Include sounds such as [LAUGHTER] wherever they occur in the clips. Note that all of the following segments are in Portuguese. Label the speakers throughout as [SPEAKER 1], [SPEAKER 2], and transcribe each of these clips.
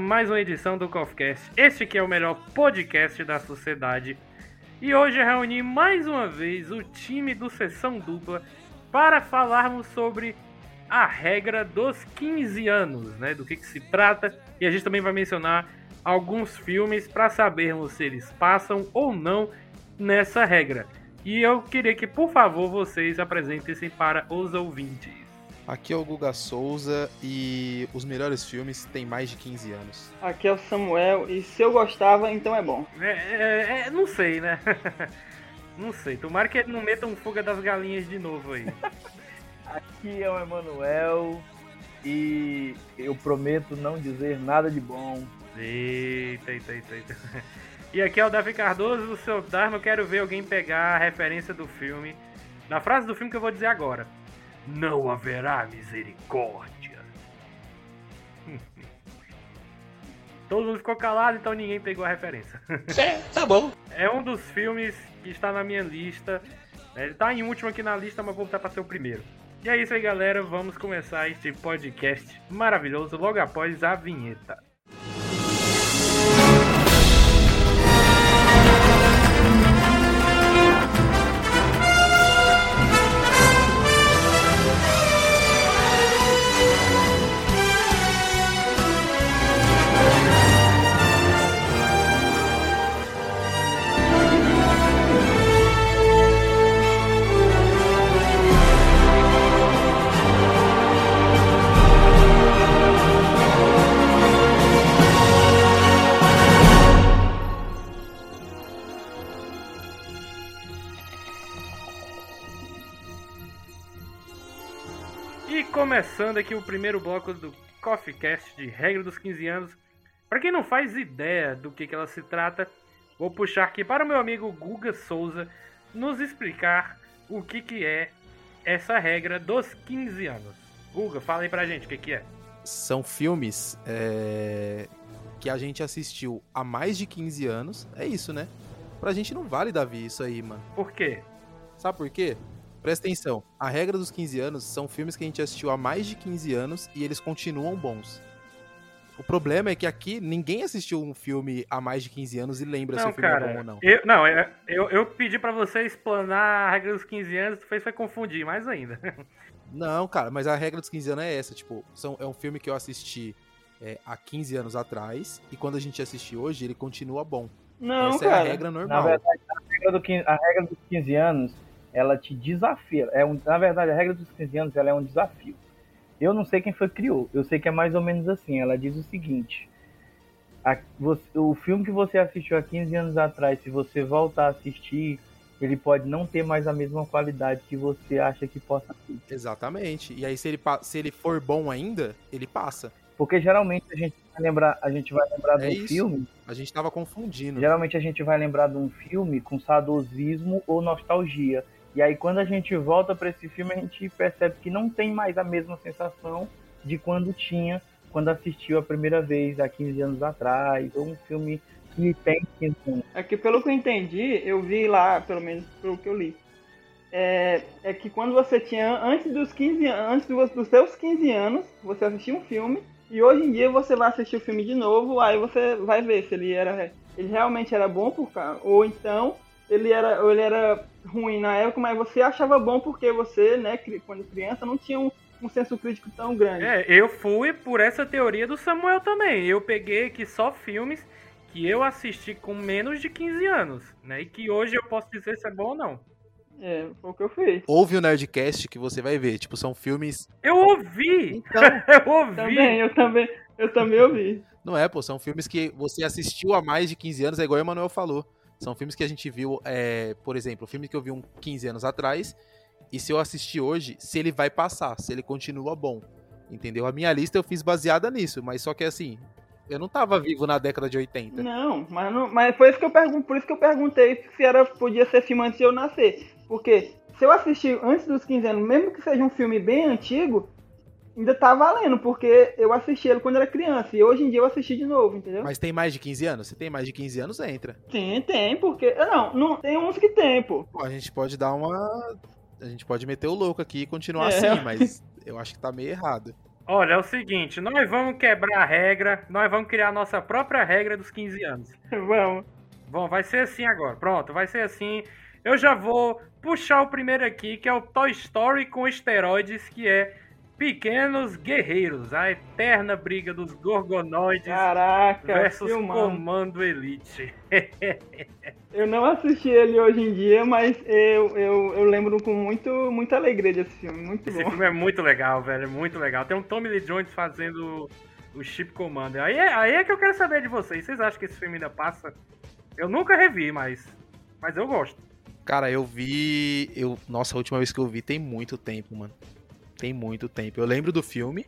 [SPEAKER 1] Mais uma edição do CoffeeCast. Este que é o melhor podcast da sociedade. E hoje eu reuni mais uma vez o time do Sessão Dupla para falarmos sobre a regra dos 15 anos, né? Do que, que se trata. E a gente também vai mencionar alguns filmes para sabermos se eles passam ou não nessa regra. E eu queria que, por favor, vocês apresentem-se para os ouvintes.
[SPEAKER 2] Aqui é o Guga Souza e os melhores filmes têm mais de 15 anos.
[SPEAKER 3] Aqui é o Samuel e se eu gostava, então é bom.
[SPEAKER 1] É, é, é, não sei, né? [LAUGHS] não sei. Tomara que ele não meta um fuga das galinhas de novo aí. [LAUGHS]
[SPEAKER 4] Aqui é o Emanuel e eu prometo não dizer nada de bom.
[SPEAKER 1] Eita, eita, eita, eita. E aqui é o Davi Cardoso, do seu Dharma. Eu quero ver alguém pegar a referência do filme. Na frase do filme que eu vou dizer agora. Não haverá misericórdia. [LAUGHS] Todo mundo ficou calado, então ninguém pegou a referência. [LAUGHS]
[SPEAKER 5] É, tá bom.
[SPEAKER 1] É um dos filmes que está na minha lista. Ele está em último aqui na lista, mas vou voltar para ser o primeiro. E é isso aí, galera. Vamos começar este podcast maravilhoso logo após a vinheta. Começando aqui o primeiro bloco do Coffee Cast de regra dos 15 anos. Para quem não faz ideia do que, que ela se trata, vou puxar aqui para o meu amigo Guga Souza nos explicar o que, que é essa regra dos 15 anos. Guga, fala aí pra gente o que, que é.
[SPEAKER 2] São filmes é, que a gente assistiu há mais de 15 anos. É isso, né? Pra gente não vale, Davi, isso aí, mano.
[SPEAKER 1] Por quê?
[SPEAKER 2] Sabe por quê? Presta atenção. A regra dos 15 anos são filmes que a gente assistiu há mais de 15 anos e eles continuam bons. O problema é que aqui ninguém assistiu um filme há mais de 15 anos e lembra se
[SPEAKER 1] Não,
[SPEAKER 2] o filme é
[SPEAKER 1] cara.
[SPEAKER 2] bom ou não.
[SPEAKER 1] Eu, não, é- eu, eu pedi pra você explanar a regra dos 15 anos, tu fez foi confundir mais ainda. [LAUGHS]
[SPEAKER 2] Não, cara, mas a regra dos 15 anos é essa, tipo, são, é um filme que eu assisti é, há 15 anos atrás e quando a gente assiste hoje, ele continua bom.
[SPEAKER 3] Não,
[SPEAKER 2] essa é
[SPEAKER 3] cara.
[SPEAKER 2] a regra
[SPEAKER 4] Na
[SPEAKER 2] normal.
[SPEAKER 4] verdade, a regra, do 15, a regra dos 15 anos, ela te desafia. É um, na verdade, a regra dos 15 anos ela é um desafio. Eu não sei quem foi que criou. Eu sei que é mais ou menos assim. Ela diz o seguinte: a- você- o filme que você assistiu há 15 anos atrás, se você voltar a assistir, ele pode não ter mais a mesma qualidade que você acha que possa ter.
[SPEAKER 2] Exatamente. E aí, se ele, se ele for bom ainda, ele passa.
[SPEAKER 4] Porque geralmente a gente vai lembrar, a gente vai lembrar de
[SPEAKER 2] É
[SPEAKER 4] um
[SPEAKER 2] isso.
[SPEAKER 4] filme
[SPEAKER 2] A gente tava confundindo.
[SPEAKER 4] Geralmente a gente vai lembrar de um filme com saudosismo ou nostalgia. E aí quando a gente volta para esse filme, a gente percebe que não tem mais a mesma sensação de quando tinha, quando assistiu a primeira vez há 15 anos atrás, ou um filme que tem 15 anos.
[SPEAKER 3] É que pelo que eu entendi, eu vi lá, pelo menos pelo que eu li. É, é que quando você tinha, antes dos 15 anos, antes dos, seus 15 anos, você assistia um filme, e hoje em dia você vai assistir o filme de novo, aí você vai ver se ele era. Ele realmente era bom por. Ou então ele era, ele era ruim na época, mas você achava bom porque você, né, quando criança, não tinha um, um senso crítico tão grande.
[SPEAKER 1] É, eu fui por essa teoria do Samuel também. Eu peguei aqui só filmes que eu assisti com menos de 15 anos, né? E que hoje eu posso dizer se é bom ou não.
[SPEAKER 3] É, foi o que eu fiz.
[SPEAKER 2] Ouve o Nerdcast que você vai ver. Tipo, são filmes.
[SPEAKER 1] Eu ouvi!
[SPEAKER 2] Então, [LAUGHS]
[SPEAKER 1] Eu ouvi!
[SPEAKER 3] Também, eu também, eu também ouvi.
[SPEAKER 2] não é, pô. São filmes que você assistiu há mais de 15 anos, é igual o Emanuel falou. São filmes que a gente viu, é, por exemplo, o filme que eu vi um 15 anos atrás e se eu assistir hoje, se ele vai passar, se ele continua bom. Entendeu? A minha lista eu fiz baseada nisso, mas só que assim, eu não tava vivo na década de 80.
[SPEAKER 3] Não, mas, não, mas foi isso que eu pergun por isso que eu perguntei se era, podia ser filme antes de eu nascer. Porque se eu assistir antes dos 15 anos, mesmo que seja um filme bem antigo, ainda tá valendo, porque eu assisti ele quando era criança e hoje em dia eu assisti de novo, entendeu?
[SPEAKER 2] Mas tem mais de 15 anos? Se tem mais de 15 anos, entra.
[SPEAKER 3] Tem, tem, porque. Não, não tem uns que tem, pô.
[SPEAKER 2] Pô, a gente pode dar uma. A gente pode meter o louco aqui e continuar
[SPEAKER 3] É.
[SPEAKER 2] assim, [LAUGHS] mas eu acho que tá meio errado.
[SPEAKER 1] Olha, é o seguinte, nós vamos quebrar a regra, nós vamos criar a nossa própria regra dos 15 anos.
[SPEAKER 3] Vamos.
[SPEAKER 1] Bom, vai ser assim agora. Pronto, vai ser assim. Eu já vou puxar o primeiro aqui, que é o Toy Story com esteroides, que é Pequenos Guerreiros, a eterna briga dos Gorgonoides
[SPEAKER 3] Caraca,
[SPEAKER 1] versus
[SPEAKER 3] filmando.
[SPEAKER 1] Comando Elite. [LAUGHS]
[SPEAKER 3] Eu não assisti ele hoje em dia, mas eu, eu, eu lembro com muito, muita alegria desse filme. Muito
[SPEAKER 1] Esse
[SPEAKER 3] bom.
[SPEAKER 1] filme é muito legal, velho, é muito legal. Tem um Tommy Lee Jones fazendo o Chip Commander. Aí é, aí é que eu quero saber de vocês. Vocês acham que esse filme ainda passa? Eu nunca revi, mas, mas eu gosto.
[SPEAKER 2] Cara, eu vi. Eu... Nossa, a última vez que eu vi tem muito tempo, mano. Tem muito tempo. Eu lembro do filme,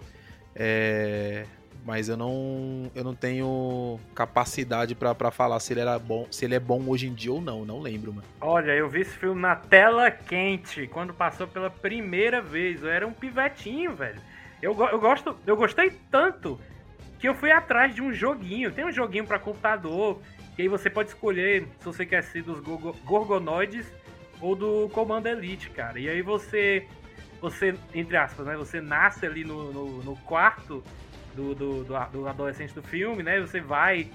[SPEAKER 2] é, mas eu não, eu não tenho capacidade pra falar se ele era bom, se ele é bom hoje em dia ou não. Não lembro, mano.
[SPEAKER 1] Olha, eu vi esse filme na tela quente, quando passou pela primeira vez. Eu era um pivetinho, velho. Eu, eu, gosto, eu gostei tanto que eu fui atrás de um joguinho. Tem um joguinho pra computador, que aí você pode escolher se você quer ser dos gorgo- Gorgonoides ou do Comando Elite, cara. E aí você, você entre aspas, né? Você nasce ali no, no, no quarto do, do, do, do adolescente do filme, né? Você vai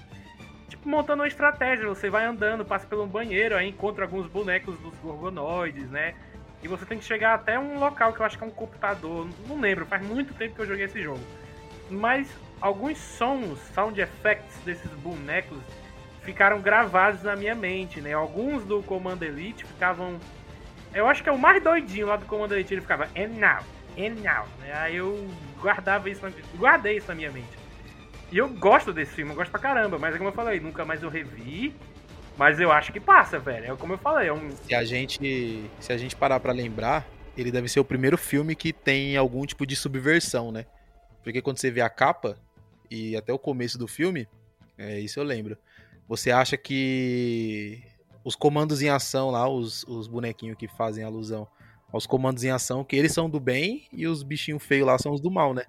[SPEAKER 1] tipo, montando uma estratégia. Você vai andando, passa pelo banheiro, aí encontra alguns bonecos dos gorgonoides, né? E você tem que chegar até um local que eu acho que é um computador. Não lembro, faz muito tempo que eu joguei esse jogo. Mas alguns sons, sound effects desses bonecos ficaram gravados na minha mente, né? Alguns do Comando Elite ficavam. Eu acho que é o mais doidinho lá do Comando Elite, ele ficava and now, and now. Né? Aí eu guardava isso, na... guardei isso na minha mente. E eu gosto desse filme, eu gosto pra caramba, mas é como eu falei, nunca mais eu revi. Mas eu acho que passa, velho. É como eu falei, é um.
[SPEAKER 2] Se a gente, se a gente parar pra lembrar, ele deve ser o primeiro filme que tem algum tipo de subversão, né? Porque quando você vê a capa e até o começo do filme, é isso eu lembro. Você acha que os comandos em ação lá, os, os bonequinhos que fazem alusão aos comandos em ação, que eles são do bem e os bichinhos feios lá são os do mal, né?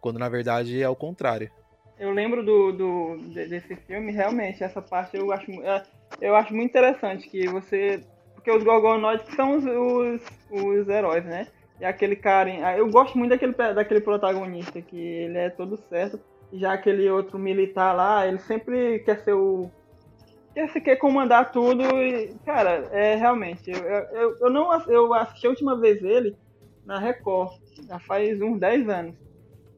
[SPEAKER 2] Quando na verdade é o contrário.
[SPEAKER 3] Eu lembro do, do, de- desse filme, realmente, essa parte eu acho, é, eu acho muito interessante que você. Porque os Gorgonoides são os, os, os heróis, né? E aquele cara. Eu gosto muito daquele, daquele protagonista, que ele é todo certo. Já aquele outro militar lá, ele sempre quer ser o. Quer, se- quer comandar tudo e. Cara, é realmente. Eu, eu, eu- não eu assisti a última vez ele na Record, já faz uns 10 anos.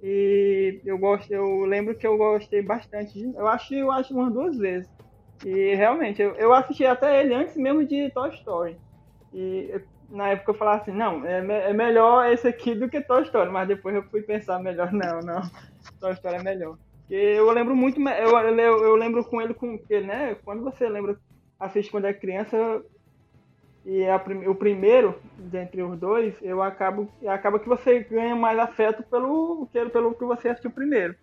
[SPEAKER 3] E eu gosto, eu lembro que eu gostei bastante. Eu acho, eu acho umas duas vezes. E realmente, eu, eu assisti até ele antes mesmo de Toy Story. E na época eu falava assim, não, é, me- é melhor esse aqui do que Toy Story. Mas depois eu fui pensar melhor, [LAUGHS] não, não. Toy Story é melhor. Eu lembro muito, eu, eu, eu lembro com ele, com, porque, né, quando você lembra, assiste quando é criança, e é a o primeiro dentre os dois, eu acabo acaba que você ganha mais afeto pelo que pelo que você assistiu primeiro.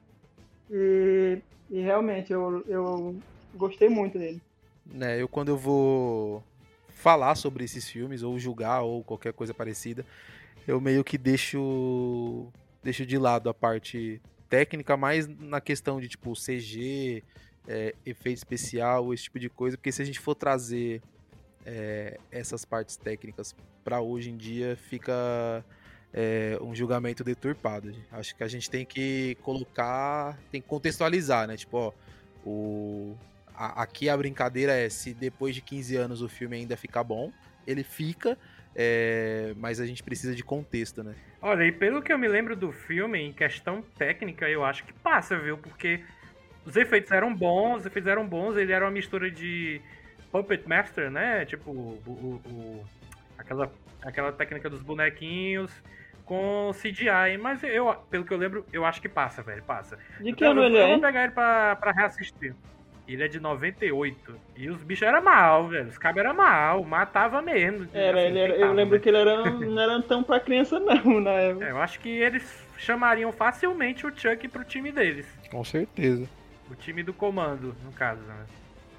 [SPEAKER 3] E, e realmente eu, eu gostei muito dele.
[SPEAKER 2] né, eu quando eu vou falar sobre esses filmes ou julgar ou qualquer coisa parecida, eu meio que deixo deixo de lado a parte técnica, mais na questão de tipo CG, é, efeito especial, esse tipo de coisa, porque se a gente for trazer é, essas partes técnicas para hoje em dia, fica é, um julgamento deturpado. Acho que a gente tem que colocar, tem que contextualizar, né? Tipo, ó, o, a- aqui a brincadeira é se depois de 15 anos o filme ainda ficar bom, ele fica, é, mas a gente precisa de contexto, né?
[SPEAKER 1] Olha, e pelo que eu me lembro do filme, em questão técnica, eu acho que passa, viu? Porque os efeitos eram bons, os efeitos eram bons, ele era uma mistura de Puppet Master, né? Tipo, o, o- o- aquela, aquela técnica dos bonequinhos com CGI. Mas eu, pelo que eu lembro, eu acho que passa, velho, passa.
[SPEAKER 3] De que
[SPEAKER 1] Eu-
[SPEAKER 3] ano
[SPEAKER 1] eu,
[SPEAKER 3] ele
[SPEAKER 1] eu
[SPEAKER 3] é?
[SPEAKER 1] vou
[SPEAKER 3] hein?
[SPEAKER 1] pegar ele pra, pra reassistir. Ele é de 98. E os bichos eram mal, velho. Os cabos eram mal, matava mesmo.
[SPEAKER 3] Era,
[SPEAKER 1] assim,
[SPEAKER 3] era- eu lembro
[SPEAKER 1] né?
[SPEAKER 3] que ele era, não era tão pra criança não, na época.
[SPEAKER 1] É, eu acho que eles chamariam facilmente o Chuck pro time deles.
[SPEAKER 2] Com certeza.
[SPEAKER 1] O time do comando, no caso, né?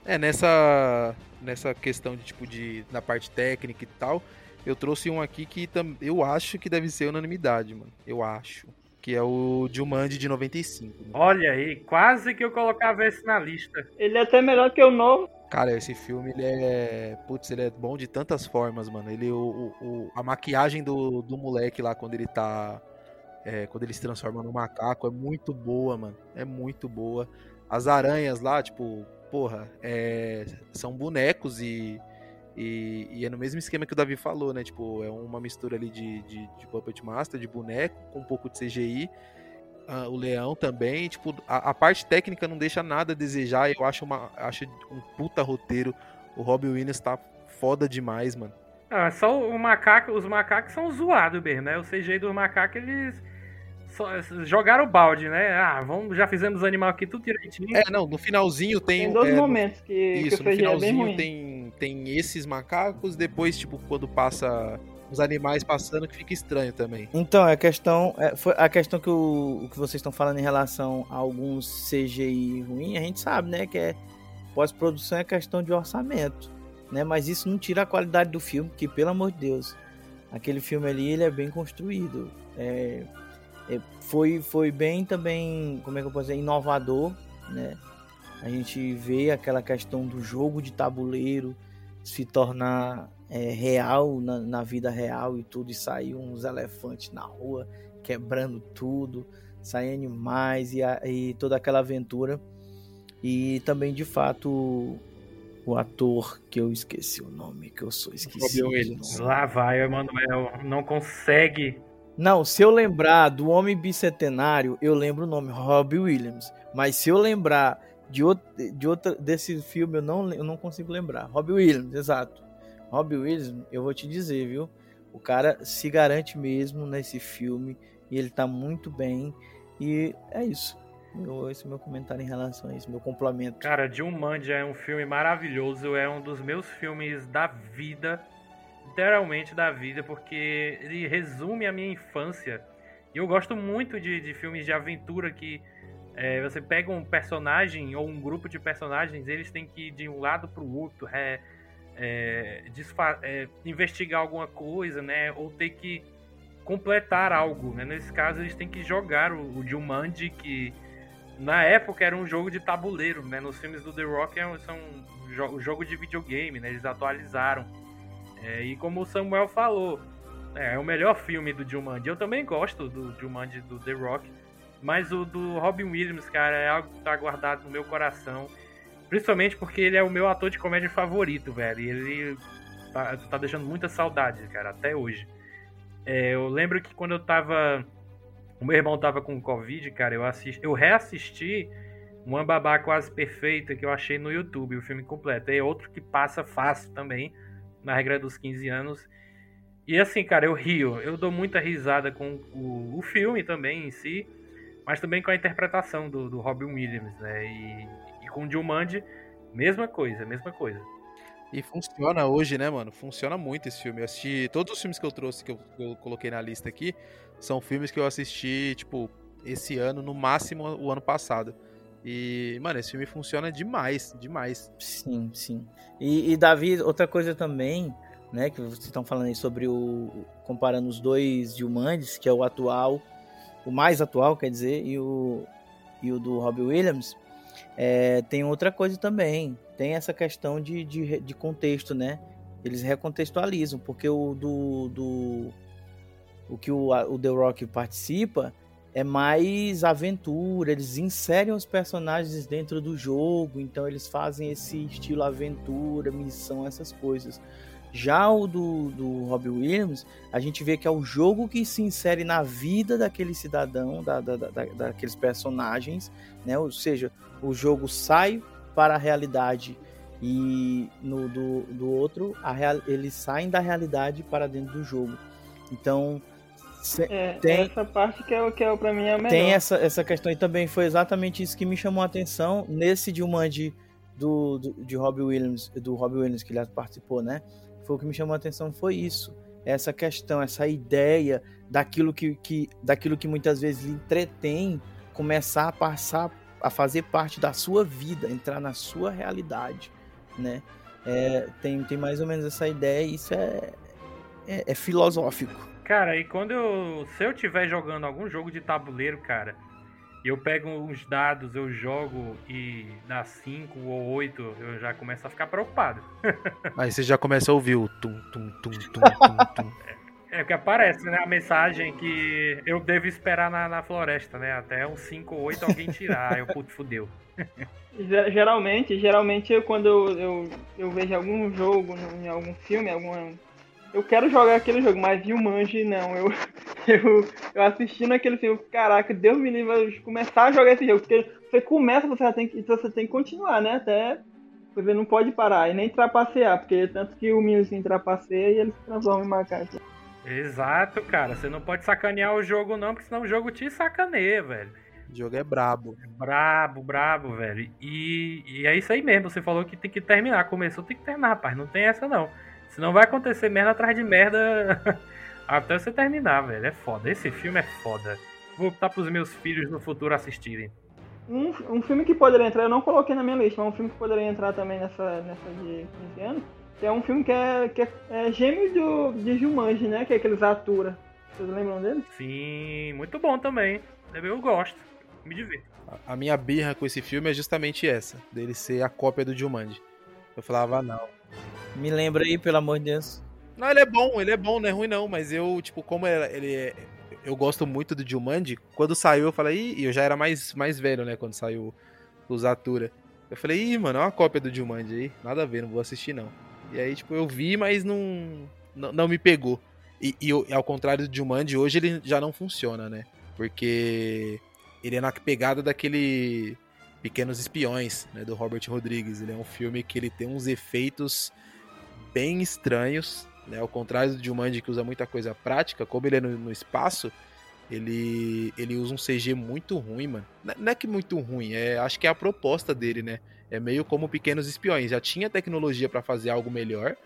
[SPEAKER 2] É, nessa nessa questão de tipo de na parte técnica e tal, eu trouxe um aqui que eu acho que deve ser unanimidade, mano. Eu acho, que é o Jumanji de 95. né?
[SPEAKER 1] Olha aí, quase que eu colocava esse na lista.
[SPEAKER 3] Ele é até melhor que o novo.
[SPEAKER 2] Cara, esse filme ele é, putz, ele é bom de tantas formas, mano. Ele o, o- a maquiagem do, do moleque lá quando ele tá é, quando ele se transforma no macaco é muito boa, mano. É muito boa. As aranhas lá, tipo, porra, é, são bonecos e, e, e é no mesmo esquema que o Davi falou, né? Tipo, é uma mistura ali de, de, de Puppet Master, de boneco, com um pouco de CGI. Ah, o leão também, tipo, a, a parte técnica não deixa nada a desejar. Eu acho, uma, acho um puta roteiro. O Robbie Williams tá foda demais, mano.
[SPEAKER 1] Ah, só o macaco, os macacos são zoados mesmo, né? O CGI dos macacos, eles só- jogaram o balde, né? Ah, vamos, já fizemos os animais aqui tudo direitinho.
[SPEAKER 2] É, não, no finalzinho tem.
[SPEAKER 3] Tem dois
[SPEAKER 2] é,
[SPEAKER 3] momentos que,
[SPEAKER 2] Isso,
[SPEAKER 3] que
[SPEAKER 2] no
[SPEAKER 3] o é
[SPEAKER 2] finalzinho
[SPEAKER 3] ruim.
[SPEAKER 2] tem, tem esses macacos, depois, tipo, quando passa os animais passando, que fica estranho também.
[SPEAKER 4] Então, a questão, é, foi a questão que, o, o que vocês estão falando em relação a alguns CGI ruim, a gente sabe, né, que é pós-produção é questão de orçamento, né, mas isso não tira a qualidade do filme, que pelo amor de Deus, aquele filme ali, ele é bem construído, é, é, foi, foi bem também, como é que eu posso dizer, inovador, né, a gente vê aquela questão do jogo de tabuleiro se tornar é, real na, na vida real e tudo, e sair uns elefantes na rua quebrando tudo, saem animais e, a- e toda aquela aventura. E também, de fato, o ator que eu esqueci o nome, que eu sou esquecido.
[SPEAKER 1] Lá vai o Emanuel, não consegue.
[SPEAKER 4] Não, se eu lembrar do Homem Bicentenário, eu lembro o nome, Robbie Williams. Mas se eu lembrar de outro, de outra, desse filme, eu não, eu não consigo lembrar. Robbie Williams, exato. Robbie Williams, eu vou te dizer, viu? O cara se garante mesmo nesse filme e ele tá muito bem. E é isso. Eu- esse é o meu comentário em relação a isso, meu complemento.
[SPEAKER 1] Cara, Jumanji é um filme maravilhoso, é um dos meus filmes da vida, literalmente da vida, porque ele resume a minha infância. E eu gosto muito de, de filmes de aventura que é, você pega um personagem ou um grupo de personagens, eles têm que ir de um lado para o outro, é, é, é, investigar alguma coisa, né? Ou ter que completar algo, né? Nesse caso, eles têm que jogar o, o Jumanji, que na época era um jogo de tabuleiro, né? Nos filmes do The Rock é um, são um jogo de videogame, né? Eles atualizaram. É, e como o Samuel falou, é, é o melhor filme do Jumanji. Eu também gosto do Jumanji do The Rock, mas o do Robin Williams, cara, é algo que tá guardado no meu coração. Principalmente porque ele é o meu ator de comédia favorito, velho. E ele tá, tá deixando muita saudade, cara, até hoje. É, eu lembro que quando eu tava. O meu irmão tava com Covid, cara, eu, assisti, eu reassisti Uma Babá Quase Perfeita que eu achei no YouTube, o filme completo. É outro que passa fácil também, na regra dos 15 anos. E assim, cara, eu rio. Eu dou muita risada com o, o filme também em si, mas também com a interpretação do, do Robin Williams, né? E, e com o Jumanji, mesma coisa, mesma coisa.
[SPEAKER 2] E funciona hoje, né, mano? Funciona muito esse filme. Eu assisti. Todos os filmes que eu trouxe, que eu, que eu coloquei na lista aqui, são filmes que eu assisti, tipo, esse ano, no máximo o ano passado. E, mano, esse filme funciona demais, demais.
[SPEAKER 4] Sim, sim. E, e, Davi, outra coisa também, né, que vocês estão falando aí sobre o. comparando os dois Jumanjis, que é o atual, o mais atual, quer dizer, e o, e o do Robbie Williams. É, tem outra coisa também. Tem essa questão de, de, de contexto, né? Eles recontextualizam, porque o do. do o que o, o The Rock participa é mais aventura, eles inserem os personagens dentro do jogo, então eles fazem esse estilo aventura, missão, essas coisas. Já o do, do Robbie Williams, a gente vê que é o jogo que se insere na vida daquele cidadão, da, da, da, daqueles personagens, né? Ou seja, o jogo sai para a realidade e no do, do outro, real, eles saem da realidade para dentro do jogo. Então,
[SPEAKER 3] se, é, tem, essa parte que é, que é pra mim é a melhor.
[SPEAKER 4] Tem essa, essa questão e também foi exatamente isso que me chamou a atenção nesse Jumanji do, do, de Robbie Williams, do Robbie Williams que ele participou, né? Foi o que me chamou a atenção foi isso, essa questão, essa ideia daquilo que, que daquilo que muitas vezes lhe entretém começar a passar a fazer parte da sua vida, entrar na sua realidade, né? É, tem, tem mais ou menos essa ideia e isso é, é, é filosófico.
[SPEAKER 1] Cara, e quando eu. Se eu estiver jogando algum jogo de tabuleiro, cara, e eu pego uns dados, eu jogo e dá 5 ou 8, eu já começo a ficar preocupado. [LAUGHS]
[SPEAKER 2] Aí você já começa a ouvir o tum, tum, tum, tum, tum, [LAUGHS] tum.
[SPEAKER 1] É que aparece, né? A mensagem que eu devo esperar na, na floresta, né? Até uns 5 ou 8 alguém tirar. eu, puto, fudeu. [LAUGHS]
[SPEAKER 3] Geralmente, geralmente eu, quando eu, eu, eu vejo algum jogo, em algum filme, alguma eu quero jogar aquele jogo, mas Jumanji não. Eu, [LAUGHS] eu, eu assistindo aquele filme, caraca, Deus me livre começar a jogar esse jogo. Porque você começa, você tem que, você tem que continuar, né? Até você não pode parar e nem trapacear, porque tanto que o Minhozinho trapaceia e ele se transforma em macaco.
[SPEAKER 1] Exato, cara. Você não pode sacanear o jogo, não, porque senão o jogo te sacaneia, velho.
[SPEAKER 2] O jogo é brabo.
[SPEAKER 1] Brabo, brabo, velho. E, e é isso aí mesmo. Você falou que tem que terminar. Começou, tem que terminar, rapaz. Não tem essa, não. Senão vai acontecer merda atrás de merda [LAUGHS] até você terminar, velho. É foda. Esse filme é foda. Vou botar pros meus filhos no futuro assistirem.
[SPEAKER 3] Um, um filme que poderia entrar, eu não coloquei na minha lista, mas um filme que poderia entrar também nessa, nessa de 15 anos, que é um filme que é, que é, é gêmeo do, de Jumanji, né? Que é aqueles Atura. Vocês lembram dele?
[SPEAKER 1] Sim, muito bom também. Eu gosto. Me divirto.
[SPEAKER 2] A minha birra com esse filme é justamente essa, dele ser a cópia do Jumanji. Eu falava, não,
[SPEAKER 4] me lembra aí, pelo amor de Deus.
[SPEAKER 2] Não, ele é bom, ele é bom, não é ruim não, mas eu, tipo, como ele é. Eu gosto muito do Jumanji, quando saiu eu falei, e eu já era mais, mais velho, né, quando saiu o Zatura. Eu falei, ih, mano, é uma cópia do Jumanji aí, nada a ver, não vou assistir não. E aí, tipo, eu vi, mas não, não, não me pegou. E, e, ao contrário do Jumanji, hoje ele já não funciona, né? Porque ele é na pegada daquele Pequenos Espiões, né, do Robert Rodrigues. Ele é um filme que ele tem uns efeitos bem estranhos, né? Ao contrário do Jumanji que usa muita coisa prática, como ele é no, no espaço, ele, ele usa um CG muito ruim, mano. Não é que muito ruim, é, acho que é a proposta dele, né? É meio como Pequenos Espiões. Já tinha tecnologia para fazer algo melhor,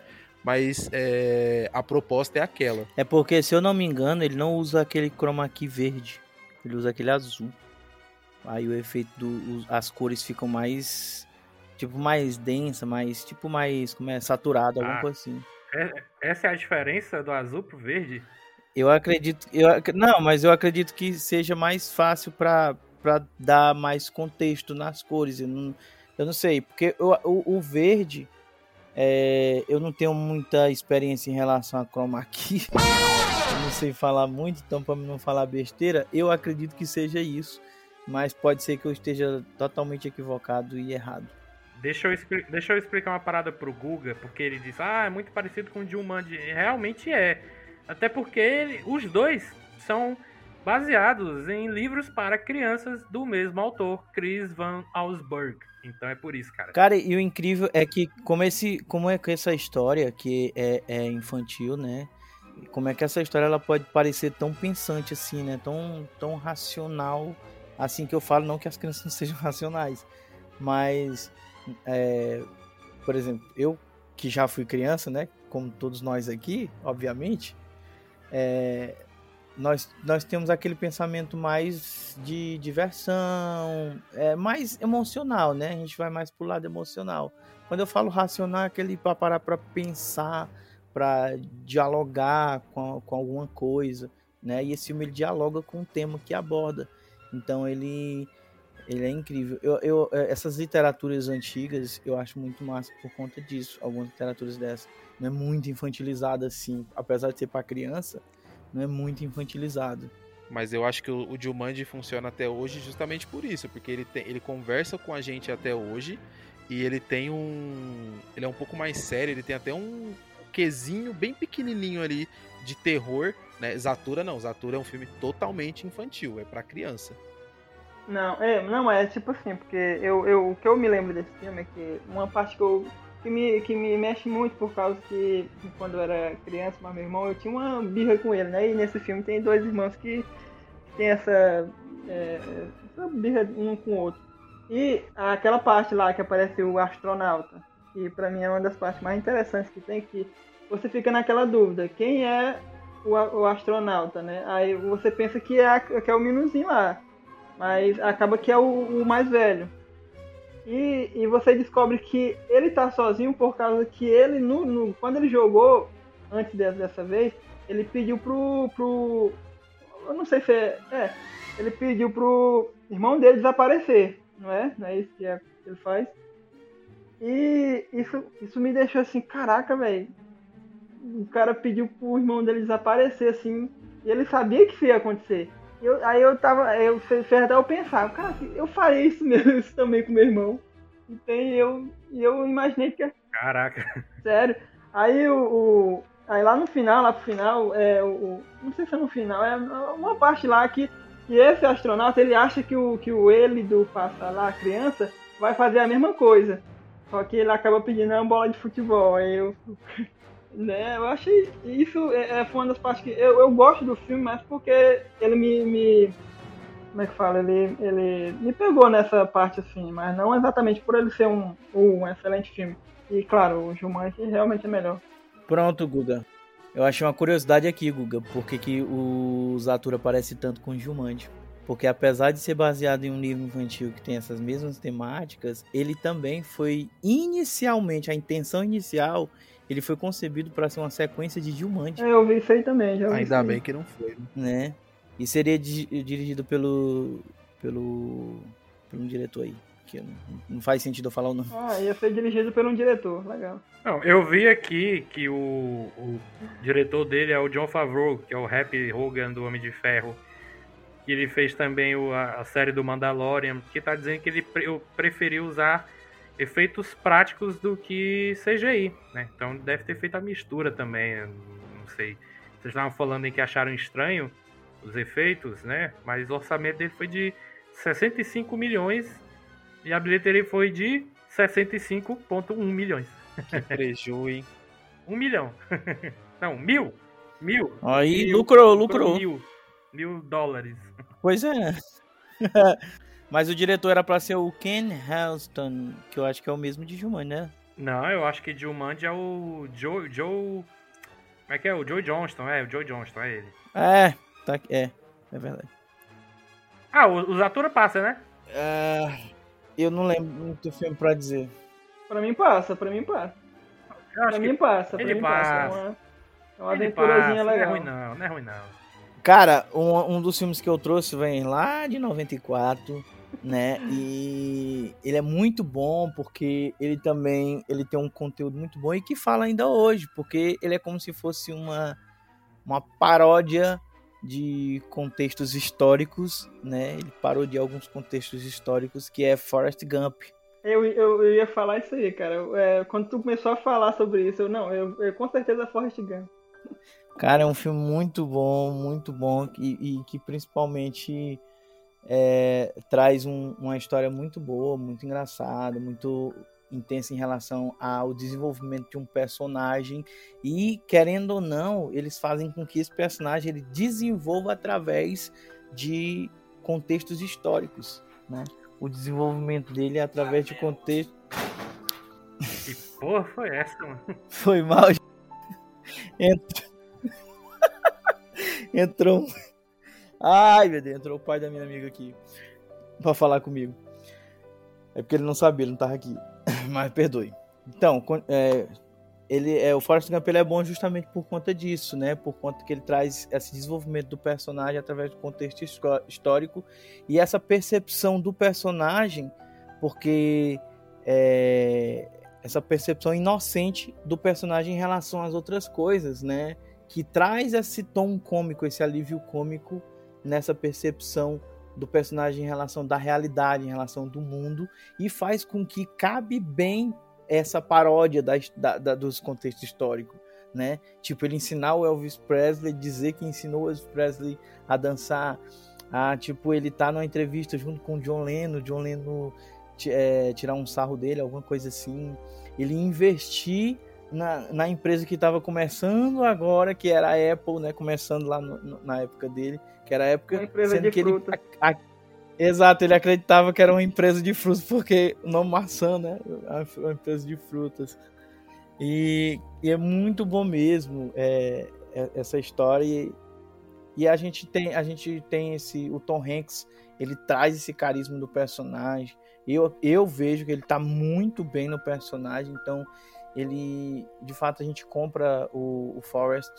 [SPEAKER 2] mas é, a proposta é aquela.
[SPEAKER 4] É porque, se eu não me engano, ele não usa aquele chroma key verde. Ele usa aquele azul. Aí o efeito do, as cores ficam mais tipo mais densa, mais tipo mais como é saturada, alguma ah, coisa assim.
[SPEAKER 1] É, essa é a diferença do azul pro verde?
[SPEAKER 4] Eu acredito, eu não, mas eu acredito que seja mais fácil para dar mais contexto nas cores. Eu não, eu não sei, porque o, o, o verde é, eu não tenho muita experiência em relação a chroma key. [LAUGHS] eu não sei falar muito, então para não falar besteira, eu acredito que seja isso. Mas pode ser que eu esteja totalmente equivocado e errado.
[SPEAKER 1] Deixa eu, deixa eu explicar uma parada pro Guga, porque ele diz, ah, é muito parecido com o Jumanji. Realmente é. Até porque ele, os dois são baseados em livros para crianças do mesmo autor, Chris Van Allsburg. Então é por isso, cara.
[SPEAKER 4] Cara, e o incrível é que como esse, como é que essa história que é, é infantil, né? Como é que essa história ela pode parecer tão pensante assim, né? Tão, tão racional, assim que eu falo, não que as crianças não [LAUGHS] sejam racionais, mas é, por exemplo, eu que já fui criança, né? Como todos nós aqui, obviamente, é, nós, nós temos aquele pensamento mais de diversão, é, mais emocional, né? A gente vai mais pro lado emocional. Quando eu falo racional, é aquele para parar para pensar, para dialogar com, com alguma coisa, né? E esse filme ele dialoga com o tema que aborda. Então ele ele é incrível. Eu, eu, é, essas literaturas antigas eu acho muito massa por conta disso. Algumas literaturas dessas. Não é muito infantilizada assim. Apesar de ser para criança, não é muito infantilizado.
[SPEAKER 2] Mas eu acho que o, Jumanji funciona até hoje justamente por isso. Porque ele, tem, ele conversa com a gente até hoje. E ele tem um. Ele é um pouco mais sério. Ele tem até um quesinho bem pequenininho ali de terror. Né? Zatura não. Zatura é um filme totalmente infantil. É para criança.
[SPEAKER 3] Não, é, não é tipo assim, porque eu, eu, o que eu me lembro desse filme é que uma parte que, eu, que, me, que me mexe muito por causa que quando eu era criança, mas meu irmão, eu tinha uma birra com ele, né? E nesse filme tem dois irmãos que, tem essa, é, essa birra um com o outro. E aquela parte lá que aparece o astronauta, que pra mim é uma das partes mais interessantes que tem, que você fica naquela dúvida, quem é o, o astronauta, né? Aí você pensa que é, que é o Minuzinho lá, mas acaba que é o, o mais velho. E, e você descobre que ele tá sozinho por causa que ele, no, no- quando ele jogou, antes de- dessa vez, ele pediu pro, pro. Eu não sei se é. É, ele pediu pro irmão dele desaparecer, não é? Não é isso que, é- que ele faz. E isso, isso me deixou assim, caraca, velho. O cara pediu pro irmão dele desaparecer, assim, e ele sabia que isso ia acontecer. Eu, aí eu tava, eu até eu pensar, cara, eu faria isso mesmo [LAUGHS] isso também com meu irmão. E tem eu, eu imaginei que
[SPEAKER 1] Caraca.
[SPEAKER 3] Sério. Aí o, o- Aí lá no final, lá pro final, é o. Não sei se é no final, é uma parte lá que, que esse astronauta ele acha que o, que o ele do passado lá, a criança, vai fazer a mesma coisa. Só que ele acaba pedindo uma bola de futebol. Aí eu. Né, eu achei isso é, é, foi uma das partes que. Eu, eu gosto do filme, mas porque ele me. me como é que fala? Ele, ele me pegou nessa parte assim, mas não exatamente por ele ser um, um excelente filme. E claro, o Jumanji realmente é melhor.
[SPEAKER 4] Pronto, Guga. Eu achei uma curiosidade aqui, Guga, porque que o Zatura parece tanto com o Jumanji. Porque apesar de ser baseado em um livro infantil que tem essas mesmas temáticas, ele também foi inicialmente, a intenção inicial, ele foi concebido para ser uma sequência de Jumanji,
[SPEAKER 3] É, eu vi isso aí também, já vi isso
[SPEAKER 2] Ainda bem que não foi. né?
[SPEAKER 4] né? E seria di- dirigido pelo pelo por um diretor aí, que não, não faz sentido eu falar o nome.
[SPEAKER 3] Ah, ia ser dirigido por um diretor, legal.
[SPEAKER 1] Não, eu vi aqui que o, o diretor dele é o John Favreau, que é o Rap Hogan do Homem de Ferro. Que ele fez também o- a, a série do Mandalorian, que tá dizendo que ele pre- eu preferiu usar efeitos práticos do que CGI, né? Então deve ter feito a mistura também, não sei. Vocês estavam falando em que acharam estranho os efeitos, né? Mas o orçamento dele foi de 65 milhões e a bilheteria foi de 65,1 milhões.
[SPEAKER 2] Que preju, hein?
[SPEAKER 1] Um milhão. [LAUGHS] Não, mil. Mil.
[SPEAKER 4] Aí
[SPEAKER 1] Mil.
[SPEAKER 4] lucrou, lucrou.
[SPEAKER 1] Mil. Mil dólares.
[SPEAKER 4] Pois é. [LAUGHS] Mas o diretor era pra ser o Ken Helston, que eu acho que é o mesmo de Jumanji, né?
[SPEAKER 1] Não, eu acho que Jumanji é o Joe... Joe... Como é que é? O Joe Johnston, é, o Joe Johnston, é ele.
[SPEAKER 4] É, tá, é, é verdade.
[SPEAKER 1] Ah, o, o Zatura passa, né?
[SPEAKER 4] É, eu não lembro muito do filme pra dizer.
[SPEAKER 3] Pra mim passa, pra mim passa.
[SPEAKER 1] Eu acho
[SPEAKER 3] Pra
[SPEAKER 1] que
[SPEAKER 3] mim passa, pra
[SPEAKER 1] ele
[SPEAKER 3] mim passa. É
[SPEAKER 1] passa.
[SPEAKER 3] uma, é uma
[SPEAKER 1] ele passa,
[SPEAKER 3] aventurazinha
[SPEAKER 1] não é
[SPEAKER 3] legal.
[SPEAKER 1] ruim não, não é ruim não.
[SPEAKER 4] Cara, um, um dos filmes que eu trouxe vem lá de 94, né? E ele é muito bom porque ele também ele tem um conteúdo muito bom e que fala ainda hoje, porque ele é como se fosse uma, uma paródia de contextos históricos, né? Ele parodia alguns contextos históricos que é Forrest Gump.
[SPEAKER 3] Eu, eu, eu ia falar isso aí, cara. É, quando tu começou a falar sobre isso, eu não, eu, eu com certeza Forrest Gump.
[SPEAKER 4] Cara, é um filme muito bom, muito bom e, e que principalmente é, traz um- uma história muito boa, muito engraçada, muito intensa em relação ao desenvolvimento de um personagem e querendo ou não, eles fazem com que esse personagem ele desenvolva através de contextos históricos, né? O desenvolvimento dele é através de contexto
[SPEAKER 1] Que porra foi essa, mano?
[SPEAKER 4] foi mal. Entrou. [LAUGHS] entrou. Ai, meu Deus, entrou o pai da minha amiga aqui pra falar comigo. É porque ele não sabia, ele não tava aqui. [LAUGHS] Mas perdoe. Então, é, ele é o Forrest Gump é bom justamente por conta disso, né? Por conta que ele traz esse desenvolvimento do personagem através do contexto histó- histórico e essa percepção do personagem, porque é, essa percepção inocente do personagem em relação às outras coisas, né? Que traz esse tom cômico, esse alívio cômico nessa percepção do personagem em relação da realidade, em relação do mundo, e faz com que cabe bem essa paródia da, da- da- dos contextos históricos, né? Tipo, ele ensinar o Elvis Presley, dizer que ensinou o Elvis Presley a dançar, a, tipo, ele tá numa entrevista junto com o John Lennon, John Lennon é, tirar um sarro dele, alguma coisa assim. Ele investir na, na empresa que estava começando agora, que era a Apple, né? Começando lá no- na época dele, que era a época
[SPEAKER 3] Uma empresa
[SPEAKER 4] sendo
[SPEAKER 3] de
[SPEAKER 4] que ele
[SPEAKER 3] fruta.
[SPEAKER 4] a- a- Exato, ele acreditava que era uma empresa de frutas, porque o nome maçã, né? É uma empresa de frutas. E, e é muito bom mesmo é, é, essa história. E, e, a gente tem, a gente tem esse. O Tom Hanks, ele traz esse carisma do personagem. Eu, eu vejo que ele tá muito bem no personagem, então ele. De fato, a gente compra o, o Forrest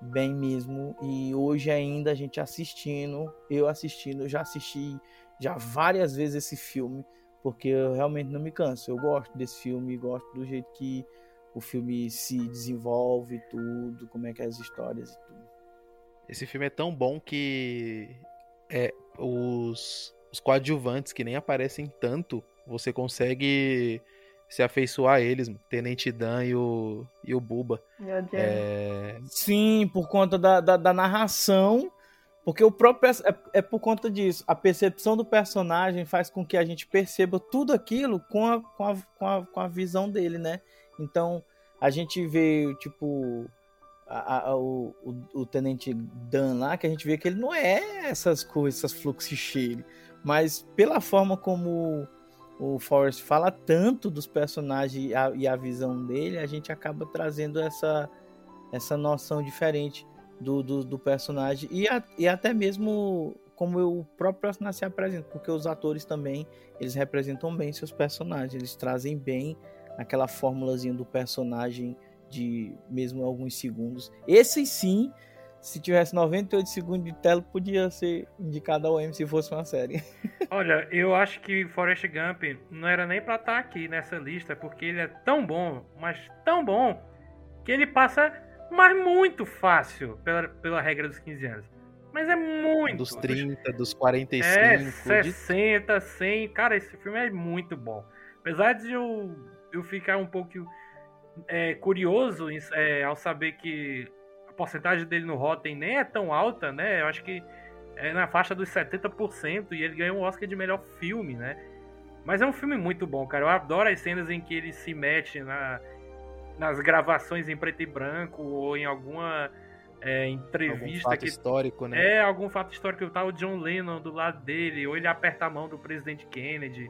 [SPEAKER 4] bem mesmo. E hoje ainda a gente assistindo, eu assistindo, eu já assisti já várias vezes esse filme, porque eu realmente não me canso. Eu gosto desse filme, gosto do jeito que o filme se desenvolve, tudo, como é que é as histórias e tudo.
[SPEAKER 2] Esse filme é tão bom que é, os, os coadjuvantes que nem aparecem tanto, você consegue se afeiçoar a eles, Tenente Dan e o, e o Buba.
[SPEAKER 4] É... Sim, por conta da, da, da, narração, porque o próprio é, é, por conta disso. A percepção do personagem faz com que a gente perceba tudo aquilo com a, com a, com a, com a visão dele, né? Então, a gente vê, tipo, a, a, o, o, o, Tenente Dan lá, que a gente vê que ele não é essas coisas, essas fluxicheiras, mas pela forma como o Forrest fala tanto dos personagens e a, e a, visão dele, a gente acaba trazendo essa, essa noção diferente do, do, do personagem e, a, e até mesmo como o próprio personagem se apresenta, porque os atores também, eles representam bem seus personagens, eles trazem bem aquela fórmulazinha do personagem de mesmo alguns segundos. Esse sim se tivesse 98 segundos de tela, podia ser indicado ao M se fosse uma série. [LAUGHS]
[SPEAKER 1] Olha, eu acho que Forrest Gump não era nem pra estar tá aqui nessa lista, porque ele é tão bom, mas tão bom, que ele passa, mas muito fácil pela, pela regra dos 15 anos. Mas é muito.
[SPEAKER 2] Dos 30, dos 45.
[SPEAKER 1] É, 60, de... 100. Cara, esse filme é muito bom. Apesar de eu, eu ficar um pouco é, curioso é, ao saber que porcentagem dele no Rotten nem é tão alta, né? Eu acho que é na faixa dos 70% e ele ganhou um Oscar de melhor filme, né? Mas é um filme muito bom, cara. Eu adoro as cenas em que ele se mete na, nas gravações em preto e branco ou em alguma é, entrevista.
[SPEAKER 2] Algum fato
[SPEAKER 1] que,
[SPEAKER 2] histórico, né?
[SPEAKER 1] É, algum fato histórico. Tá o John Lennon do lado dele, ou ele aperta a mão do presidente Kennedy.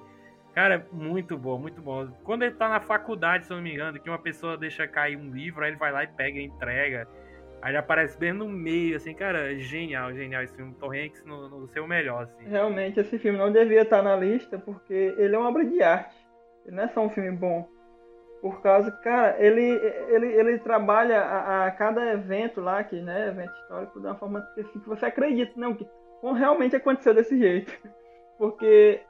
[SPEAKER 1] Cara, muito bom, muito bom. Quando ele tá na faculdade, se eu não me engano, que uma pessoa deixa cair um livro, aí ele vai lá e pega e entrega. Aí ele aparece bem no meio, assim, cara, genial, genial esse filme. Tom Hanks no, no seu melhor, assim.
[SPEAKER 3] Realmente, esse filme não devia estar na lista, porque ele é uma obra de arte. Ele não é só um filme bom. Por causa, cara, ele, ele, ele trabalha a, a cada evento lá, que, né, evento histórico, de uma forma que você acredita, não, que realmente aconteceu desse jeito. [LAUGHS] Porque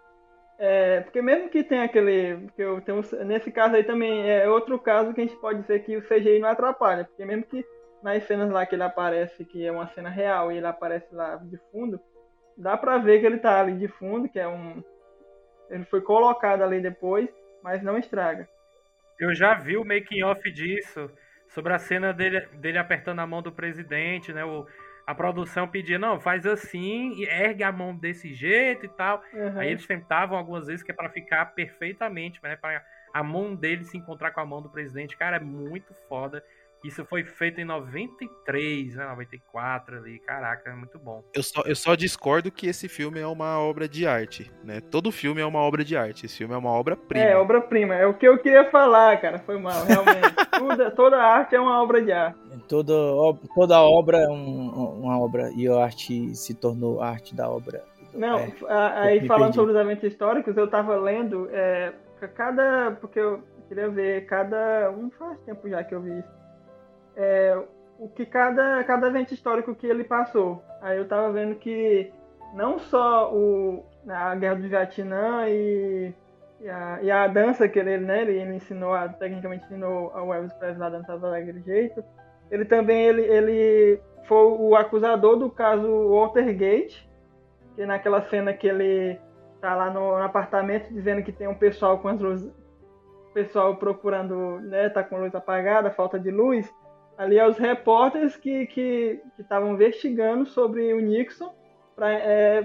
[SPEAKER 3] é, porque mesmo que tenha aquele. Que eu tenho, nesse caso aí também é outro caso que a gente pode dizer que o CGI não atrapalha. Porque mesmo que nas cenas lá que ele aparece, que é uma cena real, e ele aparece lá de fundo, dá pra ver que ele tá ali de fundo, que é um. Ele foi colocado ali depois, mas não estraga.
[SPEAKER 1] Eu já vi o making off disso, sobre a cena dele, dele apertando a mão do presidente, né? O, a produção pedia, não, faz assim, ergue a mão desse jeito e tal. Uhum. Aí eles tentavam algumas vezes que é para ficar perfeitamente, né? Para a mão dele se encontrar com a mão do presidente. Cara, é muito foda. Isso foi feito em 93, né? 94 ali. Caraca, é muito bom.
[SPEAKER 2] Eu só, eu só discordo que esse filme é uma obra de arte, né? Todo filme é uma obra de arte. Esse filme é uma obra-prima.
[SPEAKER 3] É, obra-prima. É o que eu queria falar, cara. Foi mal, realmente. [LAUGHS] toda, toda arte é uma obra de arte.
[SPEAKER 4] Toda, toda obra é um, uma obra. E a arte se tornou arte da obra.
[SPEAKER 3] Não, é, aí falando sobre os eventos históricos, eu tava lendo. É, cada. Porque eu queria ver cada. Um faz tempo já que eu vi isso é, o que cada, cada evento histórico que ele passou. Aí eu tava vendo que não só o, a Guerra do Vietnã e, e, a, e a dança que ele, né, ele, ele ensinou, a, tecnicamente ensinou ao Elvis Presley a dançar daquele jeito, ele também ele, ele foi o acusador do caso Watergate, que naquela cena que ele tá lá no, no apartamento dizendo que tem um pessoal com as luzes, pessoal procurando, né, tá com luz apagada, falta de luz, ali aos repórteres que estavam investigando sobre o Nixon para é,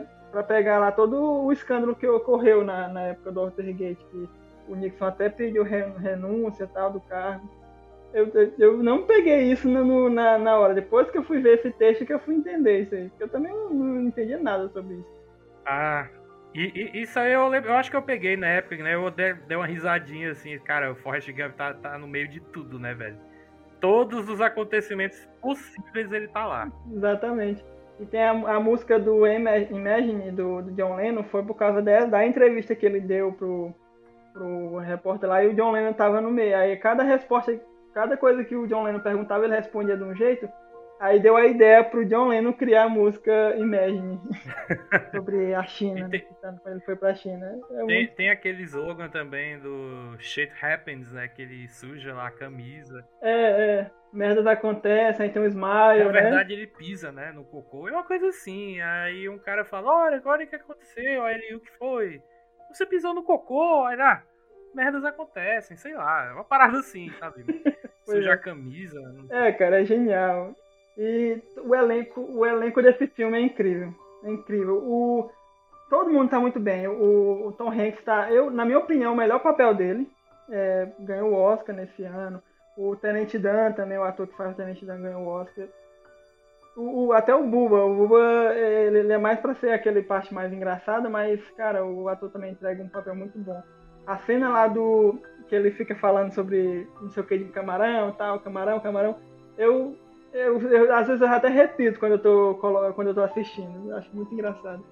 [SPEAKER 3] pegar lá todo o escândalo que ocorreu na, na época do Watergate, que o Nixon até pediu renúncia tal do cargo. Eu, eu não peguei isso no, na, na hora. Depois que eu fui ver esse texto que eu fui entender isso aí. Eu também não, não entendia nada sobre isso.
[SPEAKER 1] Ah, E, e- isso aí eu, lembro- eu acho que eu peguei na época, né? Eu dei, dei uma risadinha assim, cara, o Forrest Gump tá, tá no meio de tudo, né, velho? Todos os acontecimentos possíveis ele tá lá.
[SPEAKER 3] Exatamente. E tem a, a música do Ima- Imagine, do, do John Lennon, foi por causa dessa, da entrevista que ele deu pro, pro repórter lá, e o John Lennon tava no meio. Aí cada resposta, cada coisa que o John Lennon perguntava, ele respondia de um jeito. Aí deu a ideia pro John Lennon criar a música Imagine, [LAUGHS] sobre a China, né? Quando ele foi pra China. É
[SPEAKER 1] Tem,
[SPEAKER 3] muito-
[SPEAKER 1] tem aquele slogan também do Shit Happens, né? Que ele suja lá a camisa.
[SPEAKER 3] É, é. Merdas acontecem, aí tem um smile,
[SPEAKER 1] Na
[SPEAKER 3] né?
[SPEAKER 1] verdade, ele pisa, né, no cocô. É uma coisa assim. Aí um cara fala, olha, agora o que aconteceu? Aí ele, o que foi? Você pisou no cocô. Aí, ah, merdas acontecem, sei lá. É uma parada assim, sabe? [LAUGHS] Sujar
[SPEAKER 3] é.
[SPEAKER 1] a camisa. não-
[SPEAKER 3] É, cara, é genial. E o elenco, o elenco desse filme é incrível. É incrível. O, todo mundo tá muito bem. O, o Tom Hanks tá, eu, na minha opinião, o melhor papel dele. É, ganhou o Oscar nesse ano. O Tenente Dan também, o ator que faz o Tenente Dan, ganhou o Oscar. O, o- até o Buba. O Buba, ele, ele é mais pra ser aquele parte mais engraçada, mas, cara, o ator também entrega um papel muito bom. A cena lá do. que ele fica falando sobre não sei o que de camarão tal, camarão, camarão. Eu, eu, eu- às vezes eu até repito quando eu tô, quando eu tô assistindo. Eu acho muito engraçado.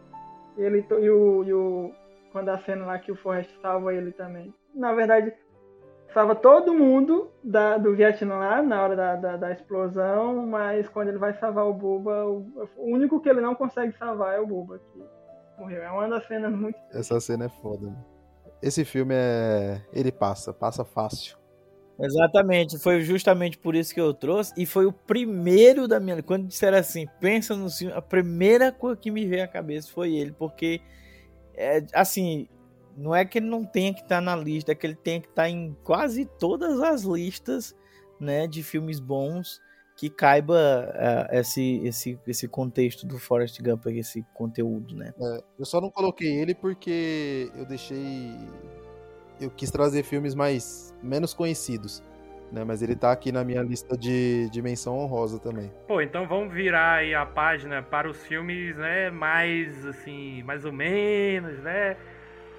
[SPEAKER 3] Ele, e, o, e o. Quando a cena lá que o Forrest salva ele também. Na verdade, salva todo mundo da, do Vietnã lá na hora da, da, da explosão, mas quando ele vai salvar o Buba, o, o único que ele não consegue salvar é o Buba, que morreu. É uma das cenas muito.
[SPEAKER 2] Essa cena é foda, né? Esse filme é. Ele passa, passa fácil.
[SPEAKER 4] Exatamente, foi justamente por isso que eu trouxe. E foi o primeiro da minha. Quando disseram assim, pensa no filme, a primeira coisa que me veio à cabeça foi ele, porque, é, assim, não é que ele não tenha que estar na lista, é que ele tem que estar em quase todas as listas né, de filmes bons que caiba é, esse, esse, esse contexto do Forrest Gump, esse conteúdo, né?
[SPEAKER 2] É, eu só não coloquei ele porque eu deixei. Eu quis trazer filmes mais menos conhecidos. Né? Mas ele tá aqui na minha lista de, de menção honrosa também.
[SPEAKER 1] Pô, então vamos virar aí a página para os filmes, né, mais assim, mais ou menos, né?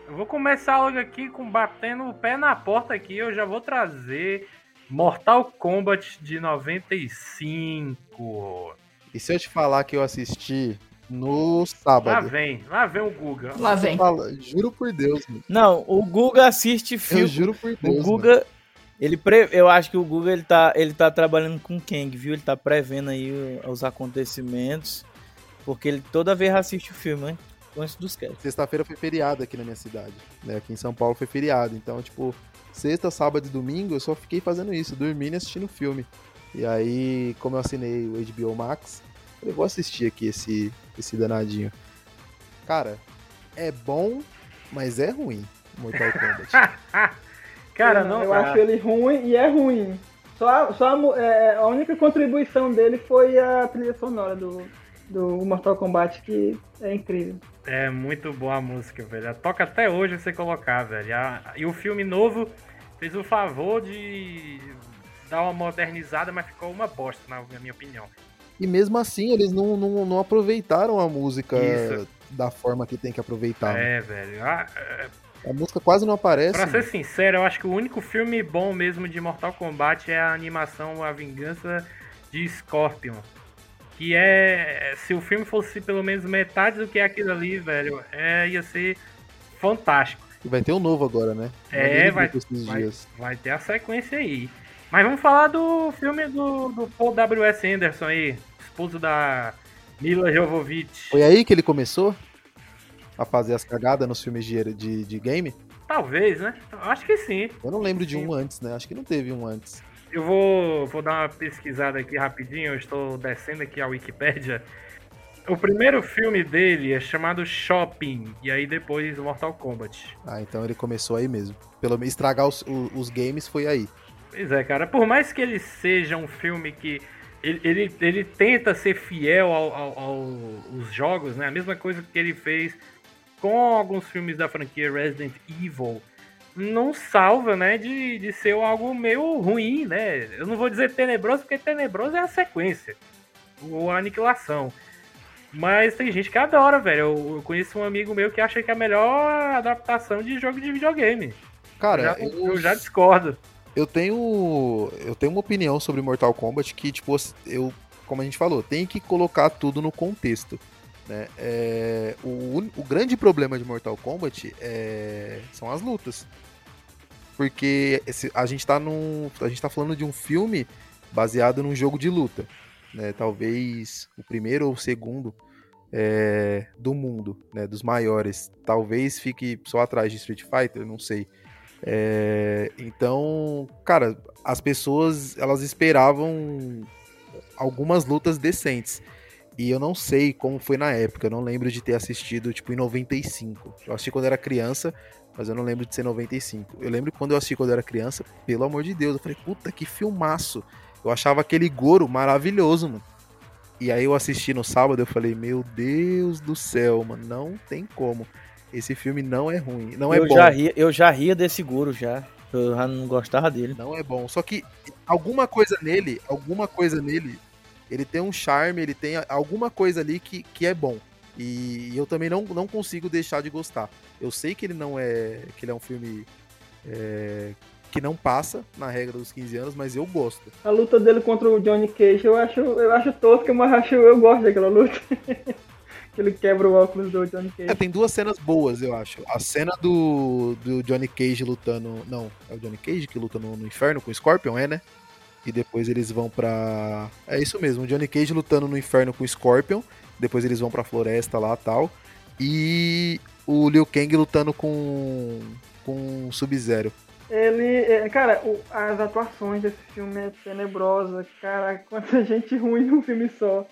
[SPEAKER 1] Eu vou começar logo aqui com batendo o pé na porta aqui, eu já vou trazer Mortal Kombat de 95.
[SPEAKER 2] E se eu te falar que eu assisti no
[SPEAKER 1] Lá
[SPEAKER 2] sábado?
[SPEAKER 1] vem, lá vem o Guga.
[SPEAKER 2] Fala- juro por Deus, mano.
[SPEAKER 4] Não, o Guga assiste filme.
[SPEAKER 2] Eu juro por
[SPEAKER 4] O
[SPEAKER 2] Deus.
[SPEAKER 4] Guga, ele pre... eu acho que o Guga ele tá, ele tá trabalhando com Kang, viu? Ele tá prevendo aí o- os acontecimentos, porque ele toda vez assiste o filme, né? Antes dos casts.
[SPEAKER 2] Sexta-feira foi feriado aqui na minha cidade. Né? Aqui em São Paulo foi feriado. Então, tipo, sexta, sábado e domingo eu só fiquei fazendo isso, dormindo e assistindo filme. E aí, como eu assinei o HBO Max, falei, vou assistir aqui esse, esse danadinho. Cara, é bom, mas é ruim. Mortal Kombat. [LAUGHS]
[SPEAKER 1] Cara,
[SPEAKER 3] Eu
[SPEAKER 1] não
[SPEAKER 3] Eu
[SPEAKER 1] dá.
[SPEAKER 3] acho ele ruim e é ruim. Só, a- só a, mu- é, a única contribuição dele foi a trilha sonora do, do Mortal Kombat, que é incrível.
[SPEAKER 1] É muito boa a música, velho. Toca até hoje você colocar, velho. A- E o filme novo fez o favor de dar uma modernizada, mas ficou uma bosta, na na minha opinião.
[SPEAKER 2] E mesmo assim, eles não, não, não aproveitaram a música
[SPEAKER 1] Isso.
[SPEAKER 2] da forma que tem que aproveitar. né?
[SPEAKER 1] É, velho. Ah, é,
[SPEAKER 2] A música quase não aparece.
[SPEAKER 1] Pra ser sincero, eu acho que o único filme bom mesmo de Mortal Kombat é a animação A Vingança de Scorpion. Que é. Se o filme fosse pelo menos metade do que é aquilo ali, velho, é, ia ser fantástico.
[SPEAKER 2] E vai ter um novo agora, né?
[SPEAKER 1] É, vai, vai, vai ter a sequência aí. Mas vamos falar do filme do, do Paul W.S. Anderson aí, esposo da Mila Jovovich.
[SPEAKER 2] Foi aí que ele começou a fazer as cagadas nos filmes de, de, de game?
[SPEAKER 1] Talvez, né? Acho que sim.
[SPEAKER 2] Eu não lembro de um antes, né? Acho que não teve um antes.
[SPEAKER 1] Eu vou, vou dar uma pesquisada aqui rapidinho, eu estou descendo aqui a Wikipédia. O primeiro filme dele é chamado Shopping, e aí depois Mortal Kombat.
[SPEAKER 2] Ah, então ele começou aí mesmo. Pelo menos estragar os, os games foi aí.
[SPEAKER 1] Pois é, cara, por mais que ele seja um filme que. Ele, ele, ele tenta ser fiel ao- ao- ao- aos jogos, né? A mesma coisa que ele fez com alguns filmes da franquia Resident Evil. Não salva, né? De, de ser algo meio ruim, né? Eu não vou dizer tenebroso, porque tenebroso é a sequência. Ou a aniquilação. Mas tem gente que adora, velho. Eu, eu conheço um amigo meu que acha que é a melhor adaptação de jogo de videogame.
[SPEAKER 2] Cara,
[SPEAKER 1] eu, já, eu... eu já discordo.
[SPEAKER 2] Eu tenho. Eu tenho uma opinião sobre Mortal Kombat que, tipo, eu, como a gente falou, tem que colocar tudo no contexto. Né? É, o, o grande problema de Mortal Kombat é, são as lutas. Porque esse, a, gente tá num, a gente tá falando de um filme baseado num jogo de luta. Né? Talvez o primeiro ou o segundo é, do mundo, né? dos maiores. Talvez fique só atrás de Street Fighter, não sei. É, então, cara, as pessoas elas esperavam algumas lutas decentes. E eu não sei como foi na época, eu não lembro de ter assistido, tipo, em 95. Eu assisti quando era criança, mas eu não lembro de ser 95. Eu lembro quando eu assisti quando era criança, pelo amor de Deus, eu falei, puta, que filmaço. Eu achava aquele Goro maravilhoso, mano. E aí eu assisti no sábado, eu falei, meu Deus do céu, mano, não tem como. Esse filme não é ruim, não é
[SPEAKER 4] eu
[SPEAKER 2] bom.
[SPEAKER 4] Já ria, eu já ria desse Goro já. Eu já não gostava dele.
[SPEAKER 2] Não é bom. Só que alguma coisa nele, alguma coisa nele, ele tem um charme, ele tem alguma coisa ali que, que é bom. E eu também não, não consigo deixar de gostar. Eu sei que ele não é. que ele é um filme é, que não passa na regra dos 15 anos, mas eu gosto.
[SPEAKER 3] A luta dele contra o Johnny Cage eu acho, eu acho tosca, mas acho, eu gosto daquela luta. [LAUGHS] que ele quebra o óculos do Johnny Cage.
[SPEAKER 2] É, tem duas cenas boas, eu acho. A cena do, do Johnny Cage lutando. Não, é o Johnny Cage que luta no, no inferno com o Scorpion, é, né? E depois eles vão pra. É isso mesmo, o Johnny Cage lutando no inferno com o Scorpion. Depois eles vão pra floresta lá tal. E o Liu Kang lutando com. com o Sub-Zero.
[SPEAKER 3] Ele. É, cara, o, as atuações desse filme é tenebrosa. Cara, quanta [LAUGHS] gente ruim num filme só.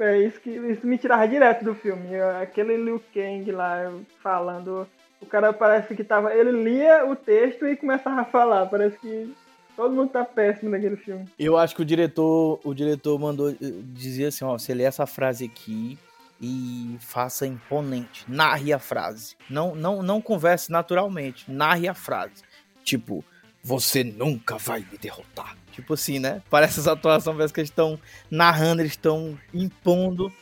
[SPEAKER 3] É isso que isso me tirava direto do filme. Aquele Liu Kang lá falando. O cara parece que tava. Ele lia o texto e começava a falar. Parece que todo mundo tá péssimo naquele filme.
[SPEAKER 4] Eu acho que o diretor, o diretor mandou dizer assim, ó, você lê essa frase aqui e faça imponente, narre a frase. Não, não, não converse naturalmente, narre a frase. Tipo, você nunca vai me derrotar. Tipo assim, né? Parece essa atuação, parece que eles estão narrando, eles estão impondo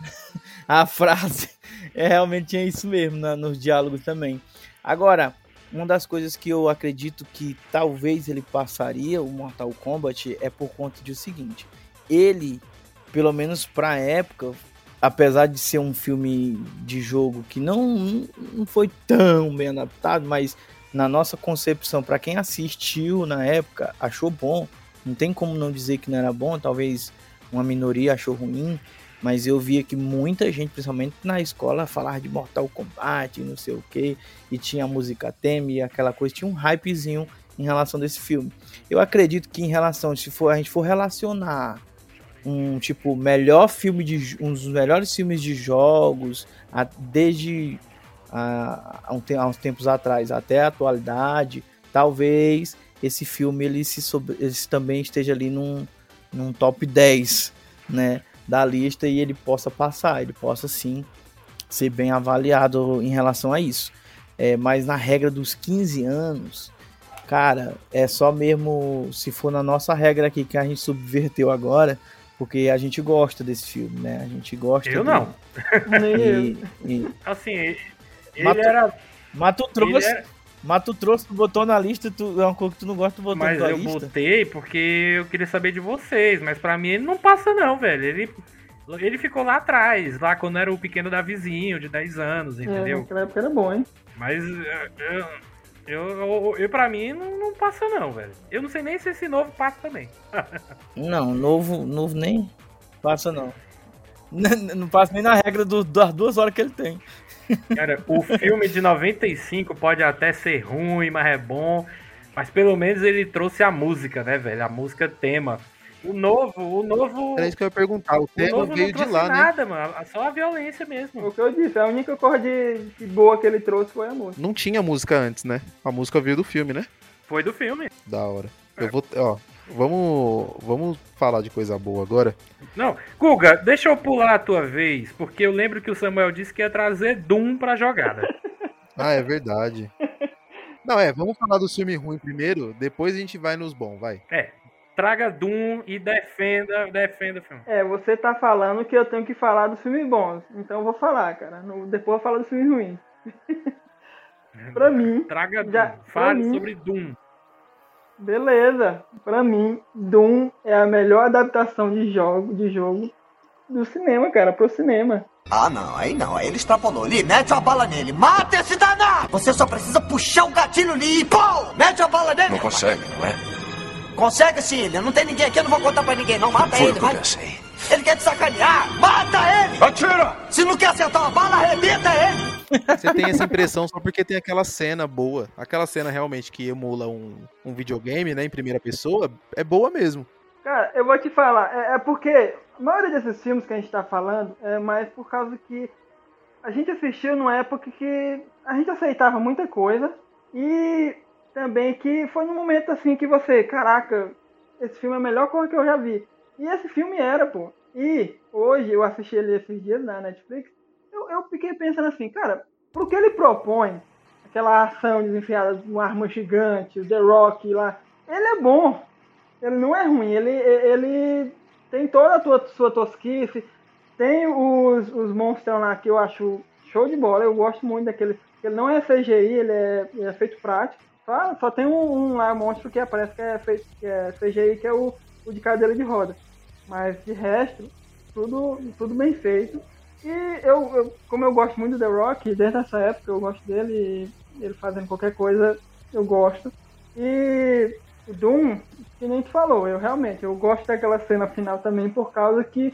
[SPEAKER 4] [LAUGHS] a frase. É, realmente é isso mesmo né, nos diálogos também. Agora, uma das coisas que eu acredito que talvez ele passaria o Mortal Kombat é por conta de o seguinte: ele, pelo menos pra época, apesar de ser um filme de jogo que não, não foi tão bem adaptado, mas na nossa concepção, para quem assistiu na época, achou bom. Não tem como não dizer que não era bom, talvez uma minoria achou ruim, mas eu via que muita gente, principalmente na escola, falava de Mortal Kombat, não sei o que, e tinha a música tema e aquela coisa, tinha um hypezinho em relação desse filme. Eu acredito que em relação, se for a gente for relacionar um tipo melhor filme de um dos melhores filmes de jogos a, desde há, há uns tempos atrás até a atualidade, talvez esse filme ele, se sobre, ele também esteja ali num, num top 10 né, da lista e ele possa passar, ele possa sim ser bem avaliado em relação a isso. É, mas na regra dos 15 anos, cara, é só mesmo se for na nossa regra aqui que a gente subverteu agora, porque a gente gosta desse filme, né? A gente gosta.
[SPEAKER 1] Eu não. [LAUGHS]
[SPEAKER 3] E,
[SPEAKER 1] e... Assim, ele
[SPEAKER 4] mas
[SPEAKER 1] era.
[SPEAKER 4] Mas tu trouxe. Era... Mas tu trouxe, tu botou na lista, tu, é uma coisa que tu não gosta, tu botou
[SPEAKER 1] mas
[SPEAKER 4] na
[SPEAKER 1] eu
[SPEAKER 4] lista.
[SPEAKER 1] Mas eu botei porque eu queria saber de vocês, mas pra mim ele não passa não, velho. Ele, ele ficou lá atrás, lá quando era o pequeno Davizinho, de 10 anos, entendeu? É,
[SPEAKER 3] naquela época era bom, hein?
[SPEAKER 1] Mas eu, eu, eu, eu pra mim não, não passa não, velho. Eu não sei nem se esse novo passa também. [LAUGHS]
[SPEAKER 4] não, novo, novo nem passa não. [LAUGHS] Não, não passa nem na regra do, das duas horas que ele tem.
[SPEAKER 1] Cara, o filme de 95 pode até ser ruim, mas é bom. Mas pelo menos ele trouxe a música, né, velho? A música tema. O novo, o novo.
[SPEAKER 2] Era isso que eu ia perguntar. O, o tema veio de lá,
[SPEAKER 1] nada,
[SPEAKER 2] né?
[SPEAKER 1] mano. Só a violência mesmo.
[SPEAKER 3] O que eu disse, a única coisa de, de boa que ele trouxe foi a música.
[SPEAKER 2] Não tinha música antes, né? A música veio do filme, né?
[SPEAKER 1] Foi do filme.
[SPEAKER 2] Da hora. Eu vou, ó, Vamos, vamos falar de coisa boa agora.
[SPEAKER 1] Não, Guga, deixa eu pular a tua vez, porque eu lembro que o Samuel disse que ia trazer Doom pra jogada. [LAUGHS]
[SPEAKER 2] ah, é verdade. Não, é, vamos falar do filme ruim primeiro, depois a gente vai nos bons, vai.
[SPEAKER 1] É. traga Doom e defenda, defenda o filme.
[SPEAKER 3] É, você tá falando que eu tenho que falar dos filmes bons. Então eu vou falar, cara. No- depois eu vou falar dos filmes ruins. pra mim,
[SPEAKER 1] Traga Doom.
[SPEAKER 3] Já-
[SPEAKER 1] Fale
[SPEAKER 3] mim-
[SPEAKER 1] sobre Doom.
[SPEAKER 3] Beleza. Pra mim, Doom é a melhor adaptação de jogo, de jogo do cinema, cara, pro cinema.
[SPEAKER 6] Ah, não, aí não, aí ele extrapolou. Ali, mete a bala nele, mata esse danado! Você só precisa puxar o gatilho ali e pô! Mete a bala nele!
[SPEAKER 7] Não consegue, não é?
[SPEAKER 6] Consegue sim, ele não tem ninguém aqui, eu não vou contar pra ninguém, não. Mata
[SPEAKER 7] Foi
[SPEAKER 6] ele, vai.
[SPEAKER 7] pensei.
[SPEAKER 6] Ele quer te sacanear! Mata ele!
[SPEAKER 7] Atira!
[SPEAKER 6] Se não quer acertar uma bala, arrebenta ele!
[SPEAKER 2] Você tem essa impressão só porque tem aquela cena boa. Aquela cena realmente que emula um, um videogame, né, em primeira pessoa, é boa mesmo.
[SPEAKER 3] Cara, eu vou te falar, é, é porque a maioria desses filmes que a gente tá falando é mais por causa que a gente assistiu numa época que a gente aceitava muita coisa e também que foi num momento assim que você, caraca, esse filme é a melhor coisa que eu já vi. E esse filme era, pô. E hoje eu assisti ele esses dias na Netflix, eu, fiquei pensando assim, cara, pro que ele propõe, aquela ação desenfiada de uma arma gigante, o The Rock lá, ele é bom. Ele não é ruim, ele, ele tem toda a tua, sua tosquice, tem os, os monstros lá que eu acho show de bola, eu gosto muito daquele. Ele não é CGI, ele é, ele é feito prático. Só, só tem um, um lá, monstro que aparece que é, feito, que é CGI, que é o, o de cadeira de roda. Mas de resto, tudo, tudo bem feito. E eu, eu, como eu gosto muito do The Rock, desde essa época eu gosto dele, ele fazendo qualquer coisa, eu gosto. E o Doom, que nem tu falou, eu realmente, eu gosto daquela cena final também por causa que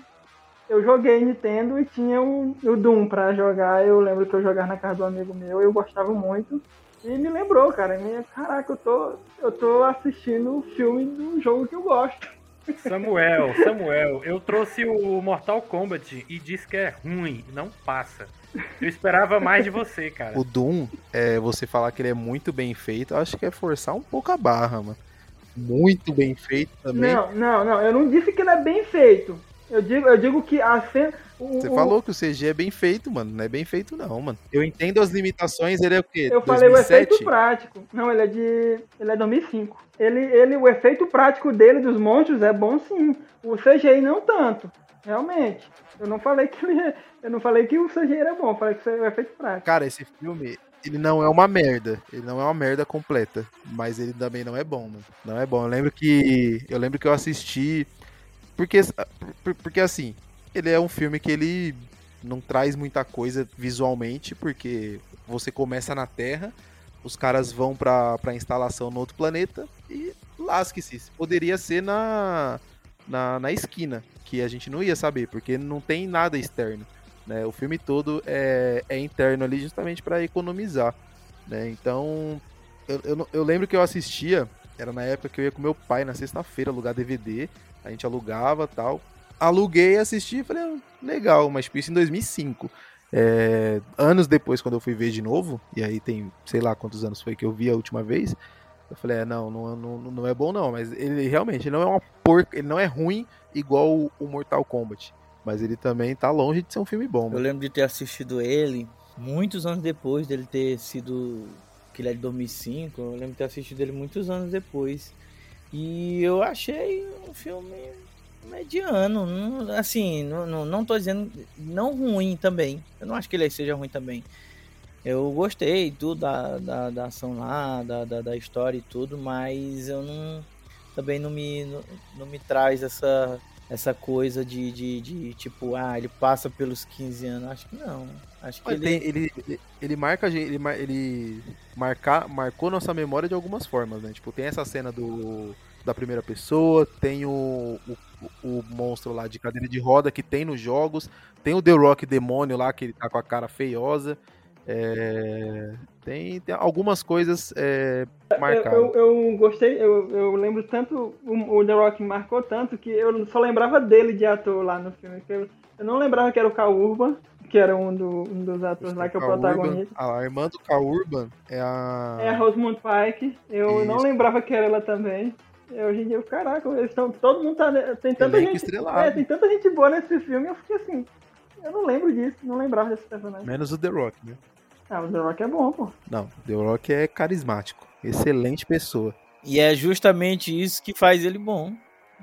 [SPEAKER 3] eu joguei Nintendo e tinha o, o Doom pra jogar. Eu lembro que eu jogava na casa do amigo meu, eu gostava muito. E me lembrou, cara, me, caraca, eu tô, eu tô assistindo o filme do jogo que eu gosto.
[SPEAKER 1] Samuel, Samuel, eu trouxe o Mortal Kombat e disse que é ruim, não passa. Eu esperava mais de você, cara.
[SPEAKER 2] O Doom, é, você falar que ele é muito bem feito, eu acho que é forçar um pouco a barra, mano. Muito bem feito também.
[SPEAKER 3] Não, não, não, eu não disse que ele é bem feito. Eu digo, eu digo que a cena.
[SPEAKER 2] Você falou que o CG é bem feito, mano. Não é bem feito, não, mano. Eu entendo as limitações, ele é o quê?
[SPEAKER 3] Eu falei o
[SPEAKER 2] 2007?
[SPEAKER 3] efeito prático. Não, ele é de. Ele é 2005. Ele, ele, o efeito prático dele, dos monstros, é bom sim. O CGI não tanto. Realmente. Eu não falei que ele é- Eu não falei que o CGI era bom, eu falei que o efeito prático.
[SPEAKER 2] Cara, esse filme, ele não é uma merda. Ele não é uma merda completa. Mas ele também não é bom, mano. Não é bom. Eu lembro que. Eu lembro que eu assisti. Porque, por- porque assim, ele é um filme que ele não traz muita coisa visualmente, porque você começa na Terra, os caras vão pra, pra instalação no outro planeta e lasque-se. Poderia ser na, na, na esquina, que a gente não ia saber, porque não tem nada externo. Né? O filme todo é, é interno ali justamente para economizar. Né? Então, eu, eu, eu lembro que eu assistia, era na época que eu ia com meu pai na sexta-feira alugar DVD, a gente alugava tal. Aluguei, assisti e falei, ah, legal, mas tipo, isso em 2005. É, anos depois, quando eu fui ver de novo, e aí tem sei lá quantos anos foi que eu vi a última vez, eu falei, é, não, não, não, não é bom não, mas ele realmente ele não é uma porca, ele não é ruim igual o- o Mortal Kombat. Mas ele também tá longe de ser um filme bom.
[SPEAKER 4] Eu
[SPEAKER 2] mano.
[SPEAKER 4] lembro de ter assistido ele muitos anos depois dele ter sido. que ele é de 2005. Eu lembro de ter assistido ele muitos anos depois. E eu achei um filme mediano. não- assim, não, não, não tô dizendo. não ruim também. Eu não acho que ele seja ruim também. Eu gostei tudo da, da, da ação lá, da, da, da história e tudo, mas eu não. também não me, não, não me traz essa essa coisa de, de, de, tipo, ah, ele passa pelos 15 anos. Acho que não. Acho que
[SPEAKER 2] Ele,
[SPEAKER 4] ele.
[SPEAKER 2] tem- ele, ele, ele marca a gente, ele, ele marca, marcou nossa memória de algumas formas, né? Tipo, tem essa cena do da primeira pessoa, tem o, o, o monstro lá de cadeira de roda que tem nos jogos, tem o The Rock demônio lá que ele tá com a cara feiosa. é, tem, tem algumas coisas é,
[SPEAKER 3] Eu,
[SPEAKER 2] marcadas.
[SPEAKER 3] eu, eu gostei, eu, eu lembro tanto, o, The Rock marcou tanto que eu só lembrava dele de ator lá no filme. Eu, eu não lembrava que era o Cal Urban, que era um, do, um dos atores lá que é o
[SPEAKER 2] Urban,
[SPEAKER 3] protagonista.
[SPEAKER 2] a irmã do Cal Urban é a.
[SPEAKER 3] É a Rosamund Pike. Eu não
[SPEAKER 2] Isso.
[SPEAKER 3] lembrava que era ela também. E hoje em dia, eu, caraca, eles estão. Todo mundo tá. Tem tanta
[SPEAKER 2] Elenco
[SPEAKER 3] gente.
[SPEAKER 2] estrelado.
[SPEAKER 3] É, tem tanta gente boa nesse filme. Eu fiquei assim. Eu não lembro disso, não lembrava desse personagem.
[SPEAKER 2] Menos o The Rock, né?
[SPEAKER 3] Ah, o The Rock é bom, pô.
[SPEAKER 2] Não, The Rock é carismático. Excelente pessoa.
[SPEAKER 4] E é justamente isso que faz ele bom.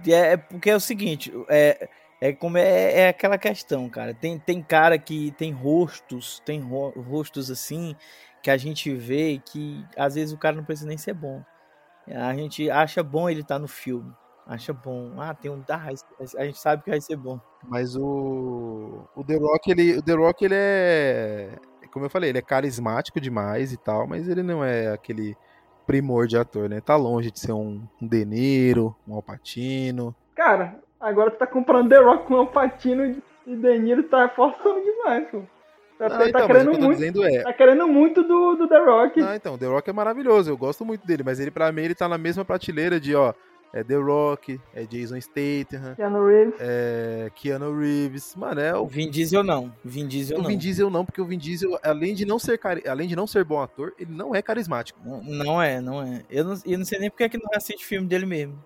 [SPEAKER 4] É, é porque é o seguinte, é, é como é, é aquela questão, cara. Tem, tem cara que tem rostos, tem ro- rostos assim, que a gente vê que às vezes o cara não precisa nem ser bom. A gente acha bom ele estar no filme. Acha bom. Ah, tem um. Ah, a gente sabe que vai ser bom.
[SPEAKER 2] Mas o, o The Rock, ele, o The Rock, ele é, como eu falei, ele é carismático demais e tal, mas ele não é aquele primor de ator, né? Tá longe de ser um, um De Niro, um Al Pacino.
[SPEAKER 3] Cara, agora tu tá comprando The Rock com o Patino e De Niro tá forçando demais, pô. Tá,
[SPEAKER 2] Não,
[SPEAKER 3] tá
[SPEAKER 2] então, mas o
[SPEAKER 3] querendo
[SPEAKER 2] que eu tô
[SPEAKER 3] muito.
[SPEAKER 2] é,
[SPEAKER 3] Tá querendo muito do, do The Rock.
[SPEAKER 2] Não, então, The Rock é maravilhoso, eu gosto muito dele, mas ele pra mim ele tá na mesma prateleira de, ó, é The Rock, é Jason Statham,
[SPEAKER 3] Keanu Reeves.
[SPEAKER 2] é Keanu Reeves, mano, é o
[SPEAKER 4] Vin Diesel não. Vin Diesel
[SPEAKER 2] o
[SPEAKER 4] não.
[SPEAKER 2] Vin Diesel não, porque o Vin Diesel, além de não ser cari- além de não ser bom ator, ele não é carismático.
[SPEAKER 4] Não- Não é, não é. Eu não, eu não sei nem porque é que não assiste filme dele mesmo.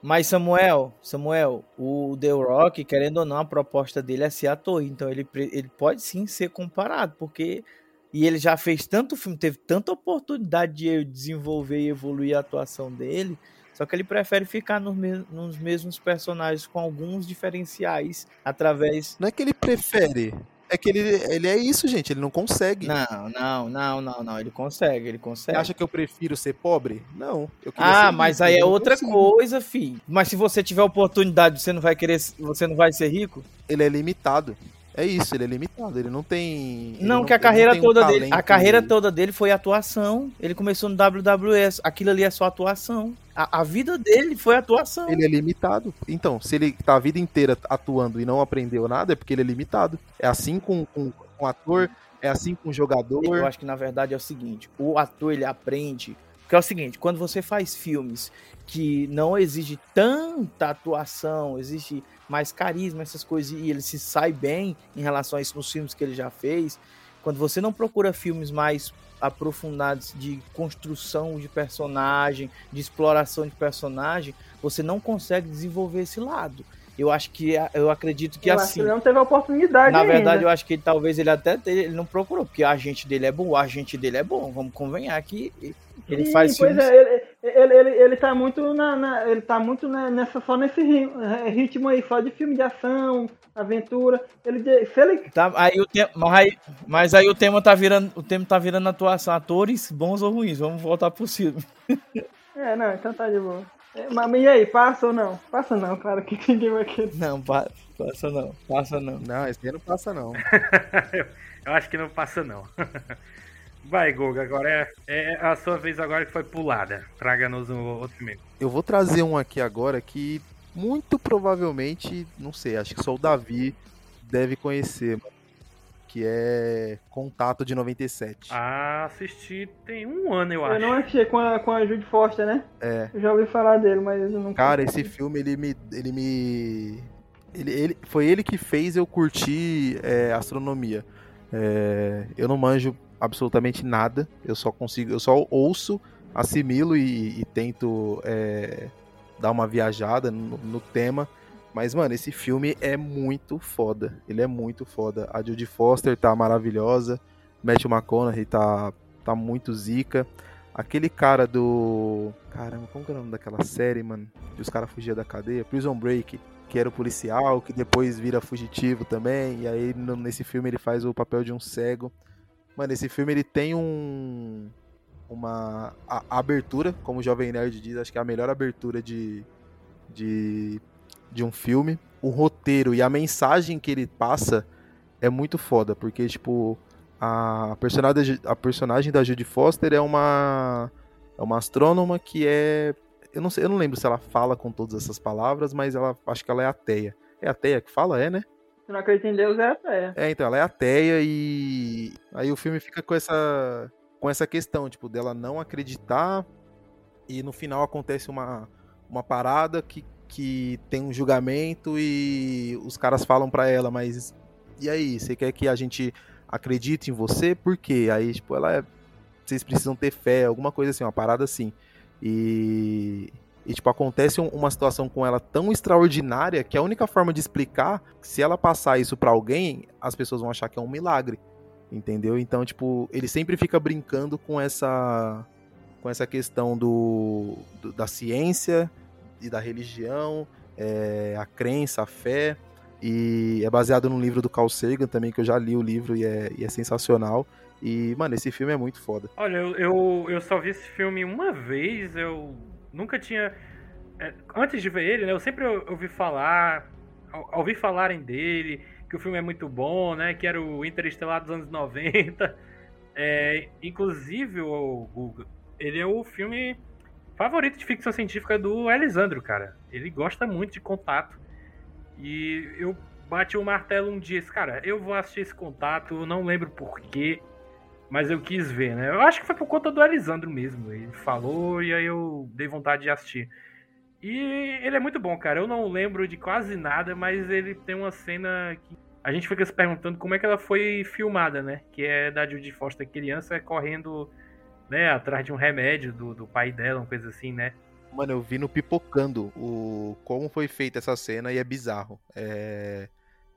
[SPEAKER 4] Mas Samuel, Samuel, o The Rock, querendo ou não, a proposta dele é ser ator. Então ele, ele pode sim ser comparado, porque. E ele já fez tanto filme, teve tanta oportunidade de desenvolver e evoluir a atuação dele. Só que ele prefere ficar nos, mes- nos mesmos personagens com alguns diferenciais através.
[SPEAKER 2] Não é que ele prefere, é que ele, ele é isso, gente, ele não consegue.
[SPEAKER 4] Não, não, não, não, não. Ele consegue, ele
[SPEAKER 2] Você
[SPEAKER 4] consegue.
[SPEAKER 2] acha que eu prefiro ser pobre? Não.
[SPEAKER 4] Ah, mas
[SPEAKER 2] rico,
[SPEAKER 4] aí é outra
[SPEAKER 2] consigo.
[SPEAKER 4] coisa, fi. Mas se você tiver oportunidade, você não vai querer, você não vai ser rico?
[SPEAKER 2] Ele é limitado. É isso, ele é limitado, ele não tem... ele
[SPEAKER 4] Não, que a carreira
[SPEAKER 2] tem um
[SPEAKER 4] toda dele, a carreira toda dele foi atuação. Ele começou no WWS, aquilo ali é só atuação. A, a vida dele foi atuação.
[SPEAKER 2] Ele é limitado. Então, se ele tá a vida inteira atuando e não aprendeu nada, é porque ele é limitado. É assim com, com, com ator, é assim com jogador.
[SPEAKER 4] Eu acho que na verdade é o seguinte, o ator ele aprende, porque é o seguinte, quando você faz filmes que não exige tanta atuação, exige mais carisma, essas coisas, e ele se sai bem em relação a isso nos filmes que ele já fez, quando você não procura filmes mais aprofundados de construção de personagem, de exploração de personagem, você não consegue desenvolver esse lado. Eu acho que eu acredito que
[SPEAKER 3] eu acho
[SPEAKER 4] assim.
[SPEAKER 3] que ele não teve a oportunidade
[SPEAKER 4] Na
[SPEAKER 3] ainda.
[SPEAKER 4] verdade, eu acho que ele, talvez ele até ele não procurou, porque a agente dele é bom, o agente dele é bom, vamos convenhar que ele
[SPEAKER 3] Sim,
[SPEAKER 4] faz
[SPEAKER 3] pois
[SPEAKER 4] filmes.
[SPEAKER 3] é, ele, ele, ele, ele tá muito na, na- ele tá muito na- nessa só nesse eh, ritmo aí só de filme de ação, aventura. Ele se ele
[SPEAKER 4] Tá, aí o tema, mas, aí, mas aí o tema tá virando, o tema tá virando atuação, atores bons ou ruins. Vamos voltar pro filme. [LAUGHS]
[SPEAKER 3] É, não, então tá de boa. É, mas e aí, passa ou não? Passa não, cara, que [LAUGHS] ninguém vai querer.
[SPEAKER 4] Não, pa- passa não, passa não.
[SPEAKER 2] Não, esse aí não passa, não. [LAUGHS]
[SPEAKER 1] Eu acho que não passa, não. Vai, Goga, agora é, é a sua vez agora que foi pulada. Traga-nos um outro mesmo.
[SPEAKER 2] Eu vou trazer um aqui agora que muito provavelmente, não sei, acho que só o Davi deve conhecer, mano, que é Contato de 97.
[SPEAKER 1] Ah, assisti tem um ano, eu
[SPEAKER 3] Eu
[SPEAKER 1] acho.
[SPEAKER 3] não achei com a, com a Jude Foster, né?
[SPEAKER 2] É.
[SPEAKER 3] Eu já ouvi falar dele, mas eu não
[SPEAKER 2] Cara, esse filme, ele me. Ele me. Ele, ele- foi ele que fez eu curtir é, astronomia. É, eu não manjo absolutamente nada. Eu só consigo. Eu só ouço, assimilo e, e tento é, dar uma viajada no, no tema. Mas, mano, esse filme é muito foda. Ele é muito foda. A Judy Foster tá maravilhosa. Matthew McConaughey tá, tá muito zica. Aquele cara do. Caramba, como que é o nome daquela série, mano? Que os caras fugiam da cadeia? Prison Break. Que era o policial, que depois vira fugitivo também. E aí nesse filme ele faz o papel de um cego. Mano, esse filme ele tem um. Uma a- a abertura, como o Jovem Nerd diz, acho que é a melhor abertura de, de, de um filme. O roteiro e a mensagem que ele passa é muito foda, porque, tipo, a personagem, a personagem da Judy Foster é uma, é uma astrônoma que é. Eu não, sei, eu não lembro se ela fala com todas essas palavras, mas ela acho que ela é ateia. É ateia que fala? É, né?
[SPEAKER 3] Se não acredita em Deus, é até.
[SPEAKER 2] É, então, ela é ateia e aí o filme fica com essa com essa questão, tipo, dela não acreditar e no final acontece uma, uma parada que, que tem um julgamento e os caras falam pra ela, mas e aí, você quer que a gente acredite em você? Por quê? Aí, tipo, ela é vocês precisam ter fé, alguma coisa assim, uma parada assim. E e, tipo, acontece um- uma situação com ela tão extraordinária que a única forma de explicar, se ela passar isso pra alguém, as pessoas vão achar que é um milagre. Entendeu? Então, tipo, ele sempre fica brincando com essa com essa questão do, do- da ciência e da religião é, a crença, a fé. E é baseado num livro do Carl Sagan também, que eu já li o livro e é, e é sensacional. E, mano, esse filme é muito foda.
[SPEAKER 1] Olha, eu, eu, eu só vi esse filme uma vez, eu nunca tinha. é, Antes de ver ele, né, eu sempre ou- ouvi falar, ou- ouvi falarem dele, que o filme é muito bom, né? Que era o Interestelar dos anos 90. É, inclusive, o Guga, ele é o filme favorito de ficção científica do Elisandro, cara. Ele gosta muito de contato. E eu bati o martelo um dia, cara, eu vou assistir esse contato, não lembro porquê, mas eu quis ver, né? Eu acho que foi por conta do Elisandro mesmo. Ele falou e aí eu dei vontade de assistir. E ele é muito bom, cara. Eu não lembro de quase nada, mas ele tem uma cena que a gente fica se perguntando como é que ela foi filmada, né? Que é da Judy Foster criança correndo, né, atrás de um remédio do, do pai dela, uma coisa assim, né?
[SPEAKER 2] Mano, eu vi no Pipocando o como foi feita essa cena e é bizarro. É,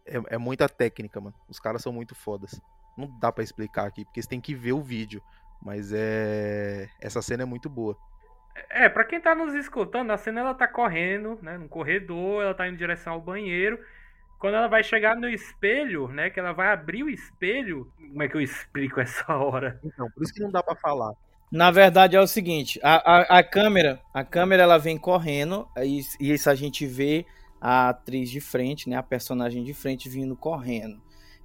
[SPEAKER 2] é, é muita técnica, mano. Os caras são muito fodas. Não dá pra explicar aqui, porque você tem que ver o vídeo. Mas é. Essa cena é muito boa.
[SPEAKER 1] É, pra quem tá nos escutando, a cena ela tá correndo, né, no corredor, ela tá indo em direção ao banheiro. Quando ela vai chegar no espelho, né, que ela vai abrir o espelho, como é que eu explico [LAUGHS] essa hora?
[SPEAKER 2] Então, por isso que não dá pra falar.
[SPEAKER 4] Na verdade é o seguinte, a, a, a câmera, a câmera ela vem correndo e, e isso a gente vê a atriz de frente, né, a personagem de frente vindo correndo.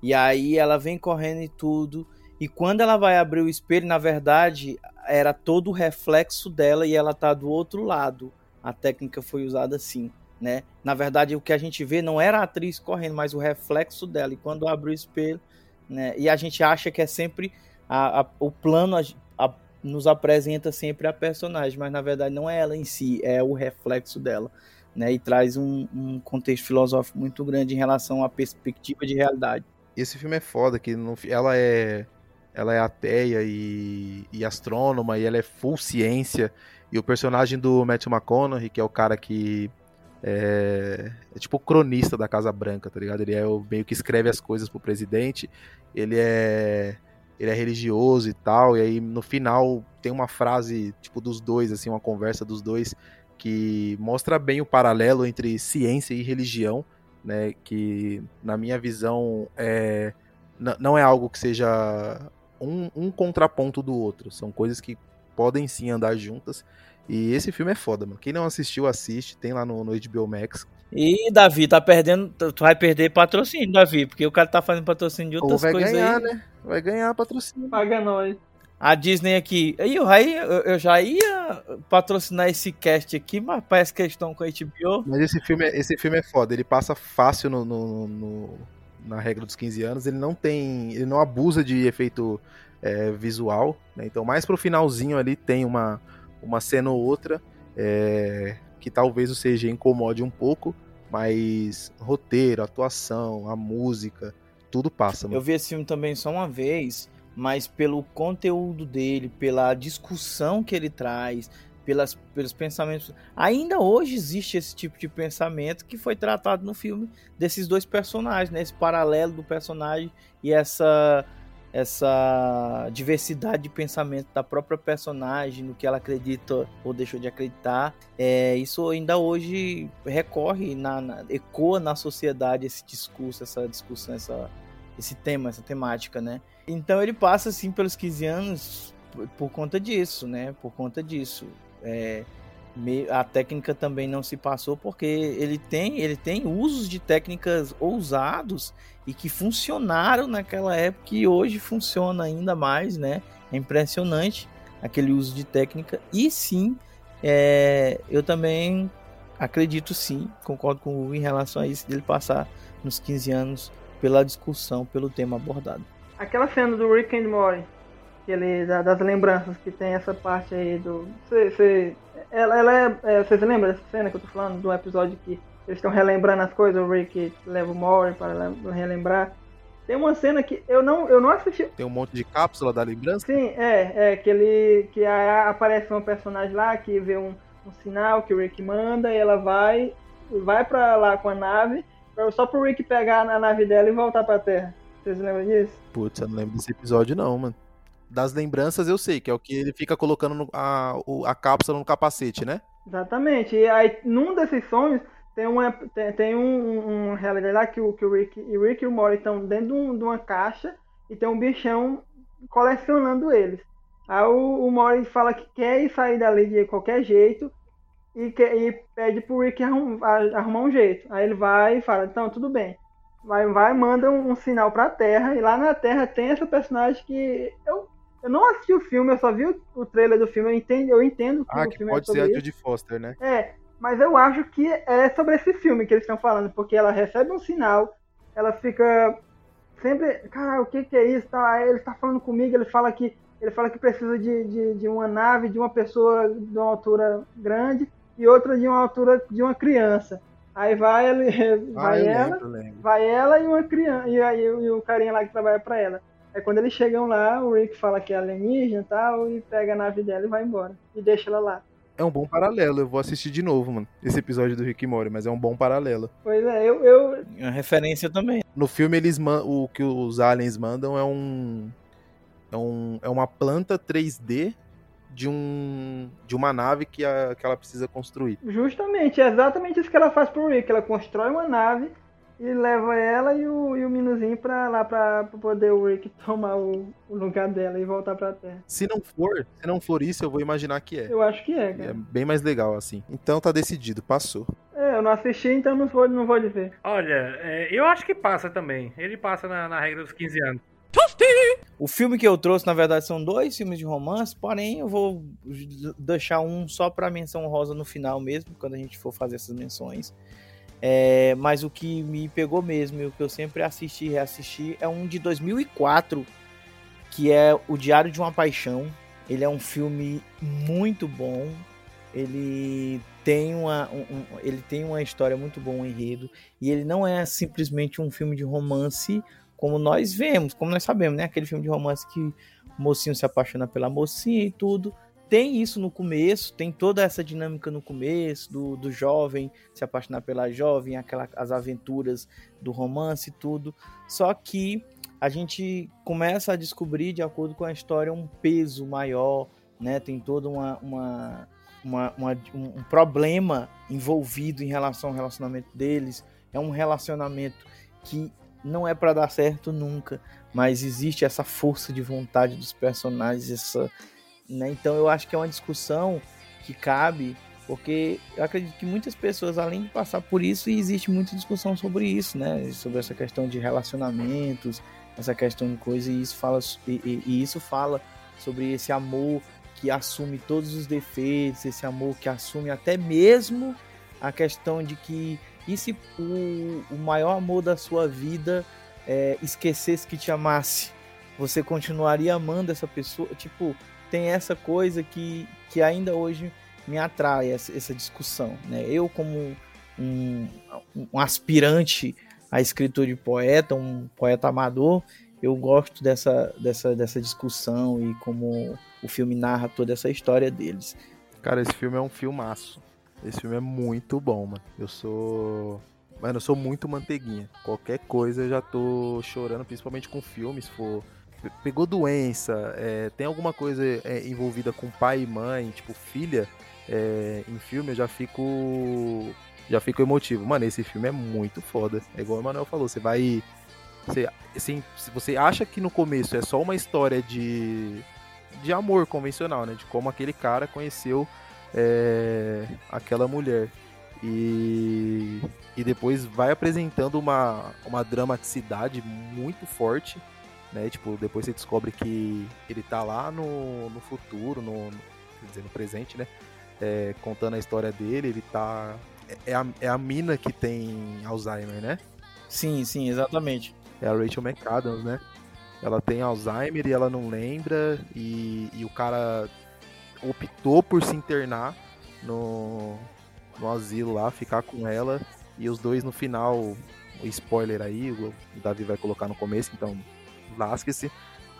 [SPEAKER 4] E aí ela vem correndo e tudo, e quando ela vai abrir o espelho, na verdade, era todo o reflexo dela e ela tá do outro lado. A técnica foi usada assim, né? Na verdade, o que a gente vê não era a atriz correndo, mas o reflexo dela. E quando abre o espelho, né? E a gente acha que é sempre a, a- o plano a- nos apresenta sempre a personagem, mas na verdade não é ela em si, é o reflexo dela, né? E traz um, um contexto filosófico muito grande em relação à perspectiva de realidade.
[SPEAKER 2] Esse filme é foda, que ela é. Ela é ateia e, e astrônoma, e ela é full ciência. E o personagem do Matthew McConaughey, que é o cara que é, é tipo o cronista da Casa Branca, tá ligado? Ele é o meio que escreve as coisas pro presidente. Ele é ele é religioso e tal, e aí no final tem uma frase tipo dos dois assim, uma conversa dos dois que mostra bem o paralelo entre ciência e religião, né, que na minha visão é não é algo que seja um, um contraponto do outro, são coisas que podem sim andar juntas. E esse filme é foda, mano. Quem não assistiu, assiste. Tem lá no, no HBO Max.
[SPEAKER 4] E Davi, tá perdendo, tu vai perder patrocínio, Davi, porque o cara tá fazendo patrocínio de
[SPEAKER 2] Ou
[SPEAKER 4] outras
[SPEAKER 2] vai
[SPEAKER 4] coisas
[SPEAKER 2] ganhar,
[SPEAKER 4] aí.
[SPEAKER 2] né? Vai ganhar patrocínio.
[SPEAKER 3] Paga nós.
[SPEAKER 4] A Disney aqui. Aí eu, aí eu já ia patrocinar esse cast aqui, mas parece que estão com a HBO.
[SPEAKER 2] Mas esse filme, é- esse filme é foda. Ele passa fácil no, no- no- na regra dos 15 anos. Ele não tem. Ele não abusa de efeito é, visual. né? Então, mais pro finalzinho ali tem uma, uma cena ou outra é, que talvez o CG incomode um pouco. Mas roteiro, atuação, a música, tudo passa, mano.
[SPEAKER 4] Eu vi esse filme também só uma vez, mas pelo conteúdo dele, pela discussão que ele traz, pelas, pelos pensamentos. Ainda hoje existe esse tipo de pensamento que foi tratado no filme desses dois personagens, né? Esse paralelo do personagem e essa essa diversidade de pensamento da própria personagem, no que ela acredita ou deixou de acreditar. É, isso ainda hoje recorre, na, na- ecoa na sociedade esse discurso, essa discussão, essa, esse tema, essa temática, né? Então ele passa assim pelos 15 anos por, conta disso, né? Por conta disso. É, a técnica também não se passou porque ele tem, ele tem usos de técnicas ousados e que funcionaram naquela época e hoje funciona ainda mais, né? É impressionante aquele uso de técnica. E sim, é, eu também acredito sim, concordo com o Hugo em relação a isso, dele passar nos 15 anos pela discussão, pelo tema abordado.
[SPEAKER 3] Aquela cena do Rick and Morty, que ele, da- das lembranças, que tem essa parte aí do. Cê, cê- ela, ela é, é. Vocês lembram dessa cena que eu tô falando? Do episódio que eles estão relembrando as coisas, o Rick leva o Morty para lem- relembrar. Tem uma cena que eu não, eu não assisti.
[SPEAKER 2] Tem um monte de cápsula da lembrança.
[SPEAKER 3] Sim, é, é que ele. Que a- aparece uma personagem lá que vê um, um sinal que o Rick manda e ela vai. Vai pra lá com a nave, só pro Rick pegar na nave dela e voltar pra Terra. Vocês lembram disso?
[SPEAKER 2] Putz, eu não lembro desse episódio, não, mano. Das lembranças eu sei, que é o que ele fica colocando no- a, a cápsula no capacete, né?
[SPEAKER 3] Exatamente. E aí, num desses sonhos, tem uma, tem, tem um, um, realidade lá que o, que o Rick, o Rick e o Morty estão dentro de, um, de, uma caixa e tem um bichão colecionando eles. Aí o, o Morty fala que quer ir sair dali de qualquer jeito e, que, e pede pro Rick arrum, arrumar um jeito. Aí ele vai e fala, então, tudo bem. Vai, vai manda um, um, sinal pra Terra, e lá na Terra tem essa personagem que eu, eu não assisti o filme, eu só vi o, o trailer do filme, eu entendo, eu entendo que
[SPEAKER 2] ah,
[SPEAKER 3] o
[SPEAKER 2] que
[SPEAKER 3] filme
[SPEAKER 2] pode
[SPEAKER 3] é
[SPEAKER 2] ser a Judy Foster, né?
[SPEAKER 3] É, mas eu acho que é sobre esse filme que eles estão falando, porque ela recebe um sinal, ela fica sempre, cara, o que, que é isso? Tá, ele está falando comigo, ele fala que ele fala que precisa de, de, de, uma nave, de uma pessoa de uma altura grande e outra de uma altura de uma criança. Aí vai, ele, vai
[SPEAKER 2] ah,
[SPEAKER 3] ela,
[SPEAKER 2] lembro, lembro.
[SPEAKER 3] vai ela e uma criança e aí e o carinha lá que trabalha para ela. Aí quando eles chegam lá, o Rick fala que é alienígena e tal, e pega a nave dela e vai embora. E deixa ela lá.
[SPEAKER 2] É um bom paralelo, eu vou assistir de novo, mano, esse episódio do Rick e Morty, mas é um bom paralelo.
[SPEAKER 3] Pois é, eu... eu...
[SPEAKER 4] Uma referência também.
[SPEAKER 2] No filme, eles o que os aliens mandam é um... É, um, é uma planta 3D de, um, de uma nave que, a, que ela precisa construir.
[SPEAKER 3] Justamente, é exatamente isso que ela faz pro Rick. Ela constrói uma nave e leva ela e o, e o Minuzinho pra lá pra, pra poder o Rick [LAUGHS] tomar o, o, lugar dela e voltar pra Terra.
[SPEAKER 2] Se não for, se não for isso, eu vou imaginar que é.
[SPEAKER 3] Eu acho que é, cara.
[SPEAKER 2] É bem mais legal assim. Então tá decidido, passou.
[SPEAKER 3] É, eu não assisti, então não vou, não vou dizer.
[SPEAKER 1] Olha, é, eu acho que passa também. Ele passa na, na regra dos 15 anos. [LAUGHS]
[SPEAKER 4] O filme que eu trouxe, na verdade, são dois filmes de romance, porém eu vou deixar um só para menção rosa no final mesmo, quando a gente for fazer essas menções. É, mas o que me pegou mesmo e o que eu sempre assisti e reassisti é um de 2004, que é O Diário de uma Paixão. Ele é um filme muito bom. Ele tem uma, um, ele tem uma história muito boa, um enredo. E ele não é simplesmente um filme de romance como nós vemos, como nós sabemos, né? Aquele filme de romance que o mocinho se apaixona pela mocinha e tudo. Tem isso no começo, tem toda essa dinâmica no começo, do, do jovem se apaixonar pela jovem, aquela, as aventuras do romance e tudo. Só que a gente começa a descobrir, de acordo com a história, um peso maior, né? Tem todo uma, uma, uma, uma um problema envolvido em relação ao relacionamento deles. É um relacionamento que não é para dar certo nunca, mas existe essa força de vontade dos personagens, essa, né? Então eu acho que é uma discussão que cabe, porque eu acredito que muitas pessoas, além de passar por isso, e existe muita discussão sobre isso, né? Sobre essa questão de relacionamentos, essa questão de coisa, e isso fala, e, e isso fala sobre esse amor que assume todos os defeitos, esse amor que assume até mesmo a questão de que e se o, o maior amor da sua vida é, esquecesse que te amasse? Você continuaria amando essa pessoa? Tipo, tem essa coisa que, que ainda hoje me atrai, essa, essa discussão. Né? Eu, como um, um aspirante a escritor de poeta, um poeta amador, eu gosto dessa, dessa, dessa discussão e como o filme narra toda essa história deles.
[SPEAKER 2] Cara, esse filme é um filmaço. Esse filme é muito bom, mano. Eu sou. Mano, eu sou muito manteiguinha. Qualquer coisa eu já tô chorando, principalmente com filmes. For. Pegou doença, é, tem alguma coisa é, envolvida com pai e mãe, tipo filha, é, em filme, eu já fico. Já fico emotivo. Mano, esse filme é muito foda. É igual o Manuel falou, você vai. Você, assim, se você acha que no começo é só uma história de. de amor convencional, né? De como aquele cara conheceu é, aquela mulher. E, e depois vai apresentando uma, uma dramaticidade muito forte. Né? Tipo, depois você descobre que ele tá lá no, no futuro, no, no, quer dizer, no presente, né? É, contando a história dele, ele tá. É a, é a mina que tem Alzheimer, né?
[SPEAKER 4] Sim, sim, exatamente.
[SPEAKER 2] É a Rachel McAdams, né? Ela tem Alzheimer e ela não lembra, e, e o cara optou por se internar no, no asilo lá, ficar com ela. E os dois no final, spoiler aí, o Davi vai colocar no começo, então lasque-se.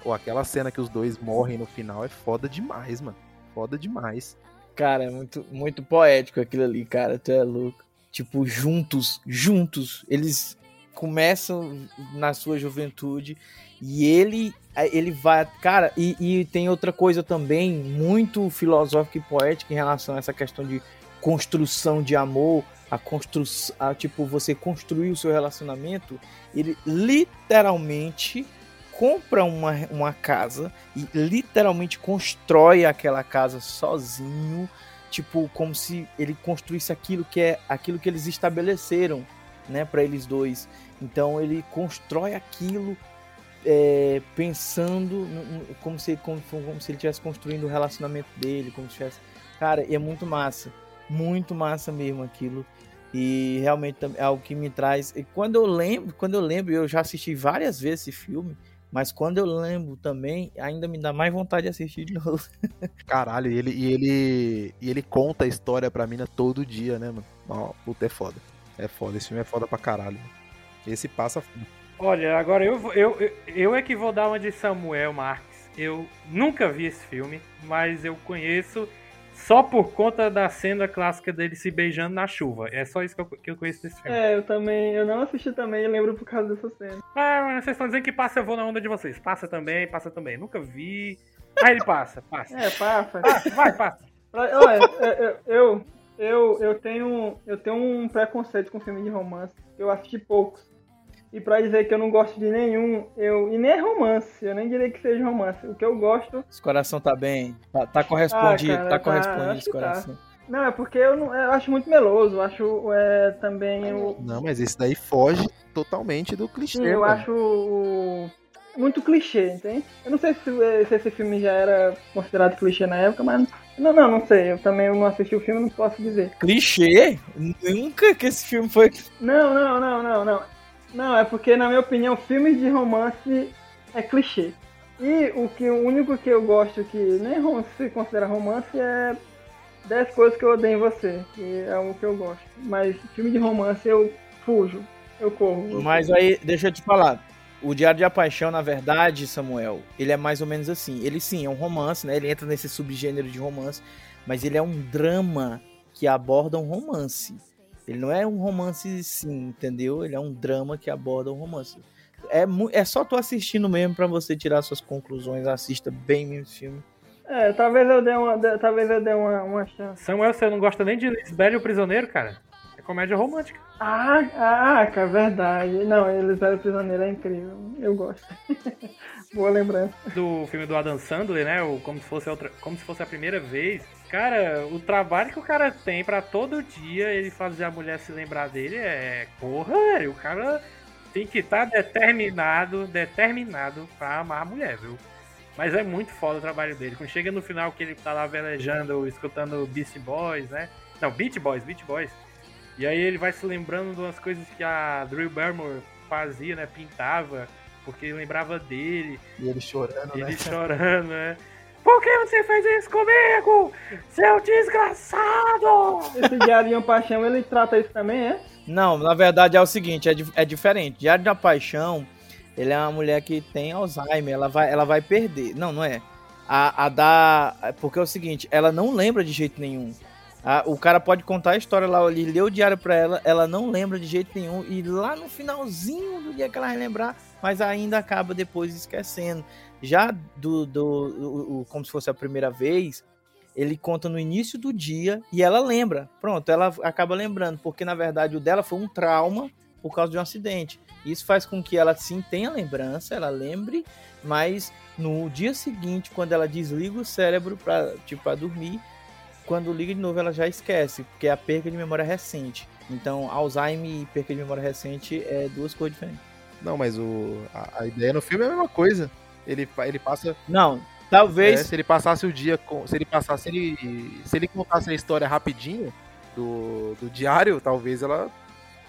[SPEAKER 2] Pô, aquela cena que os dois morrem no final é foda demais, mano. Foda demais.
[SPEAKER 4] Cara, é muito, muito poético aquilo ali, cara. Tu é louco. Tipo, juntos, juntos. Eles começam na sua juventude e ele ele vai. Cara, e, e, tem outra coisa também muito filosófica e poética em relação a essa questão de construção de amor, a construção, tipo, você construir o seu relacionamento, ele literalmente compra uma, uma casa e literalmente constrói aquela casa sozinho, tipo, como se ele construísse aquilo que é aquilo que eles estabeleceram, né, para eles dois. Então ele constrói aquilo é, pensando no, no, como, se, como, como se ele estivesse construindo o relacionamento dele, como se tivesse. Cara, é muito massa. Muito massa mesmo aquilo. E realmente é algo que me traz. E quando eu lembro, quando eu lembro, eu já assisti várias vezes esse filme. Mas quando eu lembro também, ainda me dá mais vontade de assistir de [LAUGHS] novo.
[SPEAKER 2] Caralho, e ele, e ele, e ele conta a história pra mina todo dia, né, mano? Puta, é foda. É foda, esse filme é foda pra caralho. Esse passa.
[SPEAKER 1] Olha, agora eu, eu, eu, eu é que vou dar uma de Samuel Marques. Eu nunca vi esse filme, mas eu conheço só por conta da cena clássica dele se beijando na chuva. É só isso que eu, que eu conheço desse filme.
[SPEAKER 3] É, eu também, eu não assisti também, eu lembro por causa dessa cena.
[SPEAKER 1] Ah, vocês estão dizendo que passa, eu vou na onda de vocês. Passa também, passa também. Nunca vi. Aí ele passa, passa.
[SPEAKER 3] É, passa.
[SPEAKER 1] Passa, vai, passa.
[SPEAKER 3] Olha, eu, eu, eu, eu, tenho, eu tenho um preconceito com filme de romance. Eu assisti poucos. E pra dizer que eu não gosto de nenhum, eu. E nem é romance, eu nem diria que seja romance. O que eu gosto.
[SPEAKER 4] Esse coração tá bem. Tá, tá correspondido,
[SPEAKER 3] Ah, cara,
[SPEAKER 4] tá
[SPEAKER 3] tá,
[SPEAKER 4] correspondido esse
[SPEAKER 3] tá.
[SPEAKER 4] coração.
[SPEAKER 3] Não, é porque eu, não, eu acho muito meloso. Eu acho é, também. O,
[SPEAKER 2] Não, mas esse daí foge totalmente do clichê.
[SPEAKER 3] Sim, eu
[SPEAKER 2] mano.
[SPEAKER 3] acho o- muito clichê, entende? Eu não sei se, se esse filme já era considerado clichê na época, mas. Não, não, não sei. Eu também não assisti o filme, não posso dizer.
[SPEAKER 4] Clichê? Nunca que esse filme foi.
[SPEAKER 3] Não, não, não, não, não. Não, é porque, na minha opinião, filmes de romance é clichê. E o, que, o único que eu gosto que nem se considera romance é 10 coisas que eu odeio em você, que é o que eu gosto. Mas filme de romance eu fujo, eu corro.
[SPEAKER 4] Mas aí, deixa eu te falar. O Diário de a Paixão, na verdade, Samuel, ele é mais ou menos assim. Ele sim, é um romance, né? Ele entra nesse subgênero de romance, mas ele é um drama que aborda um romance. Ele não é um romance sim, entendeu? Ele é um drama que aborda um romance. É, é só tu assistindo mesmo pra você tirar suas conclusões. Assista bem mesmo esse filme.
[SPEAKER 3] É, talvez eu dê uma, de- talvez eu dê uma, uma chance.
[SPEAKER 1] Samuel, você não gosta nem de Lisbeth e o Prisioneiro, cara? É comédia romântica.
[SPEAKER 3] Ah, ah, cara, verdade. Não, eram prisioneiro, é incrível. Eu gosto. [LAUGHS] Boa lembrança.
[SPEAKER 1] Do filme do Adam Sandler, né? O como, se fosse outra, como se fosse a primeira vez. Cara, o trabalho que o cara tem pra todo dia ele fazer a mulher se lembrar dele é. Porra, velho. O cara tem que estar determinado, determinado pra amar a mulher, viu? Mas é muito foda o trabalho dele. Quando chega no final que ele tá lá velejando, escutando Beast Boys, né? Não, Beat Boys, Beat Boys. E aí ele vai se lembrando de umas coisas que a Drew Barrymore fazia, né? Pintava, porque lembrava dele.
[SPEAKER 2] E ele chorando,
[SPEAKER 1] Ele
[SPEAKER 2] né?
[SPEAKER 1] chorando, né? Por que você fez isso comigo? Seu desgraçado!
[SPEAKER 3] Esse Diário de uma Paixão, ele trata isso também, é?
[SPEAKER 4] Não, na verdade é o seguinte, é, di- é diferente. Diário da Paixão, ele é uma mulher que tem Alzheimer, ela vai, ela vai perder. Não, não é. A, a da. Porque é o seguinte, ela não lembra de jeito nenhum. A- o cara pode contar a história lá, ele lê o diário pra ela, ela não lembra de jeito nenhum. E lá no finalzinho do dia que ela vai lembrar, mas ainda acaba depois esquecendo. Já do, do o- o- como se fosse a primeira vez, ele conta no início do dia e ela lembra. Pronto, ela acaba lembrando, porque na verdade o dela foi um trauma por causa de um acidente. Isso faz com que ela sim tenha lembrança, ela lembre, mas no dia seguinte, quando ela desliga o cérebro para tipo pra dormir, quando liga de novo ela já esquece, porque é a perca de memória recente. Então, Alzheimer e perca de memória recente é duas coisas diferentes.
[SPEAKER 2] Não, mas o, a, a ideia no filme é a mesma coisa. Ele, ele passa.
[SPEAKER 4] Não, talvez
[SPEAKER 2] É, se ele passasse o dia com. Se ele passasse. Se ele, se ele contasse a história rapidinho do, do diário, talvez ela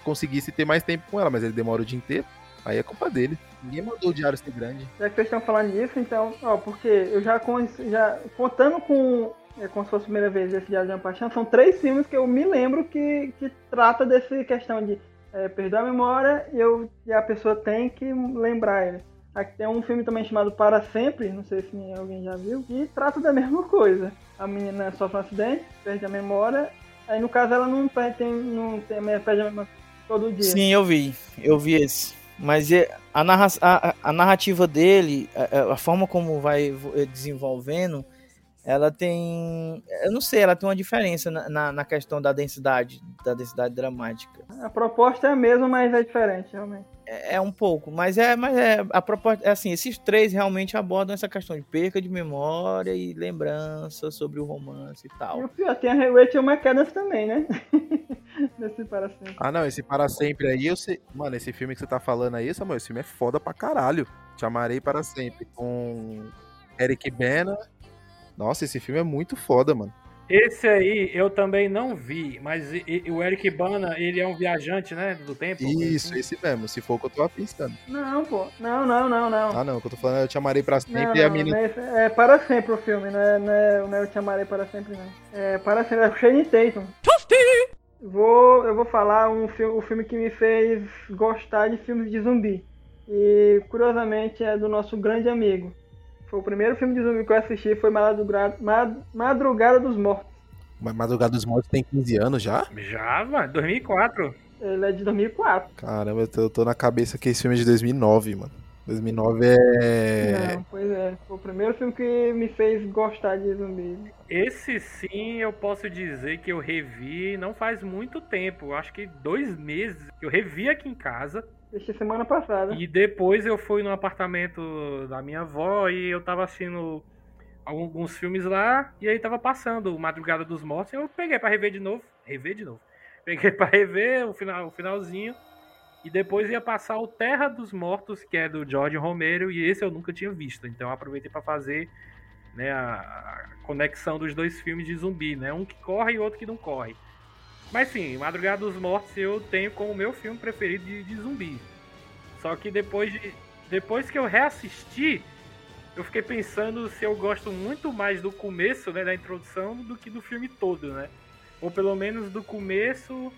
[SPEAKER 2] conseguisse ter mais tempo com ela, mas ele demora o dia inteiro. Aí é culpa dele. Ninguém mandou o diário ser grande.
[SPEAKER 3] Já que vocês estão falando disso, então, ó, porque eu já, con- já contando com é como se fosse a primeira vez esse Diário de uma Paixão, são três filmes que eu me lembro que, que trata dessa questão de é, perder a memória e, eu, e a pessoa tem que lembrar ele. Aqui tem um filme também chamado Para Sempre, não sei se alguém já viu, que trata da [LAUGHS] mesma coisa. A menina sofre um acidente, perde a memória, aí no caso ela não perde, tem, não tem, perde a memória todo dia.
[SPEAKER 4] Sim, eu vi. Eu vi esse. Mas é- a, narra a, a narrativa dele, a, a forma como vai vo- desenvolvendo, ela tem. Eu não sei, ela tem uma diferença na, na, na questão da densidade, da densidade dramática.
[SPEAKER 3] A proposta é a mesma, mas é diferente, realmente.
[SPEAKER 4] É, é um pouco, mas é, mas é a proposta, é assim, esses três realmente abordam essa questão de perca de memória e lembrança sobre o romance e tal.
[SPEAKER 3] E o pior, tem a Rachel McAdams também, né? [LAUGHS] Nesse para sempre.
[SPEAKER 2] Ah, não, esse para sempre aí, eu sei. Mano, esse filme que você tá falando aí, Samuel, esse filme é foda pra caralho. Te amarei para sempre. Com Eric Bana. Nossa, esse filme é muito foda, mano.
[SPEAKER 1] Esse aí eu também não vi, mas e- e- o Eric Bana, ele é um viajante, né, do tempo.
[SPEAKER 2] Isso, esse mesmo, se for o que eu tô pensando.
[SPEAKER 3] Não, pô. Não, não, não, não.
[SPEAKER 2] Ah, não, o que eu tô falando é eu te amarei pra sempre
[SPEAKER 3] Não,
[SPEAKER 2] e a
[SPEAKER 3] não,
[SPEAKER 2] mina.
[SPEAKER 3] não é, é para sempre o filme, não é, não é, não é Eu Te Amarei Para Sempre, não. É para sempre, é com Shane Tatum. Vou, eu vou falar um filme, o filme que me fez gostar de filmes de zumbi. E, curiosamente, é do nosso grande amigo. Foi o primeiro filme de zumbi que eu assisti, foi Madrugada, Mad- Madrugada dos Mortos.
[SPEAKER 2] Mas Madrugada dos Mortos tem 15 anos já?
[SPEAKER 1] Já, mano, 2004.
[SPEAKER 3] Ele é de 2004.
[SPEAKER 2] Caramba, eu tô, eu tô na cabeça que esse filme é de 2009, mano. 2009 é.
[SPEAKER 3] Não, pois é. Foi o primeiro filme que me fez gostar de zumbi.
[SPEAKER 1] Esse sim eu posso dizer que eu revi não faz muito tempo, acho que dois meses. Eu revi aqui em casa.
[SPEAKER 3] Deixei semana passada.
[SPEAKER 1] E depois eu fui no apartamento da minha avó e eu tava assistindo alguns filmes lá e aí tava passando Madrugada dos Mortos. Eu peguei pra rever de novo, rever de novo. [LAUGHS] Peguei pra rever o final, o finalzinho e depois ia passar o Terra dos Mortos, que é do George Romero e esse eu nunca tinha visto. Então aproveitei pra fazer né, a conexão dos dois filmes de zumbi, né? Um que corre e outro que não corre. Mas sim, Madrugada dos Mortos eu tenho como meu filme preferido de, de zumbi. Só que depois de depois que eu reassisti, eu fiquei pensando se eu gosto muito mais do começo, né, da introdução, do que do filme todo, né? Ou pelo menos do começo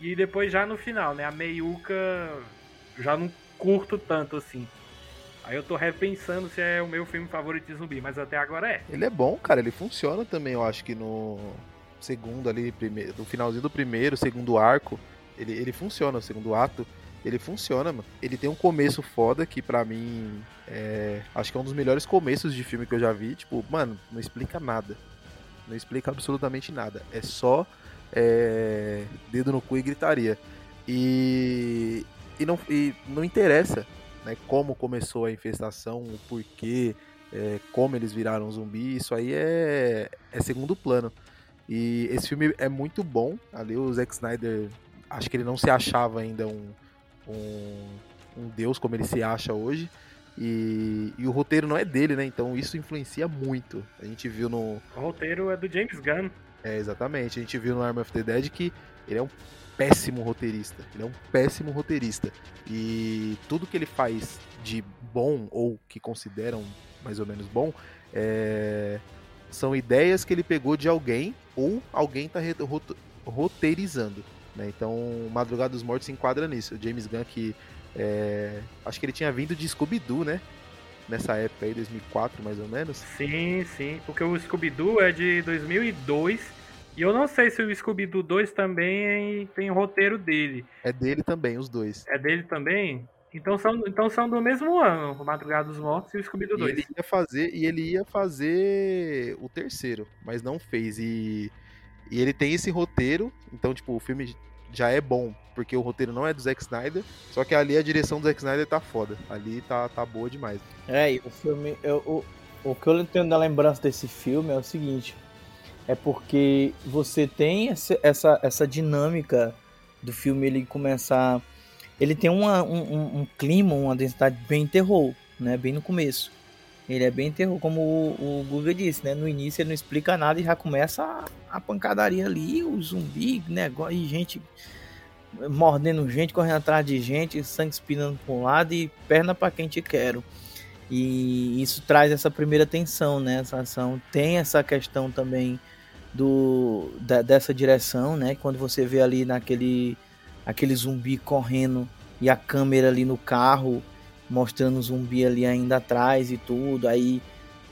[SPEAKER 1] e depois já no final, né? A meiuca já não curto tanto assim. Aí eu tô repensando se é o meu filme favorito de zumbi, mas até agora é.
[SPEAKER 2] Ele é bom, cara. Ele funciona também, eu acho que no segundo ali, primeiro, no finalzinho do primeiro, segundo arco, ele, ele funciona, o segundo ato. Ele funciona, mano. Ele tem um começo foda que pra mim é, acho que é um dos melhores começos de filme que eu já vi. Tipo, mano, não explica nada. Não explica absolutamente nada. É só é, dedo no cu e gritaria. E, e, não, e não interessa né, como começou a infestação, o porquê, é, como eles viraram zumbi. Isso aí é, é segundo plano. E esse filme é muito bom. Ali o Zack Snyder, acho que ele não se achava ainda um, um, um deus como ele se acha hoje. E, e o roteiro não é dele, né? Então isso influencia muito. A gente viu no.
[SPEAKER 1] O roteiro é do James Gunn.
[SPEAKER 2] É, exatamente. A gente viu no Arm of the Dead que ele é um péssimo roteirista. Ele é um péssimo roteirista. E tudo que ele faz de bom, ou que consideram mais ou menos bom, é... são ideias que ele pegou de alguém, ou alguém está roteirizando. Né? Então, Madrugada dos Mortos se enquadra nisso. O James Gunn, que é... acho que ele tinha vindo de Scooby-Doo, né? Nessa época aí, 2004 mais ou menos.
[SPEAKER 1] Sim, sim, porque o Scooby-Doo é de 2002 e eu não sei se o Scooby-Doo 2 também tem o roteiro dele.
[SPEAKER 2] É dele também, os dois.
[SPEAKER 1] É dele também? Então são, então são do mesmo ano, o Madrugada dos Mortos e o Scooby-Doo
[SPEAKER 2] E
[SPEAKER 1] 2.
[SPEAKER 2] ele ia fazer e ele ia fazer o terceiro, mas não fez e e ele tem esse roteiro, então tipo, o filme já é bom, porque o roteiro não é do Zack Snyder, só que ali a direção do Zack Snyder tá foda. Ali tá, tá boa demais.
[SPEAKER 4] É, e o filme. Eu, o, o que eu tenho da lembrança desse filme é o seguinte: é porque você tem essa, essa, essa dinâmica do filme ele começar. Ele tem uma, um, um clima, uma densidade bem terror, né? Bem no começo. Ele é bem terror, como o, o Guga disse, né? No início ele não explica nada e já começa a, a pancadaria ali, o zumbi, negócio, e gente mordendo gente, correndo atrás de gente, sangue espinando para um lado e perna para quem te quero. E isso traz essa primeira tensão, né? Essa ação tem essa questão também do da, dessa direção, né? Quando você vê ali naquele aquele zumbi correndo e a câmera ali no carro mostrando o zumbi ali ainda atrás e tudo, aí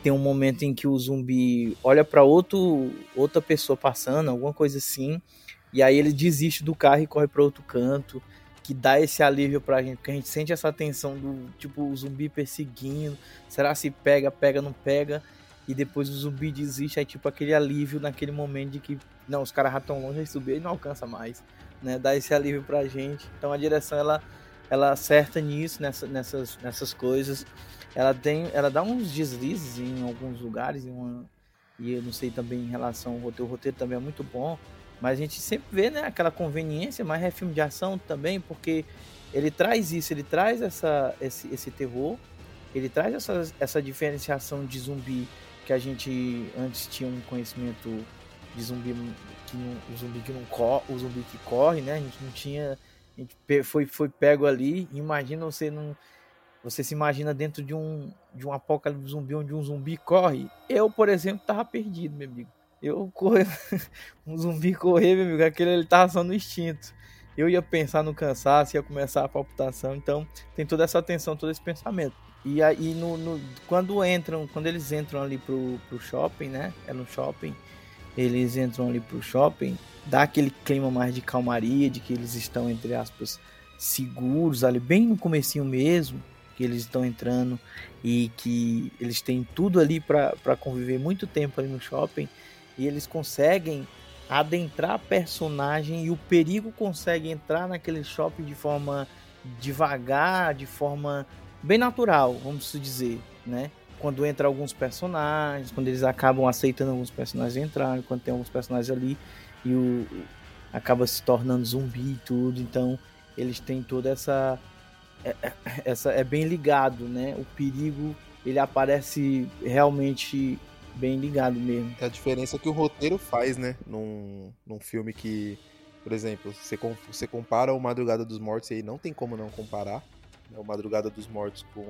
[SPEAKER 4] tem um momento em que o zumbi olha para outro outra pessoa passando, alguma coisa assim, e aí ele desiste do carro e corre para outro canto, que dá esse alívio pra gente, porque a gente sente essa tensão do tipo o zumbi perseguindo, será se pega, pega, não pega. e depois o zumbi desiste, aí tipo aquele alívio naquele momento de que não, os caras já estão longe, aí subir e não alcança mais, né? Dá esse alívio pra gente. Então a direção ela ela acerta nisso, nessa, nessas, nessas coisas. Ela tem, ela dá uns deslizes em alguns lugares, em uma, e eu não sei também em relação ao roteiro, o roteiro também é muito bom, mas a gente sempre vê, né, aquela conveniência, mas é filme de ação também, porque ele traz isso, ele traz essa, esse, esse terror, ele traz essa, essa diferenciação de zumbi que a gente antes tinha um conhecimento de zumbi que não, o zumbi que não corre, o zumbi que corre, né? A gente não tinha, a gente foi foi pego ali. Imagina você não, você se imagina dentro de um de um apocalipse zumbi onde um zumbi corre. Eu, por exemplo, tava perdido, meu amigo. Eu correr [LAUGHS] um zumbi correr, meu amigo, aquele ele tava só no instinto. Eu ia pensar no cansaço, ia começar a palpitação. Então tem toda essa atenção, todo esse pensamento. E aí, no, no, quando entram, quando eles entram ali pro, pro shopping, né? É no shopping. Eles entram ali pro shopping, dá aquele clima mais de calmaria, de que eles estão, entre aspas, seguros ali, bem no comecinho mesmo, que eles estão entrando e que eles têm tudo ali para conviver muito tempo ali no shopping e eles conseguem adentrar a personagem e o perigo consegue entrar naquele shopping de forma devagar, de forma bem natural, vamos dizer, né? Quando entra alguns personagens, quando eles acabam aceitando alguns personagens entrarem, quando tem alguns personagens ali e o acaba se tornando zumbi e tudo, então eles têm toda essa é, é, essa é bem ligado, né? O perigo ele aparece realmente bem ligado mesmo.
[SPEAKER 2] É a diferença que o roteiro faz, né? Num, num filme que, por exemplo, você, você compara o Madrugada dos Mortos e aí não tem como não comparar né, o Madrugada dos Mortos com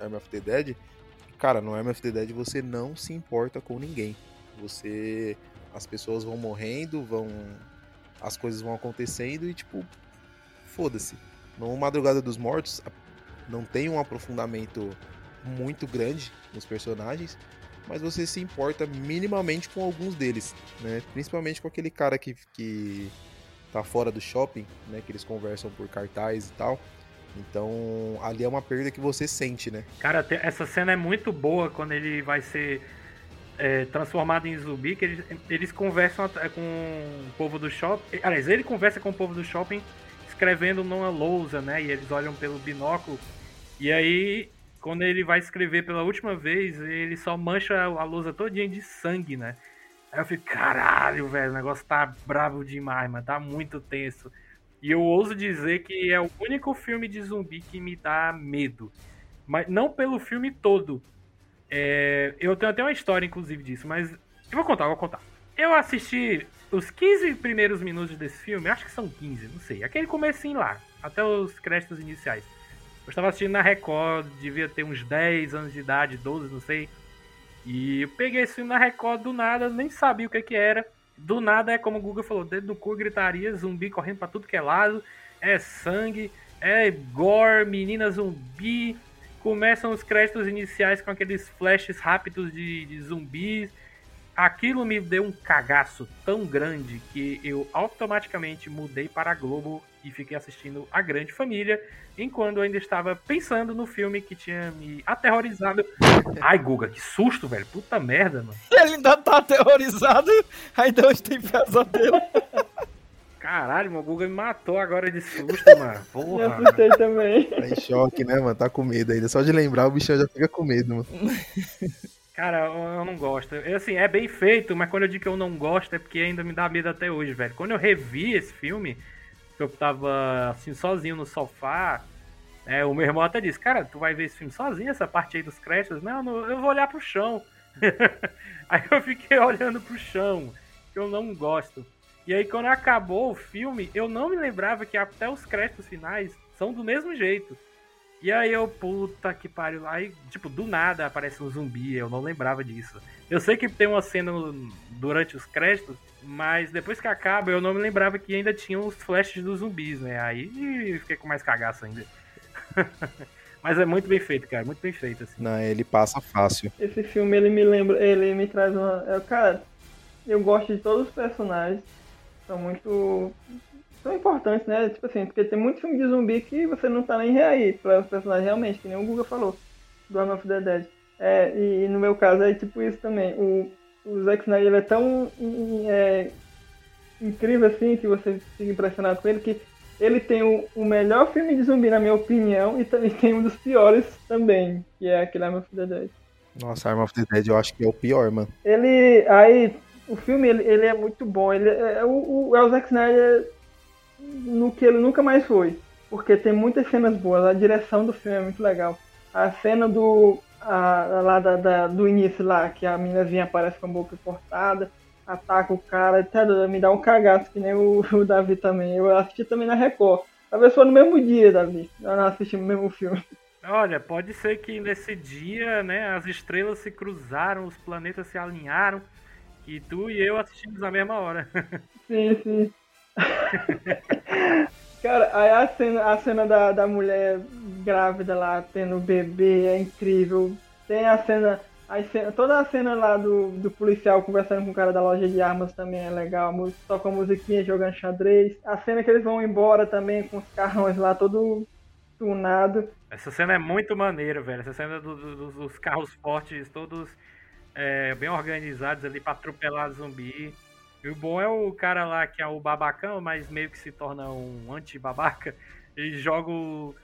[SPEAKER 2] Arm of the Dead, cara, no Arm of the Dead você não se importa com ninguém. Você. As pessoas vão morrendo, vão. As coisas vão acontecendo e, tipo, foda-se. No Madrugada dos Mortos, não tem um aprofundamento muito grande nos personagens, mas você se importa minimamente com alguns deles, né? Principalmente com aquele cara que, que tá fora do shopping, né? Que eles conversam por cartaz e tal. Então, ali é uma perda que você sente, né?
[SPEAKER 1] Cara, essa cena é muito boa quando ele vai ser é, transformado em zumbi, que eles, eles conversam com o povo do shopping. Aliás, ele conversa com o povo do shopping escrevendo numa lousa, né? E eles olham pelo binóculo. E aí, quando ele vai escrever pela última vez, ele só mancha a lousa todinha de sangue, né? Aí eu fico, caralho, velho, o negócio tá bravo demais, mano. Tá muito tenso. E eu ouso dizer que é o único filme de zumbi que me dá medo. Mas não pelo filme todo. É, eu tenho até uma história, inclusive, disso, mas eu vou contar, eu vou contar. Eu assisti os 15 primeiros minutos desse filme, acho que são 15, não sei. Aquele comecinho lá, até os créditos iniciais. Eu estava assistindo na Record, devia ter uns 10 anos de idade, 12, não sei. E eu peguei esse filme na Record do nada, nem sabia o que, que era. Do nada é como o Google falou, dedo no cu, gritaria, zumbi correndo para tudo que é lado, é sangue, é gore, menina zumbi. Começam os créditos iniciais com aqueles flashes rápidos de, de zumbis. Aquilo me deu um cagaço tão grande que eu automaticamente mudei para a Globo e fiquei assistindo A Grande Família, enquanto eu ainda estava pensando no filme que tinha me aterrorizado. Ai, Guga, que susto, velho. Puta merda, mano. [LAUGHS]
[SPEAKER 4] Ele ainda tá aterrorizado, ainda hoje tem pesadelo.
[SPEAKER 1] Caralho, meu Guga me matou agora de susto, mano. Porra.
[SPEAKER 3] Eu assustei também.
[SPEAKER 2] Tá em choque, né, mano? Tá com medo ainda. Só de lembrar, o bichão já fica com medo, mano.
[SPEAKER 1] Cara, eu não gosto. Eu, assim, é bem feito, mas quando eu digo que eu não gosto é porque ainda me dá medo até hoje, velho. Quando eu revi esse filme, eu tava assim, sozinho no sofá. É, o meu irmão até disse, cara, tu vai ver esse filme sozinho, essa parte aí dos créditos? Não, não eu vou olhar pro chão. [LAUGHS] aí eu fiquei olhando pro chão, que eu não gosto. E aí quando acabou o filme, eu não me lembrava que até os créditos finais são do mesmo jeito. E aí eu, puta que pariu. Aí, tipo, do nada aparece um zumbi, eu não lembrava disso. Eu sei que tem uma cena no, durante os créditos mas depois que acaba, eu não me lembrava que ainda tinha os flashes dos zumbis, né? Aí fiquei com mais cagaço ainda. [LAUGHS] Mas é muito bem feito, cara, muito bem feito, assim.
[SPEAKER 2] Não, ele passa fácil.
[SPEAKER 3] Esse filme, ele me lembra, ele me traz uma... É, cara, eu gosto de todos os personagens, são muito... São importantes, né? Tipo assim, porque tem muito filme de zumbi que você não tá nem aí para os personagens realmente, que nem o Google falou, do Arm of the Dead. É, e, e no meu caso é tipo isso também. O, o Zack Snyder é tão é, incrível assim, que você fica impressionado com ele, que ele tem o, o, melhor filme de zumbi, na minha opinião, e também tem um dos piores também, que é aquele Arm of the Dead.
[SPEAKER 2] Nossa, Arm of the Dead eu acho que é o pior, mano.
[SPEAKER 3] Ele. Aí, o filme ele, ele é muito bom. Ele é, é o, o, é o Zack Snyder no que ele nunca mais foi. Porque tem muitas cenas boas, a direção do filme é muito legal. A cena do. A, lá da, da, do início lá, que a meninazinha aparece com a boca cortada, ataca o cara, até me dá um cagaço, que nem o, [LAUGHS] o Davi também. Eu assisti também na Record. Talvez foi no mesmo dia, Davi. Eu não assisti o mesmo filme.
[SPEAKER 1] Olha, pode ser que nesse dia, né, as estrelas se cruzaram, os planetas se alinharam e tu e eu assistimos na mesma hora. [LAUGHS]
[SPEAKER 3] Sim, sim. [LAUGHS] Cara, aí a cena, a cena da, da mulher grávida lá, tendo bebê, é incrível. Tem a cena, a cena, toda a cena lá do, do policial conversando com o cara da loja de armas também é legal. Só com a musiquinha jogando xadrez. A cena que eles vão embora também com os carrões lá todo tunado.
[SPEAKER 1] Essa cena é muito maneira, velho. Essa cena do, do, dos carros fortes, todos é, bem organizados ali pra atropelar zumbi. E o bom é o cara lá que é o babacão, mas meio que se torna um anti-babaca. Ele joga o,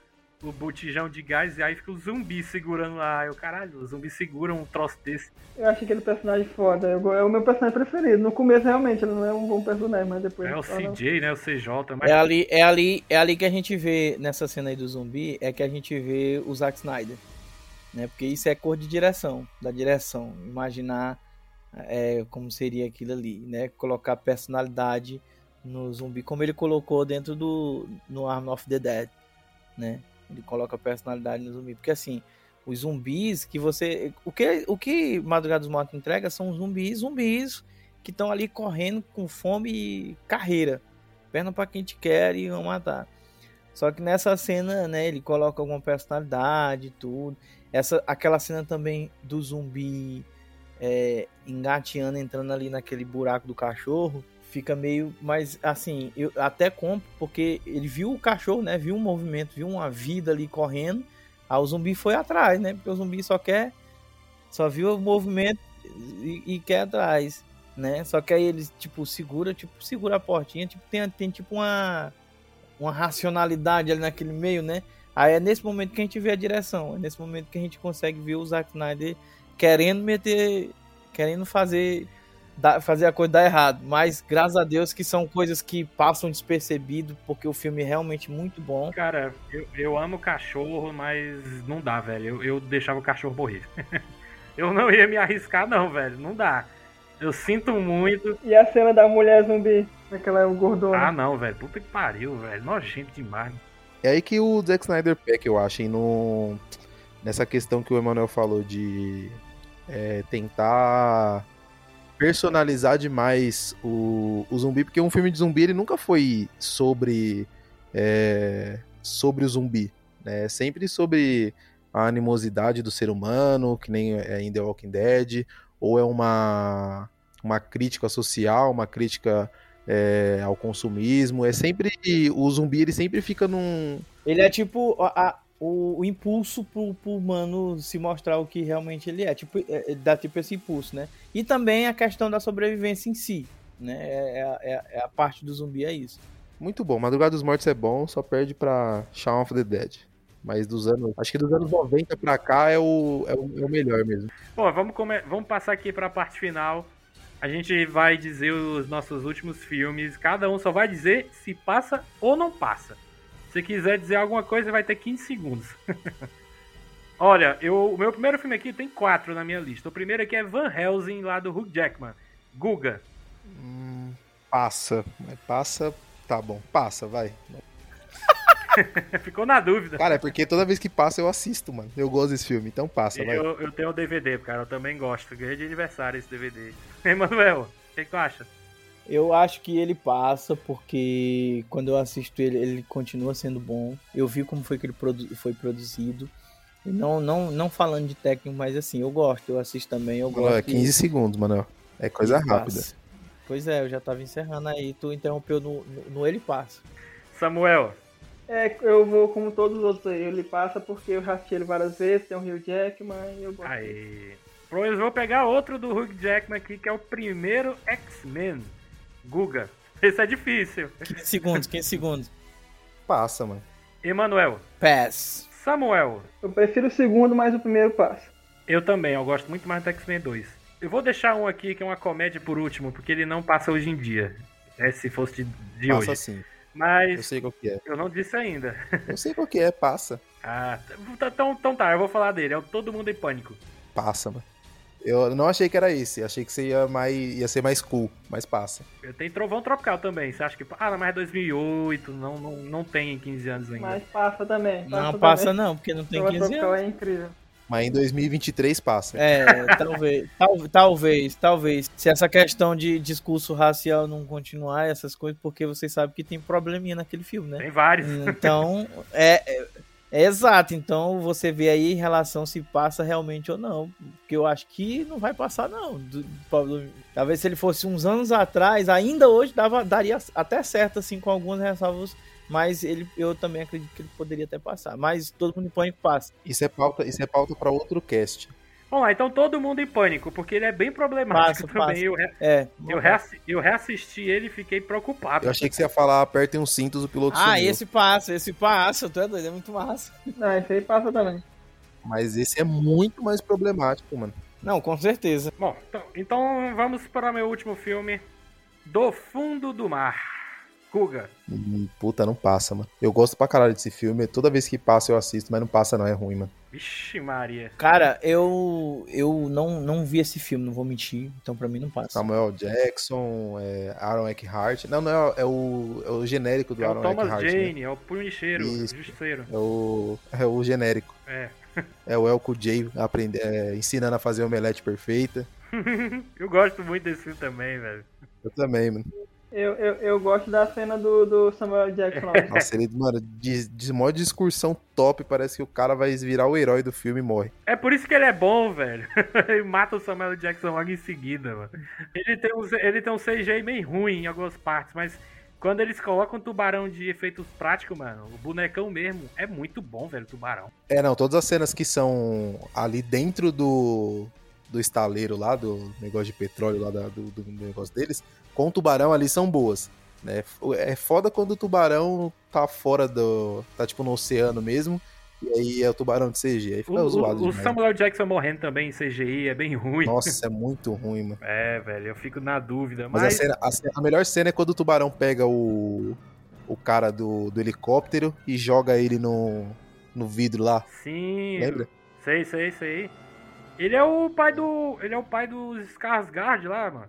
[SPEAKER 1] o botijão de gás e aí fica o zumbi segurando lá. Eu, caralho, o zumbi segura um troço desse.
[SPEAKER 3] Eu acho aquele personagem foda. Eu, é o meu personagem preferido. No começo, realmente, ele não é um bom personagem, mas depois.
[SPEAKER 1] É o CJ, né? O CJ.
[SPEAKER 4] Mas... É, ali, é, ali, é ali que a gente vê, nessa cena aí do zumbi, é que a gente vê o Zack Snyder. Né? Porque isso é cor de direção, da direção. Imaginar é, como seria aquilo ali, né? Colocar personalidade no zumbi, como ele colocou dentro do no Arm of the Dead, né? Ele coloca personalidade no zumbi, porque assim, os zumbis que você, o que o que Madrugada dos Mortos entrega são zumbis, zumbis que estão ali correndo com fome e carreira, perna para quem te quer e vão matar. Só que nessa cena, né, ele coloca alguma personalidade, tudo. Essa, aquela cena também do zumbi é, engateando, entrando ali naquele buraco do cachorro, fica meio. Mas assim, eu até compro, porque ele viu o cachorro, né? Viu um movimento, viu uma vida ali correndo. Aí o zumbi foi atrás, né? Porque o zumbi só quer. Só viu o movimento e, e quer atrás, né? Só que aí ele, tipo, segura, tipo, segura a portinha, tipo, tem, tem tipo uma. Uma racionalidade ali naquele meio, né? Aí é nesse momento que a gente vê a direção, é nesse momento que a gente consegue ver o Zack Snyder querendo meter, querendo fazer fazer a coisa dar errado, mas graças a Deus que são coisas que passam despercebido, porque o filme é realmente muito bom.
[SPEAKER 1] Cara, eu, eu amo cachorro, mas não dá, velho. Eu, eu deixava o cachorro morrer. [LAUGHS] eu não ia me arriscar, não, velho. Não dá. Eu sinto muito.
[SPEAKER 3] E a cena da mulher zumbi, aquela é o gordona.
[SPEAKER 1] Ah, não, velho. Puta que pariu, velho. Nojento demais.
[SPEAKER 2] É aí que o Zack Snyder peca, eu acho, no... nessa questão que o Emanuel falou de é, tentar personalizar demais o, o zumbi, porque um filme de zumbi ele nunca foi sobre é, sobre o zumbi, né? É sempre sobre a animosidade do ser humano, que nem é em The Walking Dead, ou é uma uma crítica social, uma crítica é, ao consumismo. É sempre o zumbi ele sempre fica num
[SPEAKER 4] ele é tipo a, o, o, impulso pro, pro humano se mostrar o que realmente ele é. Tipo, é, é, dá tipo esse impulso, né? E também a questão da sobrevivência em si. Né? É, é, é, é a parte do zumbi, é isso.
[SPEAKER 2] Muito bom. Madrugada dos Mortos é bom, só perde pra Shaun of the Dead. Mas dos anos. Acho que dos anos 90 pra cá é o, é o, é o melhor mesmo.
[SPEAKER 1] Bom, vamos, come... vamos passar aqui pra parte final. A gente vai dizer os nossos últimos filmes. Cada um só vai dizer se passa ou não passa. Se quiser dizer alguma coisa, vai ter 15 segundos. [LAUGHS] Olha, eu, o meu primeiro filme aqui tem quatro na minha lista. O primeiro aqui é Van Helsing, lá do Hugh Jackman. Guga.
[SPEAKER 2] Hum, passa. Passa, tá bom. Passa, vai. [LAUGHS]
[SPEAKER 1] Ficou na dúvida.
[SPEAKER 2] Cara, é porque toda vez que passa eu assisto, mano. Eu gosto desse filme, então passa,
[SPEAKER 1] eu,
[SPEAKER 2] vai.
[SPEAKER 1] Eu tenho o DVD, cara. Eu também gosto. Ganhei de aniversário esse DVD. [LAUGHS] Emanuel, o que, que tu acha?
[SPEAKER 4] Eu acho que ele passa porque quando eu assisto ele, ele continua sendo bom. Eu vi como foi que ele produ foi produzido. E não, não, não falando de técnico, mas assim, eu gosto, eu assisto também. Eu gosto
[SPEAKER 2] é 15 segundos, mano. É coisa rápida. Passa.
[SPEAKER 4] Pois é, eu já tava encerrando aí, tu interrompeu no, no, no ele passa.
[SPEAKER 1] Samuel.
[SPEAKER 3] É, eu vou como todos os outros aí. Ele passa porque eu já assisti ele várias vezes, tem o Rio Jackman e eu gosto.
[SPEAKER 1] Aí. Pois eu vou pegar outro do Hugh Jackman aqui, que é o primeiro X-Men. Guga. [LAUGHS] Esse é difícil.
[SPEAKER 4] 15 segundos, 15 segundos.
[SPEAKER 2] Passa, mano.
[SPEAKER 1] Emanuel.
[SPEAKER 4] Pass.
[SPEAKER 1] Samuel.
[SPEAKER 3] Eu prefiro o segundo, mas o primeiro passa.
[SPEAKER 1] Eu também, eu gosto muito mais do X-Men 2. Eu vou deixar um aqui que é uma comédia por último, porque ele não passa hoje em dia. É se fosse de, de
[SPEAKER 2] Passa
[SPEAKER 1] hoje.
[SPEAKER 2] sim.
[SPEAKER 1] Mas
[SPEAKER 2] Eu sei qual que é.
[SPEAKER 1] eu não disse ainda. [LAUGHS]
[SPEAKER 2] Eu sei qual que é, passa.
[SPEAKER 1] Ah, tá- então, então tá, eu vou falar dele. É o Todo Mundo em Pânico.
[SPEAKER 2] Passa, mano. Eu não achei que era esse, achei que você ia, mais, ia ser mais cool, mas passa.
[SPEAKER 1] Eu tenho Trovão Tropical também. Você acha que. Ah, não, mas é 2008. Não, não, não tem 15 anos ainda.
[SPEAKER 3] Mas passa também.
[SPEAKER 4] Não
[SPEAKER 3] também.
[SPEAKER 4] passa não, porque não tem
[SPEAKER 3] Prova
[SPEAKER 4] 15
[SPEAKER 3] Tropical
[SPEAKER 4] anos.
[SPEAKER 3] é incrível.
[SPEAKER 2] Mas em 2023 passa.
[SPEAKER 4] É, talvez, tal- talvez, talvez. Se essa questão de discurso racial não continuar, essas coisas, porque vocês sabem que tem probleminha naquele filme, né?
[SPEAKER 1] Tem vários.
[SPEAKER 4] Então, é, é, é exato. Então, você vê aí em relação se passa realmente ou não. Porque eu acho que não vai passar, não. Do- do Talvez se ele fosse uns anos atrás, ainda hoje dava, daria até certo, assim, com algumas ressalvas. Mas ele, eu também acredito que ele poderia até passar. Mas todo mundo põe que passa.
[SPEAKER 2] Isso é pauta, isso é pauta para outro cast.
[SPEAKER 1] Vamos lá, então Todo Mundo em Pânico, porque ele é bem problemático
[SPEAKER 4] Passa,
[SPEAKER 1] também.
[SPEAKER 4] passa.
[SPEAKER 1] Eu, re-
[SPEAKER 4] É.
[SPEAKER 1] eu, reassi- eu reassisti ele e fiquei preocupado.
[SPEAKER 2] Eu achei que você ia falar, apertem os cintos, o piloto
[SPEAKER 4] Ah,
[SPEAKER 2] sumiu.
[SPEAKER 4] esse passa, esse passa. Tu é doido, é muito massa.
[SPEAKER 3] Não, esse aí passa também.
[SPEAKER 2] Mas esse é muito mais problemático, mano.
[SPEAKER 4] Não, com certeza.
[SPEAKER 1] Bom, então, então vamos para meu último filme. Do Fundo do Mar. Kuga.
[SPEAKER 2] Hum, Puta, não passa, mano. Eu gosto pra caralho desse filme. Toda vez que passa eu assisto, mas não passa não, é ruim, mano.
[SPEAKER 1] Vixe Maria.
[SPEAKER 4] Cara, eu eu não, não vi esse filme, não vou mentir. Então pra mim não passa.
[SPEAKER 2] Samuel Jackson, é, Aaron Eckhart. Não, não, é, é o, é o genérico do
[SPEAKER 1] É o
[SPEAKER 2] Aaron
[SPEAKER 1] Thomas
[SPEAKER 2] Eckhart. né?
[SPEAKER 1] Jane, é o Punhecheiro,
[SPEAKER 2] Isso.
[SPEAKER 1] Justiceiro.
[SPEAKER 2] É o, é o genérico.
[SPEAKER 1] É. [LAUGHS]
[SPEAKER 2] É o Elco J aprende, é, ensinando a fazer omelete perfeita. [LAUGHS]
[SPEAKER 1] eu gosto muito desse filme também, velho.
[SPEAKER 2] Eu também, mano.
[SPEAKER 3] Eu, eu, eu gosto da cena do, do Samuel Jackson. lá.
[SPEAKER 2] Nossa, ele, mano, de, de modo de excursão top, parece que o cara vai virar o herói do filme e morre.
[SPEAKER 1] É por isso que ele é bom, velho. [LAUGHS] ele mata o Samuel Jackson logo em seguida, mano. Ele tem um, ele tem um CGI meio ruim em algumas partes, mas quando eles colocam o tubarão de efeitos práticos, mano, o bonecão mesmo é muito bom, velho, o tubarão.
[SPEAKER 2] É, não, todas as cenas que são ali dentro do, do estaleiro lá, do negócio de petróleo lá da- do, do negócio deles, com o tubarão ali são boas. Né? É foda quando o tubarão tá fora do. tá tipo no oceano mesmo, e aí é o tubarão de CG. Aí
[SPEAKER 1] O,
[SPEAKER 2] fica zoado
[SPEAKER 1] o- o. Samuel Jackson morrendo também em CGI é bem ruim.
[SPEAKER 2] Nossa, é [LAUGHS] muito ruim, mano.
[SPEAKER 1] É, velho, eu fico na dúvida.
[SPEAKER 2] Mas,
[SPEAKER 1] Mas,
[SPEAKER 2] a, cena- a ce- a melhor cena é quando o tubarão pega o, o cara do, do helicóptero e joga ele no, no vidro lá.
[SPEAKER 1] sim.
[SPEAKER 2] Lembra?
[SPEAKER 1] Sei, sei, sei. Ele é o pai do. Ele é o pai do Skarsgård lá, mano.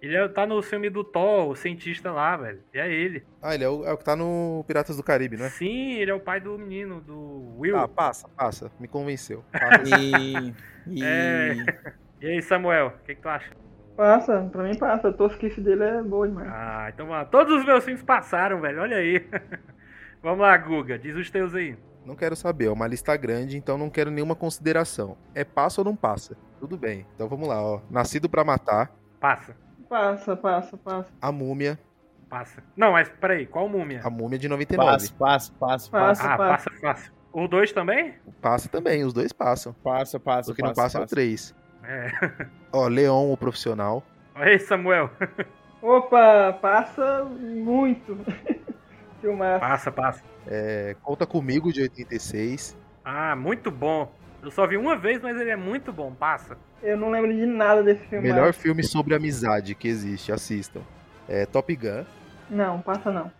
[SPEAKER 1] Ele é- tá no filme do Thor, o cientista lá, velho. E é ele.
[SPEAKER 2] Ah, ele é o, é o que tá no Piratas do Caribe, não é?
[SPEAKER 1] Sim, ele é o pai do menino, do Will.
[SPEAKER 2] Ah, passa, passa. Me convenceu. Passa.
[SPEAKER 4] E. e...
[SPEAKER 1] É. E aí, Samuel, o que, que tu acha?
[SPEAKER 3] Passa, pra mim passa. A tosquice dele é boa demais.
[SPEAKER 1] Ah, então vamos lá. Todos os meus filmes passaram, velho. Olha aí. [LAUGHS] vamos lá, Guga. Diz os teus aí.
[SPEAKER 2] Não quero saber, é uma lista grande, então não quero nenhuma consideração. É passa ou não passa? Tudo bem. Então vamos lá, ó. Nascido pra matar,
[SPEAKER 1] Passa.
[SPEAKER 3] Passa, passa, passa.
[SPEAKER 2] a múmia,
[SPEAKER 1] Passa. Não, mas peraí, qual múmia?
[SPEAKER 2] a múmia de 99.
[SPEAKER 4] Passa, passa, passa,
[SPEAKER 3] Passa.
[SPEAKER 4] passa.
[SPEAKER 1] Ah, passa fácil. O dois também?
[SPEAKER 2] Passa também, os dois passam.
[SPEAKER 4] Passa, passa,
[SPEAKER 2] O que não passa é o três.
[SPEAKER 1] É. [LAUGHS]
[SPEAKER 2] Ó, Leon, o profissional.
[SPEAKER 1] Aí, Samuel.
[SPEAKER 3] Opa, passa muito. [LAUGHS] Filmar.
[SPEAKER 1] Passa, passa.
[SPEAKER 2] É, Conta Comigo, de 86.
[SPEAKER 1] Ah, muito bom. Eu só vi uma vez, mas ele é muito bom. Passa.
[SPEAKER 3] Eu não lembro de nada desse filme.
[SPEAKER 2] Melhor filme sobre amizade que existe, assistam. É Top Gun.
[SPEAKER 3] Não, passa não.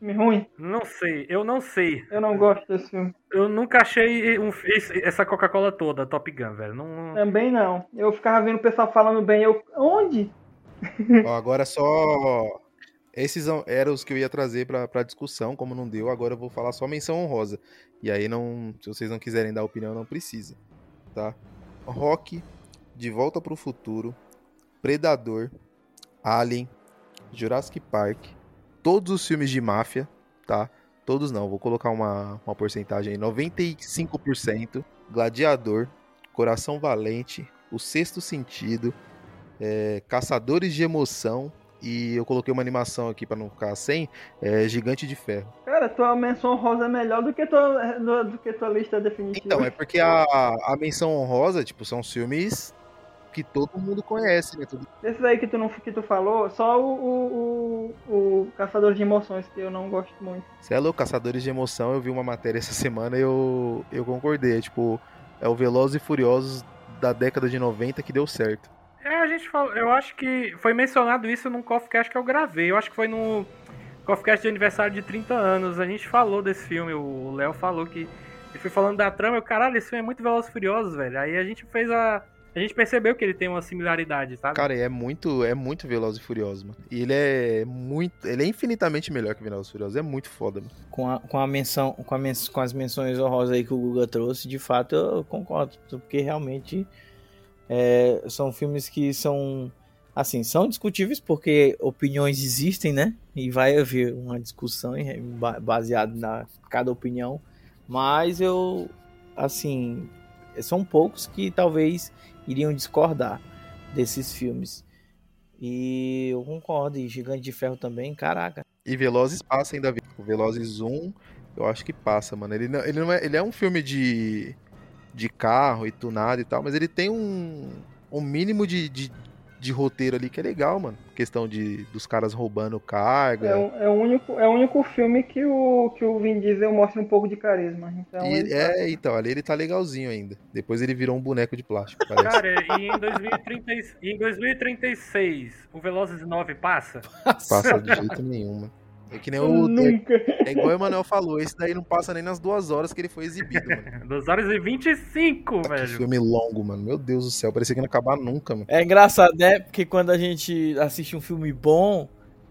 [SPEAKER 3] Filme ruim.
[SPEAKER 1] Não sei, eu não sei.
[SPEAKER 3] Eu não gosto desse filme.
[SPEAKER 1] Eu nunca achei um- esse- essa Coca-Cola toda, Top Gun, velho. Não,
[SPEAKER 3] Também não. Eu ficava vendo o pessoal falando bem. Eu. Onde?
[SPEAKER 2] Ó, agora só. Esses eram os que eu ia trazer pra discussão, como não deu, agora eu vou falar só menção honrosa. E aí não. Se vocês não quiserem dar opinião, não precisa. Tá? Rock, De Volta pro Futuro, Predador, Alien, Jurassic Park, todos os filmes de máfia, tá? Todos não, vou colocar uma, uma porcentagem aí. 95%, Gladiador, Coração Valente, O Sexto Sentido, é, Caçadores de Emoção, E eu coloquei uma animação aqui pra não ficar sem, é Gigante de Ferro.
[SPEAKER 3] Cara, tua menção rosa é melhor do que tua, do, do que tua lista definitiva.
[SPEAKER 2] Então, é porque a, a menção honrosa, tipo, são filmes que todo mundo conhece, né? Todo-
[SPEAKER 3] Esses aí que tu, não, que tu falou, só o, o, o, o Caçador de Emoções, que eu não gosto muito.
[SPEAKER 2] Você é louco, Caçadores de Emoção, eu vi uma matéria essa semana e eu, eu concordei. É, tipo, é o Velozes e Furiosos da década de 90 que deu certo.
[SPEAKER 1] É, a gente falou, eu acho que foi mencionado isso num CoffeeCast que eu gravei. Eu acho que foi no CoffeeCast de aniversário de 30 anos. A gente falou desse filme, o Léo falou que. Ele foi falando da trama, eu, caralho, esse filme é muito Velozes e Furiosos, velho. Aí a gente fez a. A gente percebeu que ele tem uma similaridade, sabe?
[SPEAKER 2] Cara, é muito, é muito Velozes e Furiosos, mano. E ele é muito, ele é infinitamente melhor que Velozes e Furiosos. É muito foda, mano.
[SPEAKER 4] Com a, com a menção, com, a men- com as menções honrosas aí que o Guga trouxe, de fato eu concordo, porque realmente é, são filmes que são assim, são discutíveis porque opiniões existem, né? E vai haver uma discussão baseada na cada opinião, mas eu assim, são poucos que talvez iriam discordar desses filmes. E eu concordo, e Gigante de Ferro também, caraca.
[SPEAKER 2] E Velozes passa ainda. O Velozes 1, eu acho que passa, mano. Ele não, ele não é, ele é um filme de de carro e tunado e tal, mas ele tem um, um mínimo de, de, de roteiro ali que é legal, mano. Questão de dos caras roubando carga.
[SPEAKER 3] É, o- é, o único, é o único filme que o, que o Vin Diesel mostra um pouco de carisma. Então,
[SPEAKER 2] E-
[SPEAKER 3] ele-
[SPEAKER 2] é, então, ali ele tá legalzinho ainda. Depois ele virou um boneco de plástico, parece.
[SPEAKER 1] Cara, e em, 2030, e em 2036, o Velozes 9 passa?
[SPEAKER 2] Passa de jeito nenhum, mano. É que nem o.
[SPEAKER 3] Nunca.
[SPEAKER 2] É, é igual o Emanuel falou, esse daí não passa nem nas duas horas que ele foi exibido, mano. [LAUGHS]
[SPEAKER 1] 2 horas e 25,
[SPEAKER 2] Que
[SPEAKER 1] velho.
[SPEAKER 2] filme longo, mano. Meu Deus do céu, parecia que não ia acabar nunca, mano.
[SPEAKER 4] É engraçado, né? Porque quando a gente assiste um filme bom,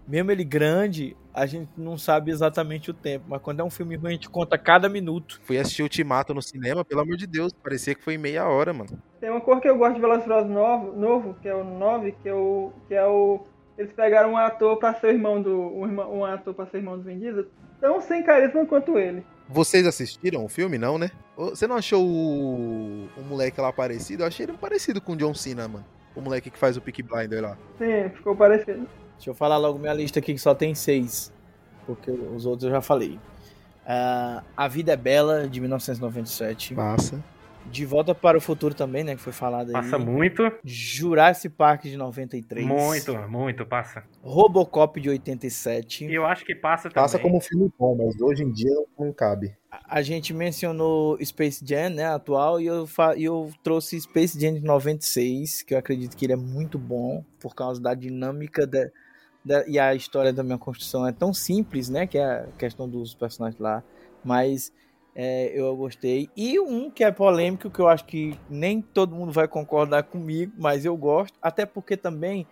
[SPEAKER 4] mesmo ele grande, a gente não sabe exatamente o tempo. Mas quando é um filme ruim, a gente conta cada minuto.
[SPEAKER 2] Fui assistir Ultimato no cinema, pelo amor de Deus, parecia que foi meia hora, mano.
[SPEAKER 3] Tem uma cor que eu gosto de Furiosos novo, novo, que é o 9, que é o. Que é o eles pegaram um ator pra ser irmão do. Um, irmão- um ator pra ser irmão do Vin Diesel, tão sem carisma quanto ele.
[SPEAKER 2] Vocês assistiram o filme, não, né? Você não achou o, o moleque lá parecido? Eu achei ele parecido com o John Cena, mano. O moleque que faz o Peak Blinder lá.
[SPEAKER 3] Sim, ficou parecido.
[SPEAKER 4] Deixa eu falar logo minha lista aqui, que só tem seis. Porque os outros eu já falei. Ah, a Vida é Bela, de 1997.
[SPEAKER 2] Massa.
[SPEAKER 4] De Volta para o Futuro também, né? Que foi falado aí.
[SPEAKER 1] Passa muito.
[SPEAKER 4] Jurassic Park, de 93.
[SPEAKER 1] Muito, muito, passa.
[SPEAKER 4] Robocop, de 87.
[SPEAKER 1] E eu acho que passa também.
[SPEAKER 2] Passa como filme bom, mas hoje em dia não, cabe.
[SPEAKER 4] A gente mencionou Space Jam, né, atual, e eu, fa- e eu trouxe Space Jam de 96, que eu acredito que ele é muito bom, por causa da dinâmica da, da- e a história da minha construção é tão simples, né, que é a questão dos personagens lá, mas é, eu gostei. E um que é polêmico, que eu acho que nem todo mundo vai concordar comigo, mas eu gosto, até porque também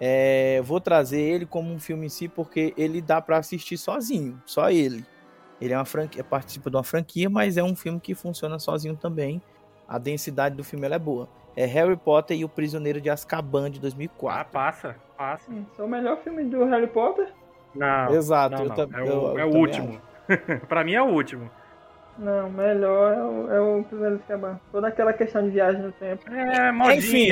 [SPEAKER 4] é, vou trazer ele como um filme em si, porque ele dá pra assistir sozinho, só ele. Ele é uma franquia, participa de uma franquia, mas é um filme que funciona sozinho também. A densidade do filme ela é boa. É Harry Potter e o Prisioneiro de Azkaban de
[SPEAKER 1] Ah,
[SPEAKER 4] 2004.
[SPEAKER 1] passa, passa.
[SPEAKER 3] Hum, é o melhor filme do Harry Potter?
[SPEAKER 1] Não,
[SPEAKER 4] Exato,
[SPEAKER 1] não,
[SPEAKER 4] eu
[SPEAKER 1] não.
[SPEAKER 4] tam-
[SPEAKER 1] é o,
[SPEAKER 4] eu- eu
[SPEAKER 1] é o último. [LAUGHS] pra mim é o último.
[SPEAKER 3] Não, melhor é o, é o Primeiro de Azkaban. Toda aquela questão de viagem no tempo.
[SPEAKER 1] É,
[SPEAKER 4] enfim,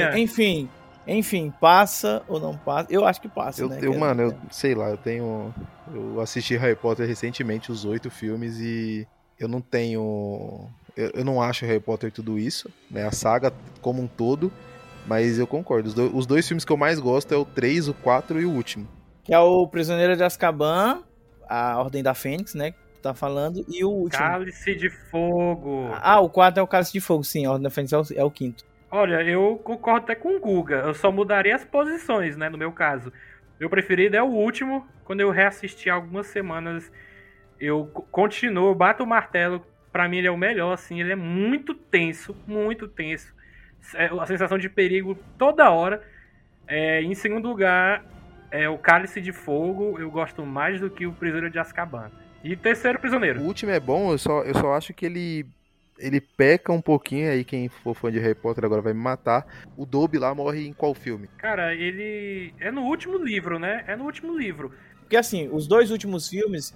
[SPEAKER 1] modinha.
[SPEAKER 4] enfim, enfim, passa ou não passa? Eu acho que passa,
[SPEAKER 2] Eu,
[SPEAKER 4] né?
[SPEAKER 2] eu
[SPEAKER 4] é-
[SPEAKER 2] mano, eu sei lá, eu tenho. Eu assisti Harry Potter recentemente, os oito filmes, e eu não tenho. Eu, eu não acho Harry Potter tudo isso, né? A saga como um todo. Mas eu concordo. Os, do- os dois filmes que eu mais gosto é o 3, o 4 e o último.
[SPEAKER 4] Que é o Prisioneiro de Azkaban, a Ordem da Fênix, né? Tá falando, e o último.
[SPEAKER 1] Cálice de fogo.
[SPEAKER 4] Ah, o 4 é o Cálice de Fogo, sim, a Ordem da Fênix é o, é o quinto.
[SPEAKER 1] Olha, eu concordo até com o Guga. Eu só mudaria as posições, né? No meu caso. Meu preferido é o último. Quando eu reassisti algumas semanas, eu co- continuo, eu bato o martelo. Pra mim ele é o melhor, assim. Ele é muito tenso, muito tenso. É, a sensação de perigo toda hora. É, em segundo lugar, é o Cálice de Fogo. Eu gosto mais do que o Prisioneiro de Azkaban. E terceiro, Prisioneiro.
[SPEAKER 2] O último é bom, eu só, eu só acho que ele. Ele peca um pouquinho aí, quem for fã de Harry Potter agora vai me matar. O Dobby lá morre em qual filme?
[SPEAKER 1] Cara, ele é no último livro, né? É no último livro.
[SPEAKER 4] Porque assim, os dois últimos filmes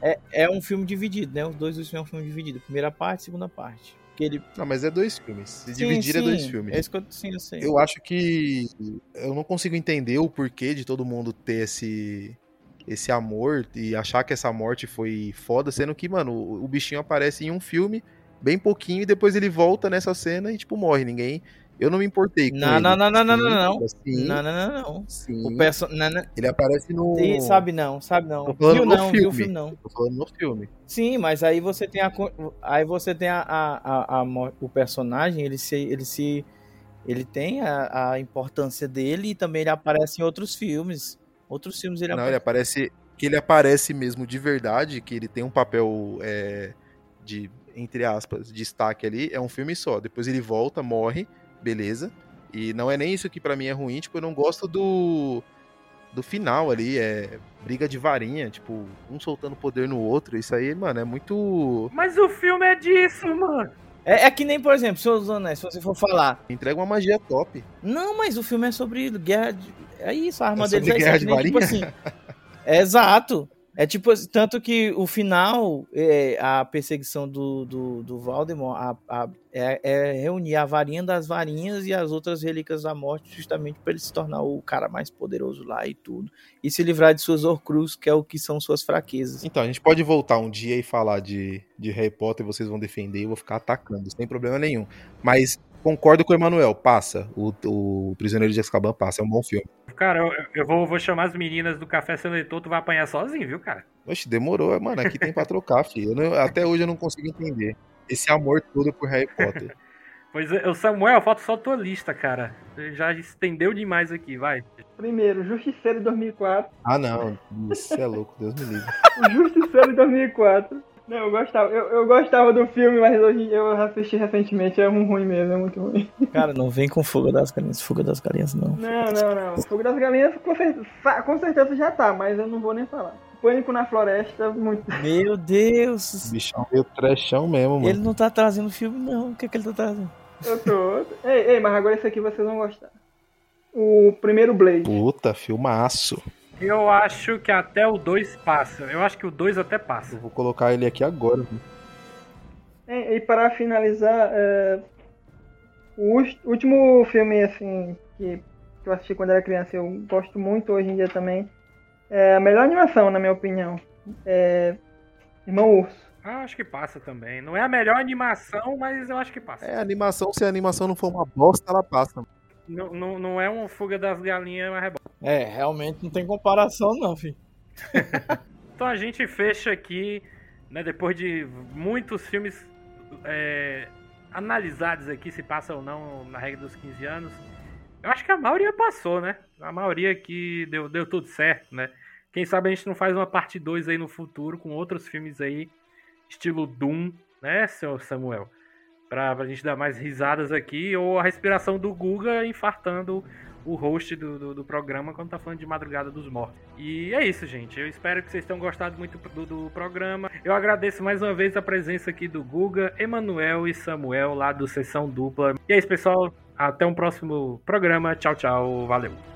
[SPEAKER 4] é, é um filme dividido, né? Os dois últimos é um filme dividido. Primeira parte, segunda parte. porque ele.
[SPEAKER 2] Não, mas é dois filmes. Se
[SPEAKER 4] Sim,
[SPEAKER 2] dividir é
[SPEAKER 4] sim,
[SPEAKER 2] dois filmes.
[SPEAKER 4] É isso que eu, sim, eu sei.
[SPEAKER 2] Eu acho que eu não consigo entender o porquê de todo mundo ter esse esse amor e achar que essa morte foi foda, sendo que, mano, o, o bichinho aparece em um filme bem pouquinho e depois ele volta nessa cena e tipo morre, ninguém eu não me importei com
[SPEAKER 4] Não,
[SPEAKER 2] ele.
[SPEAKER 4] não, não, não, não,
[SPEAKER 2] Sim,
[SPEAKER 4] não, não.
[SPEAKER 2] assim,
[SPEAKER 4] Não, não, não, não.
[SPEAKER 2] sim.
[SPEAKER 4] O perso... não, não.
[SPEAKER 2] Ele aparece no
[SPEAKER 4] Ih, Sabe não, sabe não.
[SPEAKER 2] Tô falando
[SPEAKER 4] Viu
[SPEAKER 2] no
[SPEAKER 4] não,
[SPEAKER 2] filme.
[SPEAKER 4] viu o filme não.
[SPEAKER 2] Tô falando no filme.
[SPEAKER 4] Sim, mas aí você tem a aí você tem a, a, a, a o personagem, ele se ele se ele tem a, a importância dele e também ele aparece em outros filmes. Outros filmes ele
[SPEAKER 2] Não,
[SPEAKER 4] aparece.
[SPEAKER 2] ele aparece. Que ele aparece mesmo de verdade, que ele tem um papel é, de, entre aspas, destaque ali, é um filme só. Depois ele volta, morre, beleza. E não é nem isso que pra mim é ruim, tipo, eu não gosto do. Do final ali, é briga de varinha, tipo, um soltando poder no outro. Isso aí, mano, é muito.
[SPEAKER 1] Mas o filme é disso, mano.
[SPEAKER 4] É, é que nem, por exemplo, Senhor dos Anéis, se você for falar.
[SPEAKER 2] Entrega uma magia top.
[SPEAKER 4] Não, mas o filme é sobre guerra de... É isso, a arma
[SPEAKER 2] É
[SPEAKER 4] deles é isso,
[SPEAKER 2] guerra
[SPEAKER 4] é que
[SPEAKER 2] de
[SPEAKER 4] nem, tipo assim. É [LAUGHS] exato. É tipo, assim, tanto que o final, é, a perseguição do, do, do a, a- é, é reunir a varinha das varinhas e as outras relíquias da morte, justamente para ele se tornar o cara mais poderoso lá e tudo. E se livrar de suas Horcrux, que é o que são suas fraquezas.
[SPEAKER 2] Então, a gente pode voltar um dia e falar de, de Harry Potter, vocês vão defender e eu vou ficar atacando, sem problema nenhum. Mas concordo com o Emanuel, passa. O, o Prisioneiro de Azkaban passa, é um bom filme.
[SPEAKER 1] Cara, eu, eu vou, vou chamar as meninas do Café Seletor, tu vai apanhar sozinho, viu, cara?
[SPEAKER 2] Oxe, demorou, mano. Aqui tem pra trocar, [LAUGHS] filho. Eu não- até hoje eu não consigo entender esse amor todo por Harry Potter. [LAUGHS]
[SPEAKER 1] Pois é, o Samuel, falta só a tua lista, cara. Você já estendeu demais aqui, vai.
[SPEAKER 3] Primeiro, Justiceiro 2004.
[SPEAKER 2] Ah, não. Isso é louco, Deus me livre. [LAUGHS]
[SPEAKER 3] Justiceiro 2004. Não, eu gostava, eu, eu gostava do filme, mas hoje eu assisti recentemente, é um ruim mesmo, é muito ruim. [LAUGHS]
[SPEAKER 4] Cara, não vem com Fuga das Galinhas, Fuga das Galinhas não.
[SPEAKER 3] Não, não, não. Fogo das Galinhas com certeza, com certeza já tá, mas eu não vou nem falar. Pânico na Floresta, muito. [LAUGHS]
[SPEAKER 4] Meu Deus!
[SPEAKER 2] Bichão meio trechão mesmo, mano.
[SPEAKER 4] Ele não tá trazendo filme, não. O que, é que ele tá trazendo?
[SPEAKER 3] Eu tô. ei, ei, mas agora esse aqui vocês vão gostar. O primeiro Blade.
[SPEAKER 2] Puta, filmaço.
[SPEAKER 1] Eu acho que até o 2 passa. Eu acho que o 2 até passa.
[SPEAKER 2] Eu vou colocar ele aqui agora.
[SPEAKER 3] E, e para finalizar, é, o último filme assim que, que eu assisti quando era criança, eu gosto muito hoje em dia também. É a melhor animação, na minha opinião. É Irmão Urso.
[SPEAKER 1] Ah, acho que passa também. Não é a melhor animação, mas eu acho que passa.
[SPEAKER 2] É, animação, se a animação não for uma bosta, ela passa.
[SPEAKER 1] Não, não, não é um fuga das galinhas, mas é bom.
[SPEAKER 4] É, realmente não tem comparação, não, filho. [LAUGHS]
[SPEAKER 1] Então a gente fecha aqui, né, depois de muitos filmes é, analisados aqui, se passa ou não na regra dos 15 anos. Eu acho que a maioria passou, né? A maioria aqui deu, deu tudo certo, né? Quem sabe a gente não faz uma parte 2 aí no futuro com outros filmes aí, estilo Doom, né, seu Samuel? Pra, pra gente dar mais risadas aqui, ou a respiração do Guga infartando o host do, do, do programa quando tá falando de Madrugada dos Mortos. E é isso, gente. Eu espero que vocês tenham gostado muito do, do programa. Eu agradeço mais uma vez a presença aqui do Guga, Emanuel e Samuel, lá do Sessão Dupla. E é isso, pessoal. Até um próximo programa. Tchau, tchau. Valeu.